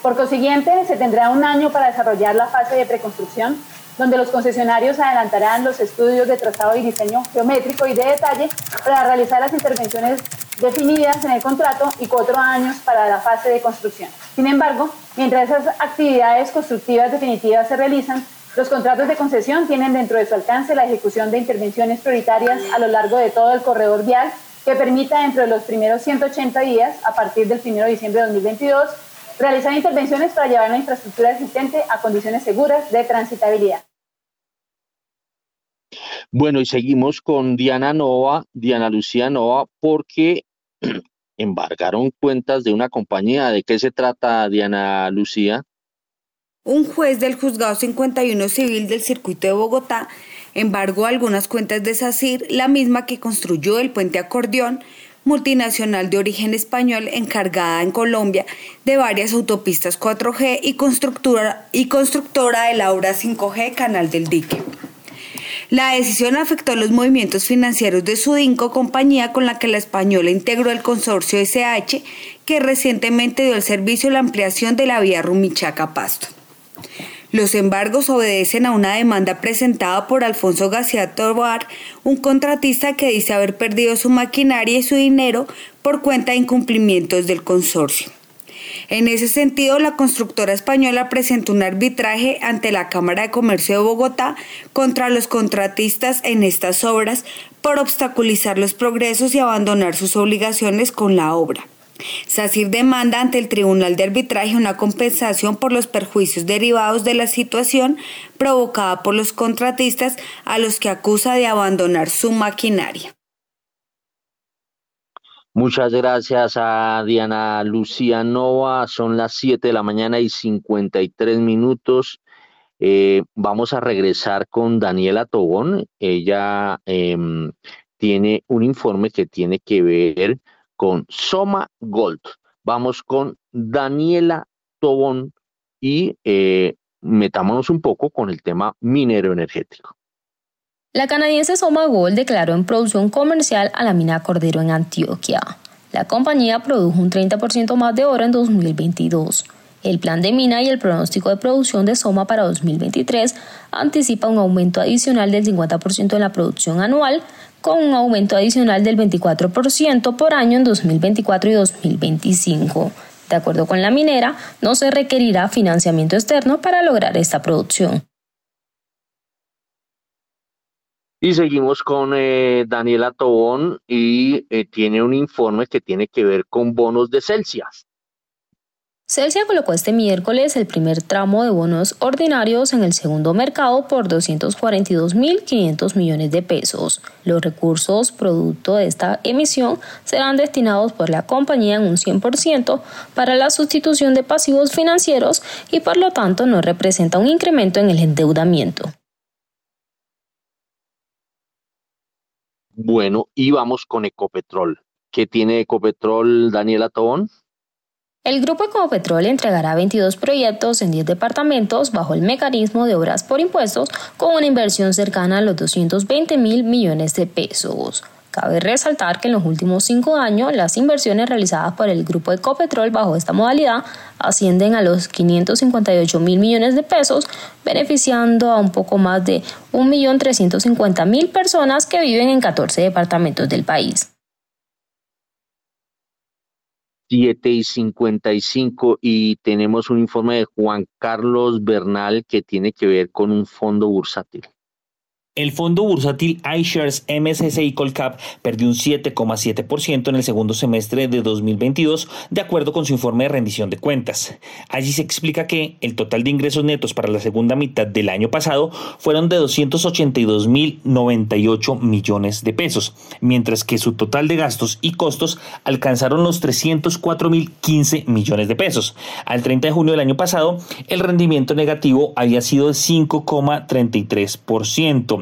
Por consiguiente, se tendrá un año para desarrollar la fase de preconstrucción, donde los concesionarios adelantarán los estudios de trazado y diseño geométrico y de detalle para realizar las intervenciones definidas en el contrato y cuatro años para la fase de construcción. Sin embargo, mientras esas actividades constructivas definitivas se realizan, los contratos de concesión tienen dentro de su alcance la ejecución de intervenciones prioritarias a lo largo de todo el corredor vial que permita dentro de los primeros 180 días, a partir del 1 de diciembre de 2022, realizar intervenciones para llevar la infraestructura existente a condiciones seguras de transitabilidad. Bueno, y seguimos con Diana Nova, Diana Lucía Nova, porque embargaron cuentas de una compañía. ¿De qué se trata, Diana Lucía? Un juez del Juzgado 51 Civil del Circuito de Bogotá embargó algunas cuentas de SACIR, la misma que construyó el puente acordeón, multinacional de origen español encargada en Colombia de varias autopistas 4G y constructora, y constructora de la obra 5G Canal del Dique. La decisión afectó los movimientos financieros de Sudinco, compañía con la que la española integró el consorcio SH, que recientemente dio el servicio a la ampliación de la vía Rumichaca-Pasto. Los embargos obedecen a una demanda presentada por Alfonso García Tobar, un contratista que dice haber perdido su maquinaria y su dinero por cuenta de incumplimientos del consorcio. En ese sentido, la constructora española presentó un arbitraje ante la Cámara de Comercio de Bogotá contra los contratistas en estas obras por obstaculizar los progresos y abandonar sus obligaciones con la obra. SACIR demanda ante el Tribunal de Arbitraje una compensación por los perjuicios derivados de la situación provocada por los contratistas a los que acusa de abandonar su maquinaria. Muchas gracias a Diana Lucía Nova. Son las 7 de la mañana y 53 minutos. Eh, vamos a regresar con Daniela Tobón. Ella em, tiene un informe que tiene que ver con Soma Gold. Vamos con Daniela Tobón y eh, metámonos un poco con el tema minero energético. La canadiense Soma Gold declaró en producción comercial a la mina Cordero en Antioquia. La compañía produjo un 30% más de oro en 2022. El plan de mina y el pronóstico de producción de Soma para 2023 anticipa un aumento adicional del 50% en la producción anual, con un aumento adicional del 24% por año en 2024 y 2025. De acuerdo con la minera, no se requerirá financiamiento externo para lograr esta producción. Y seguimos con eh, Daniela Tobón y eh, tiene un informe que tiene que ver con bonos de Celsius. Celsia colocó este miércoles el primer tramo de bonos ordinarios en el segundo mercado por 242.500 millones de pesos. Los recursos producto de esta emisión serán destinados por la compañía en un 100% para la sustitución de pasivos financieros y por lo tanto no representa un incremento en el endeudamiento. Bueno, y vamos con Ecopetrol. ¿Qué tiene Ecopetrol, Daniela Tobón? El grupo Ecopetrol entregará 22 proyectos en 10 departamentos bajo el mecanismo de obras por impuestos con una inversión cercana a los 220 mil millones de pesos. Cabe resaltar que en los últimos cinco años las inversiones realizadas por el grupo Ecopetrol bajo esta modalidad ascienden a los 558 mil millones de pesos, beneficiando a un poco más de 1.350.000 personas que viven en 14 departamentos del país. 7 y 55 y tenemos un informe de Juan Carlos Bernal que tiene que ver con un fondo bursátil. El fondo bursátil iShares MSCI Colcap perdió un 7,7% en el segundo semestre de 2022, de acuerdo con su informe de rendición de cuentas. Allí se explica que el total de ingresos netos para la segunda mitad del año pasado fueron de 282.098 millones de pesos, mientras que su total de gastos y costos alcanzaron los 304.015 millones de pesos. Al 30 de junio del año pasado, el rendimiento negativo había sido de 5,33%.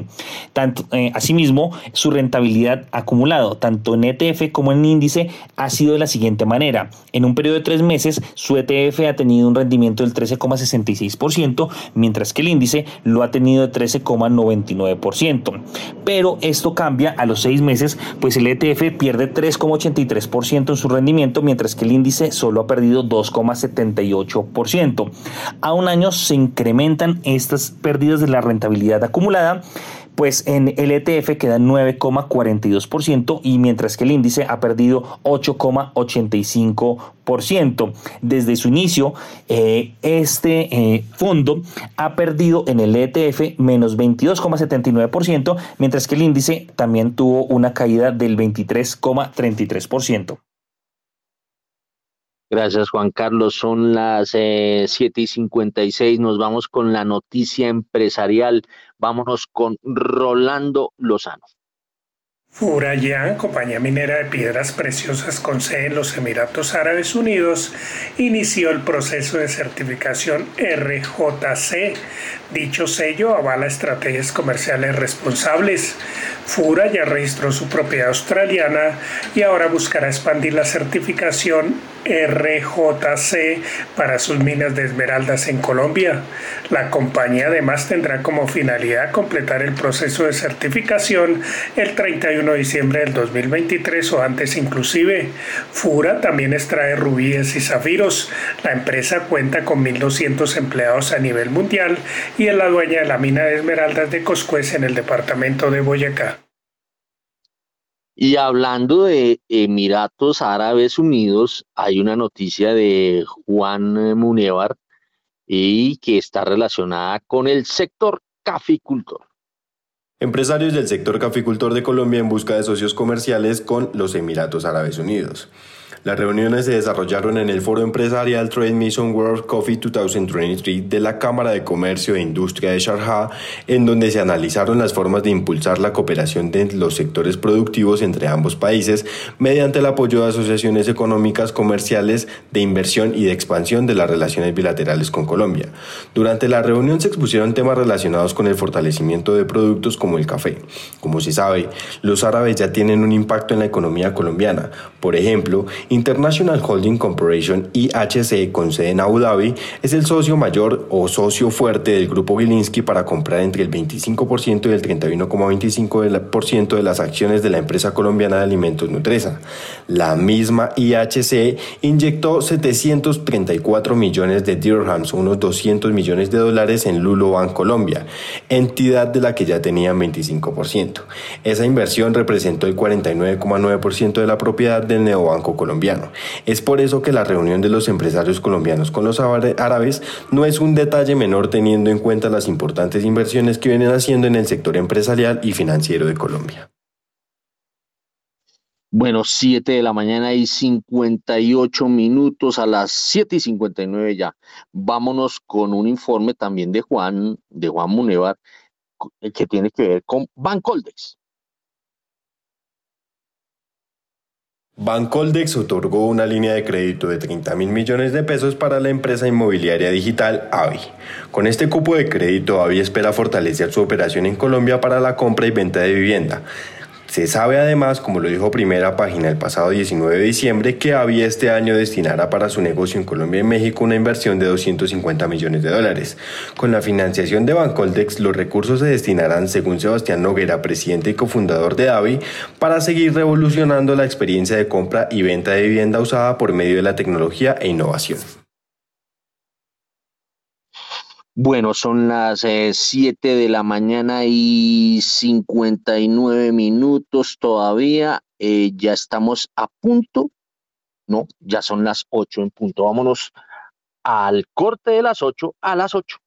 Tanto, eh, asimismo, su rentabilidad acumulado, tanto en ETF como en índice, ha sido de la siguiente manera. En un periodo de tres meses, su ETF ha tenido un rendimiento del 13,66%, mientras que el índice lo ha tenido de 13,99%. Pero esto cambia a los seis meses, pues el ETF pierde 3,83% en su rendimiento, mientras que el índice solo ha perdido 2,78%. A un año se incrementan estas pérdidas de la rentabilidad acumulada pues en el ETF queda 9,42% y mientras que el índice ha perdido 8,85%. Desde su inicio, eh, este eh, fondo ha perdido en el ETF menos 22,79%, mientras que el índice también tuvo una caída del 23,33%. Gracias, Juan Carlos. Son las eh, 7 y 56. Nos vamos con la noticia empresarial. Vámonos con Rolando Lozano. Furayan, compañía minera de piedras preciosas con sede en los Emiratos Árabes Unidos, inició el proceso de certificación RJC. Dicho sello avala estrategias comerciales responsables. Fura ya registró su propiedad australiana y ahora buscará expandir la certificación RJC para sus minas de esmeraldas en Colombia. La compañía además tendrá como finalidad completar el proceso de certificación el 31 de diciembre del 2023 o antes inclusive. Fura también extrae rubíes y zafiros. La empresa cuenta con 1.200 empleados a nivel mundial y es la dueña de la mina de esmeraldas de Coscuez en el departamento de Boyacá. Y hablando de Emiratos Árabes Unidos, hay una noticia de Juan Munevar y que está relacionada con el sector caficultor. Empresarios del sector caficultor de Colombia en busca de socios comerciales con los Emiratos Árabes Unidos. Las reuniones se desarrollaron en el foro empresarial Trade Mission World Coffee 2023 de la Cámara de Comercio e Industria de Sharjah, en donde se analizaron las formas de impulsar la cooperación de los sectores productivos entre ambos países mediante el apoyo de asociaciones económicas, comerciales, de inversión y de expansión de las relaciones bilaterales con Colombia. Durante la reunión se expusieron temas relacionados con el fortalecimiento de productos como el café. Como se sabe, los árabes ya tienen un impacto en la economía colombiana. Por ejemplo, International Holding Corporation, IHC, con sede en Abu Dhabi, es el socio mayor o socio fuerte del grupo Gilinski para comprar entre el 25% y el 31,25% de las acciones de la empresa colombiana de alimentos Nutresa. La misma IHC inyectó 734 millones de dirhams, unos 200 millones de dólares en Lulo Bank Colombia, entidad de la que ya tenían 25%. Esa inversión representó el 49,9% de la propiedad del neobanco colombiano. Es por eso que la reunión de los empresarios colombianos con los árabes no es un detalle menor teniendo en cuenta las importantes inversiones que vienen haciendo en el sector empresarial y financiero de Colombia. Bueno, 7 de la mañana y 58 minutos a las 7 y 59 ya. Vámonos con un informe también de Juan, de Juan Munevar, que tiene que ver con Bancoldex. Bancoldex otorgó una línea de crédito de 30 mil millones de pesos para la empresa inmobiliaria digital AVI. Con este cupo de crédito, AVI espera fortalecer su operación en Colombia para la compra y venta de vivienda Se sabe además, como lo dijo primera página el pasado 19 de diciembre, que había este año destinará para su negocio en Colombia y México una inversión de 250 millones de dólares. Con la financiación de Bancoldex, los recursos se destinarán, según Sebastián Noguera, presidente y cofundador de DAVI, para seguir revolucionando la experiencia de compra y venta de vivienda usada por medio de la tecnología e innovación. Bueno, son las 7 eh, de la mañana y 59 minutos todavía. Eh, ya estamos a punto. No, ya son las 8 en punto. Vámonos al corte de las 8 a las 8.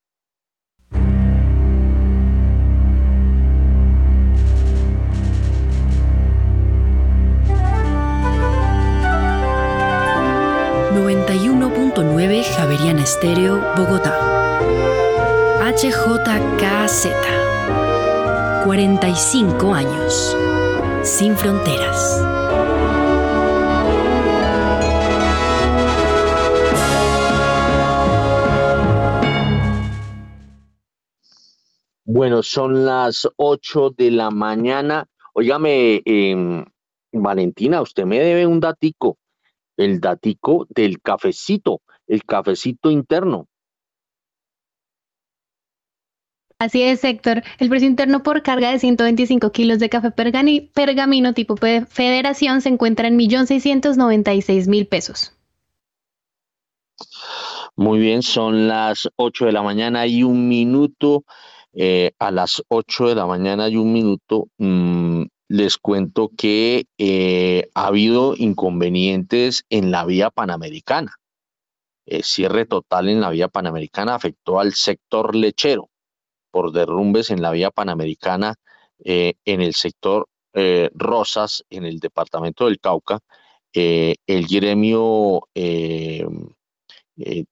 ...91.9 Javeriana Estéreo, Bogotá. HJKZ. 45 años. Sin fronteras. Bueno, son las 8 de la mañana. Óigame, em, Valentina, usted me debe un datico. El datico del cafecito, el cafecito interno. Así es, Héctor. El precio interno por carga de 125 kilos de café pergamino tipo federación se encuentra en 1.696.000 pesos. Muy bien, son las 8 de la mañana y un minuto. Eh, a las 8 de la mañana y un minuto mm, les cuento que eh, ha habido inconvenientes en la vía panamericana. El cierre total en la vía panamericana afectó al sector lechero por derrumbes en la vía panamericana eh, en el sector eh, Rosas, en el departamento del Cauca. Eh, el gremio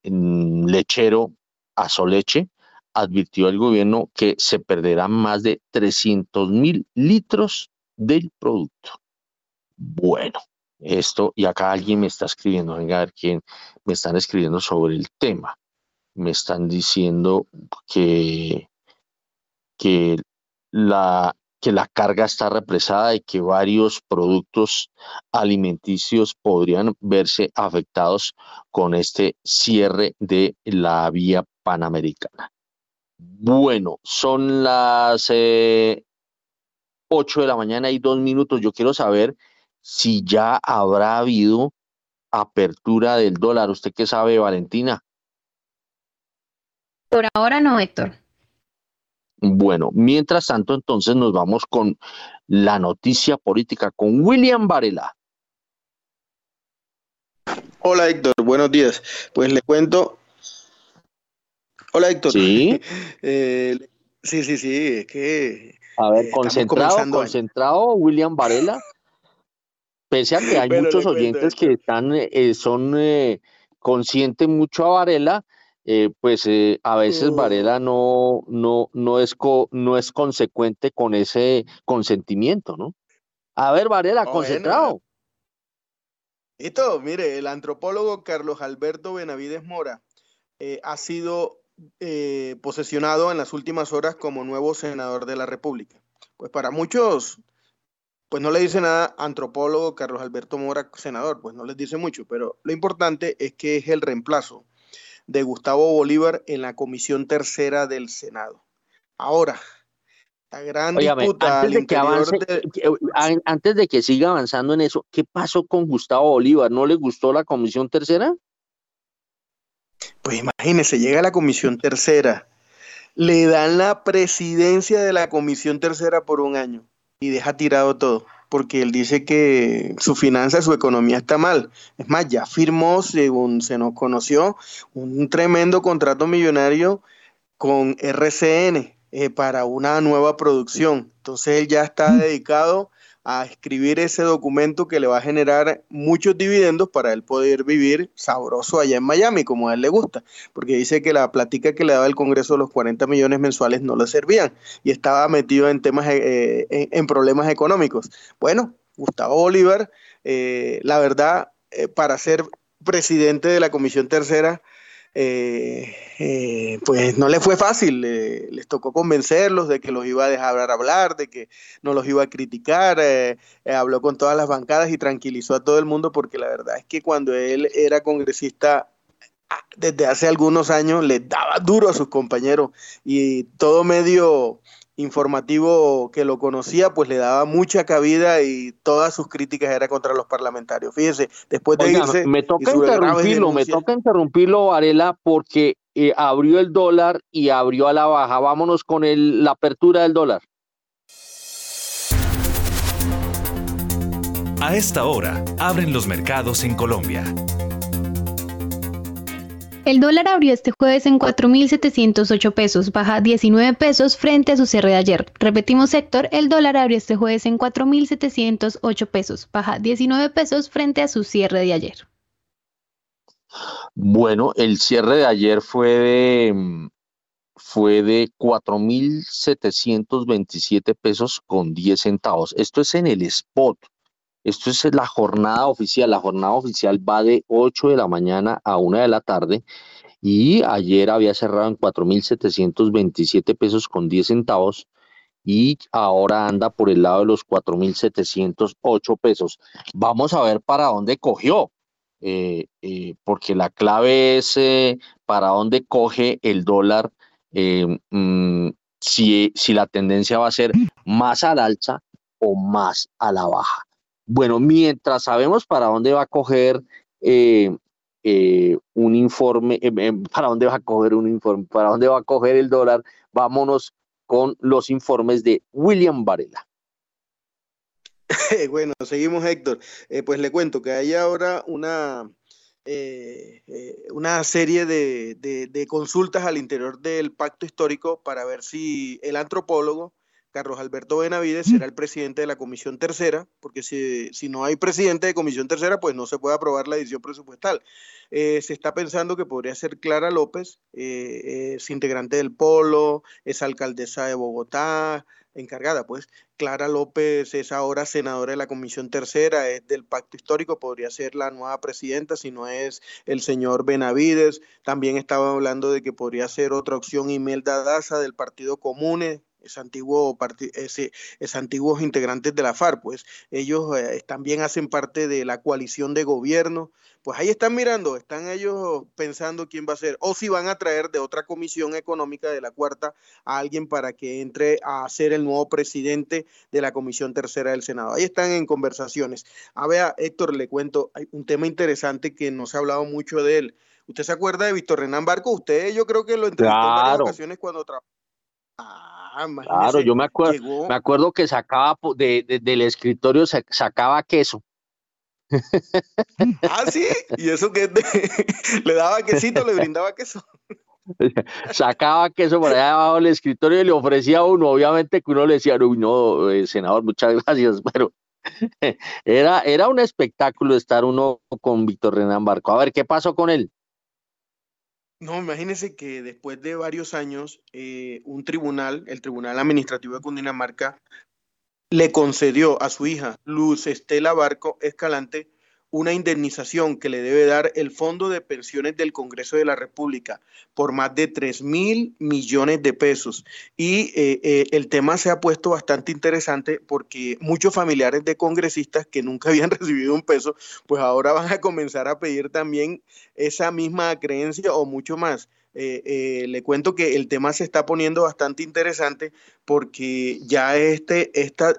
lechero Azoleche advirtió al gobierno que se perderán más de 300 mil litros del producto. Bueno, esto, y acá alguien me está escribiendo, venga a ver quién me están escribiendo sobre el tema. Me están diciendo que que la, que la carga está represada y que varios productos alimenticios podrían verse afectados con este cierre de la vía panamericana. Bueno, son las eh, 8 de la mañana y dos minutos. Yo quiero saber si ya habrá habido apertura del dólar. ¿Usted qué sabe, Valentina? Por ahora no, Héctor. Bueno, mientras tanto, entonces nos vamos con la noticia política con William Varela. Hola Héctor, buenos días. Pues le cuento. Hola Héctor. Sí. Eh, sí, sí, sí, es que. A ver, concentrado, concentrado, William Varela. Pese a que hay muchos oyentes que están, eh, son eh, conscientes mucho a Varela, eh, pues eh, a veces Varela no, no, no, es no es consecuente con ese consentimiento, ¿no? A ver, Varela, concentrado. Esto, mire, el antropólogo Carlos Alberto Benavides Mora eh, ha sido posesionado en las últimas horas como nuevo senador de la República. Pues para muchos, pues no le dice nada antropólogo Carlos Alberto Mora, senador, pues no les dice mucho, pero lo importante es que es el reemplazo de Gustavo Bolívar en la Comisión Tercera del Senado. Ahora, la gran disputa antes de que avance, eh, antes de que siga avanzando en eso, ¿qué pasó con Gustavo Bolívar? ¿No le gustó la Comisión Tercera? Pues imagínese, llega la Comisión Tercera, le dan la presidencia de la Comisión Tercera por un año y deja tirado todo porque él dice que su finanza, su economía está mal. Es más, ya firmó, según se nos conoció, un tremendo contrato millonario con RCN eh, para una nueva producción. Entonces él ya está mm. dedicado a escribir ese documento que le va a generar muchos dividendos para él poder vivir sabroso allá en Miami, como a él le gusta, porque dice que la plática que le daba el Congreso los 40 millones mensuales no le servían y estaba metido en temas, eh, en, problemas económicos. Bueno, Gustavo Bolívar, eh, la verdad, eh, para ser presidente de la Comisión Tercera, eh, eh, pues no le fue fácil, les tocó convencerlos de que los iba a dejar hablar, de que no los iba a criticar, eh, habló con todas las bancadas y tranquilizó a todo el mundo porque la verdad es que cuando él era congresista ah, desde hace algunos años le daba duro a sus compañeros y todo medio informativo que lo conocía, pues le daba mucha cabida y todas sus críticas eran contra los parlamentarios. Fíjese, después de irse... Me toca interrumpirlo, me toca interrumpirlo, Varela, porque eh, abrió el dólar y abrió a la baja. Vámonos con el, la apertura del dólar. A esta hora, abren los mercados en Colombia. El dólar abrió este jueves en 4.708 pesos, baja 19 pesos frente a su cierre de ayer. Repetimos, sector, el dólar abrió este jueves en 4.708 pesos, baja 19 pesos frente a su cierre de ayer. Bueno, el cierre de ayer fue de, fue de 4.727 pesos con 10 centavos. Esto es en el spot. Esto es la jornada oficial. La jornada oficial va de 8 de la mañana a 1 de la tarde y ayer había cerrado en 4.727 pesos con 10 centavos y ahora anda por el lado de los 4.708 pesos. Vamos a ver para dónde cogió, eh, eh, porque la clave es eh, para dónde coge el dólar, mm, si, si la tendencia va a ser más al alza o más a la baja. Bueno, mientras sabemos para dónde va a coger eh, eh, un informe, eh, para dónde va a coger un informe, para dónde va a coger el dólar, vámonos con los informes de William Varela. bueno, seguimos Héctor. pues le cuento que hay ahora una, una serie de, de, consultas al interior del pacto histórico para ver si el antropólogo Carlos Alberto Benavides será el presidente de la Comisión Tercera, porque si, si, no hay presidente de Comisión Tercera, pues no se puede aprobar la edición presupuestal. Eh, se está pensando que podría ser Clara López, eh, es integrante del Polo, es alcaldesa de Bogotá, encargada, pues. Clara López es ahora senadora de la Comisión Tercera, es del Pacto Histórico, podría ser la nueva presidenta, si no es el señor Benavides. También estaba hablando de que podría ser otra opción Imelda Daza del Partido Comune, es antiguo ese, es antiguos integrantes de la FARC, pues ellos eh, también hacen parte de la coalición de gobierno, pues ahí están mirando, están ellos pensando quién va a ser, o si van a traer de otra comisión económica de la cuarta a alguien para que entre a ser el nuevo presidente de la comisión tercera del Senado. Ahí están en conversaciones. A ver, Héctor, le cuento, hay un tema interesante que no se ha hablado mucho de él. ¿Usted se acuerda de Víctor Renán Barco? Usted yo creo que lo entrevistó en varias ocasiones cuando trabajó. Ah, claro, yo me acuerdo, me acuerdo que sacaba del escritorio sacaba queso. Ah, sí, y eso que le daba quesito, le brindaba queso. Sacaba queso por allá debajo del escritorio y le ofrecía a uno, obviamente que uno le decía, uy, no, eh, senador, muchas gracias, pero era, era un espectáculo estar uno con Víctor Renan Barco. A ver, ¿qué pasó con él? No, imagínense que después de varios años, eh, un tribunal, el Tribunal Administrativo de Cundinamarca, le concedió a su hija, Luz Estela Barco Escalante, una indemnización que le debe dar el Fondo de Pensiones del Congreso de la República por más de 3 mil millones de pesos. Y eh, eh, el tema se ha puesto bastante interesante porque muchos familiares de congresistas que nunca habían recibido un peso, pues ahora van a comenzar a pedir también esa misma creencia o mucho más. Eh, le cuento que el tema se está poniendo bastante interesante porque ya este,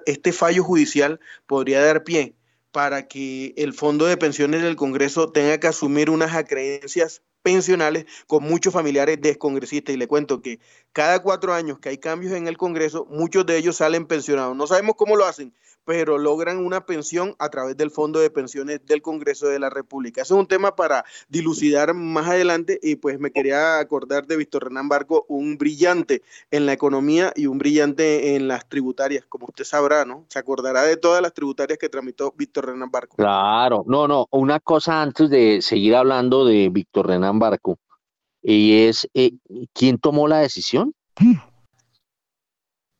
este fallo judicial podría dar pie para que el Fondo de Pensiones del Congreso tenga que asumir unas acreencias pensionales con muchos familiares descongresistas. Y le cuento que cada cuatro años que hay cambios en el Congreso, muchos de ellos salen pensionados. No sabemos cómo lo hacen, pero logran una pensión a través del Fondo de Pensiones del Congreso de la República. Eso es un tema para dilucidar más adelante y pues me quería acordar de Víctor Renán Barco, un brillante en la economía y un brillante en las tributarias, como usted sabrá, ¿no? Se acordará de todas las tributarias que tramitó Víctor Renán Barco. Claro, no, no, una cosa antes de seguir hablando de Víctor Renán Barco, y es, eh, ¿quién tomó la decisión?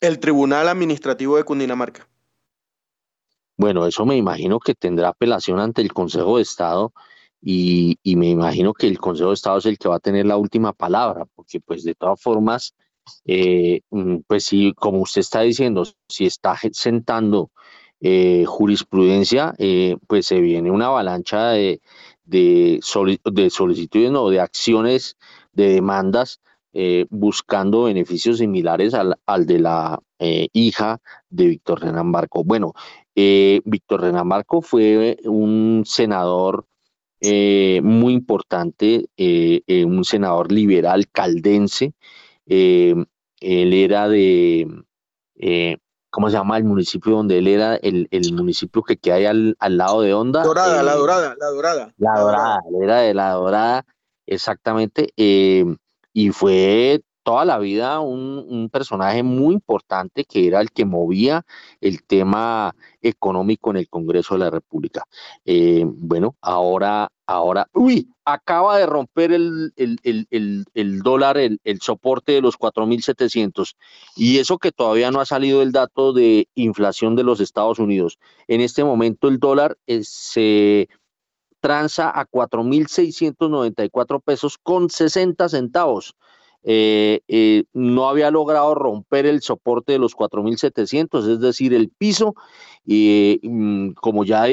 El Tribunal Administrativo de Cundinamarca. Bueno, eso me imagino que tendrá apelación ante el Consejo de Estado y, me imagino que el Consejo de Estado es el que va a tener la última palabra, porque pues de todas formas, eh, mm, pues sí, como usted está diciendo, si está sentando eh, jurisprudencia, eh, pues se viene una avalancha de, de, de solicitudes, no, de acciones, de demandas, buscando beneficios similares al, al de la hija de Víctor Renan Barco. Bueno, Víctor Renan Barco fue un senador eh, muy importante, eh, eh, un senador liberal caldense. él era de, ¿cómo se llama el municipio donde él era? El, municipio que queda ahí al, lado de Onda. Dorada, la Dorada, la Dorada. La Dorada, era de la Dorada, exactamente. y fue toda la vida un, personaje muy importante que era el que movía el tema económico en el Congreso de la República. Eh, bueno, ahora, ahora, uy, acaba de romper el, el, dólar, el, soporte de los 4.700 y eso que todavía no ha salido el dato de inflación de los Estados Unidos. En este momento el dólar eh, se transa a 4.694 pesos con 60 centavos. Eh, eh, no había logrado romper el soporte de los 4.700, es decir, el piso, y mm, como ya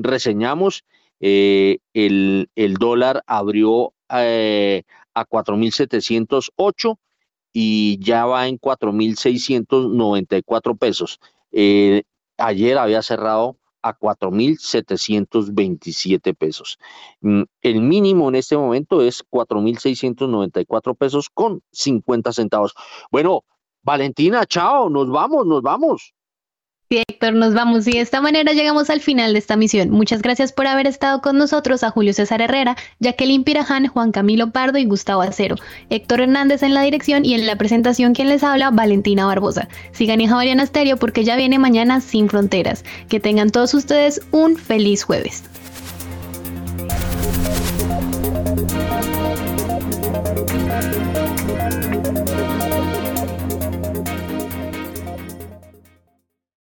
reseñamos, eh, el, el, dólar abrió a 4.708 y ya va en 4.694 pesos. ayer había cerrado a 4.727 pesos. Mm, el mínimo en este momento es 4.694 pesos con 50 centavos. Bueno, Valentina, chao, nos vamos, nos vamos. Sí, Héctor, nos vamos y de esta manera llegamos al final de esta misión. Muchas gracias por haber estado con nosotros a Julio César Herrera, Jacqueline Piraján, Juan Camilo Pardo y Gustavo Acero, Héctor Hernández en la dirección y en la presentación quien les habla, Valentina Barbosa. Sigan en Javariana Stereo porque ya viene mañana sin fronteras. Que tengan todos ustedes un feliz jueves.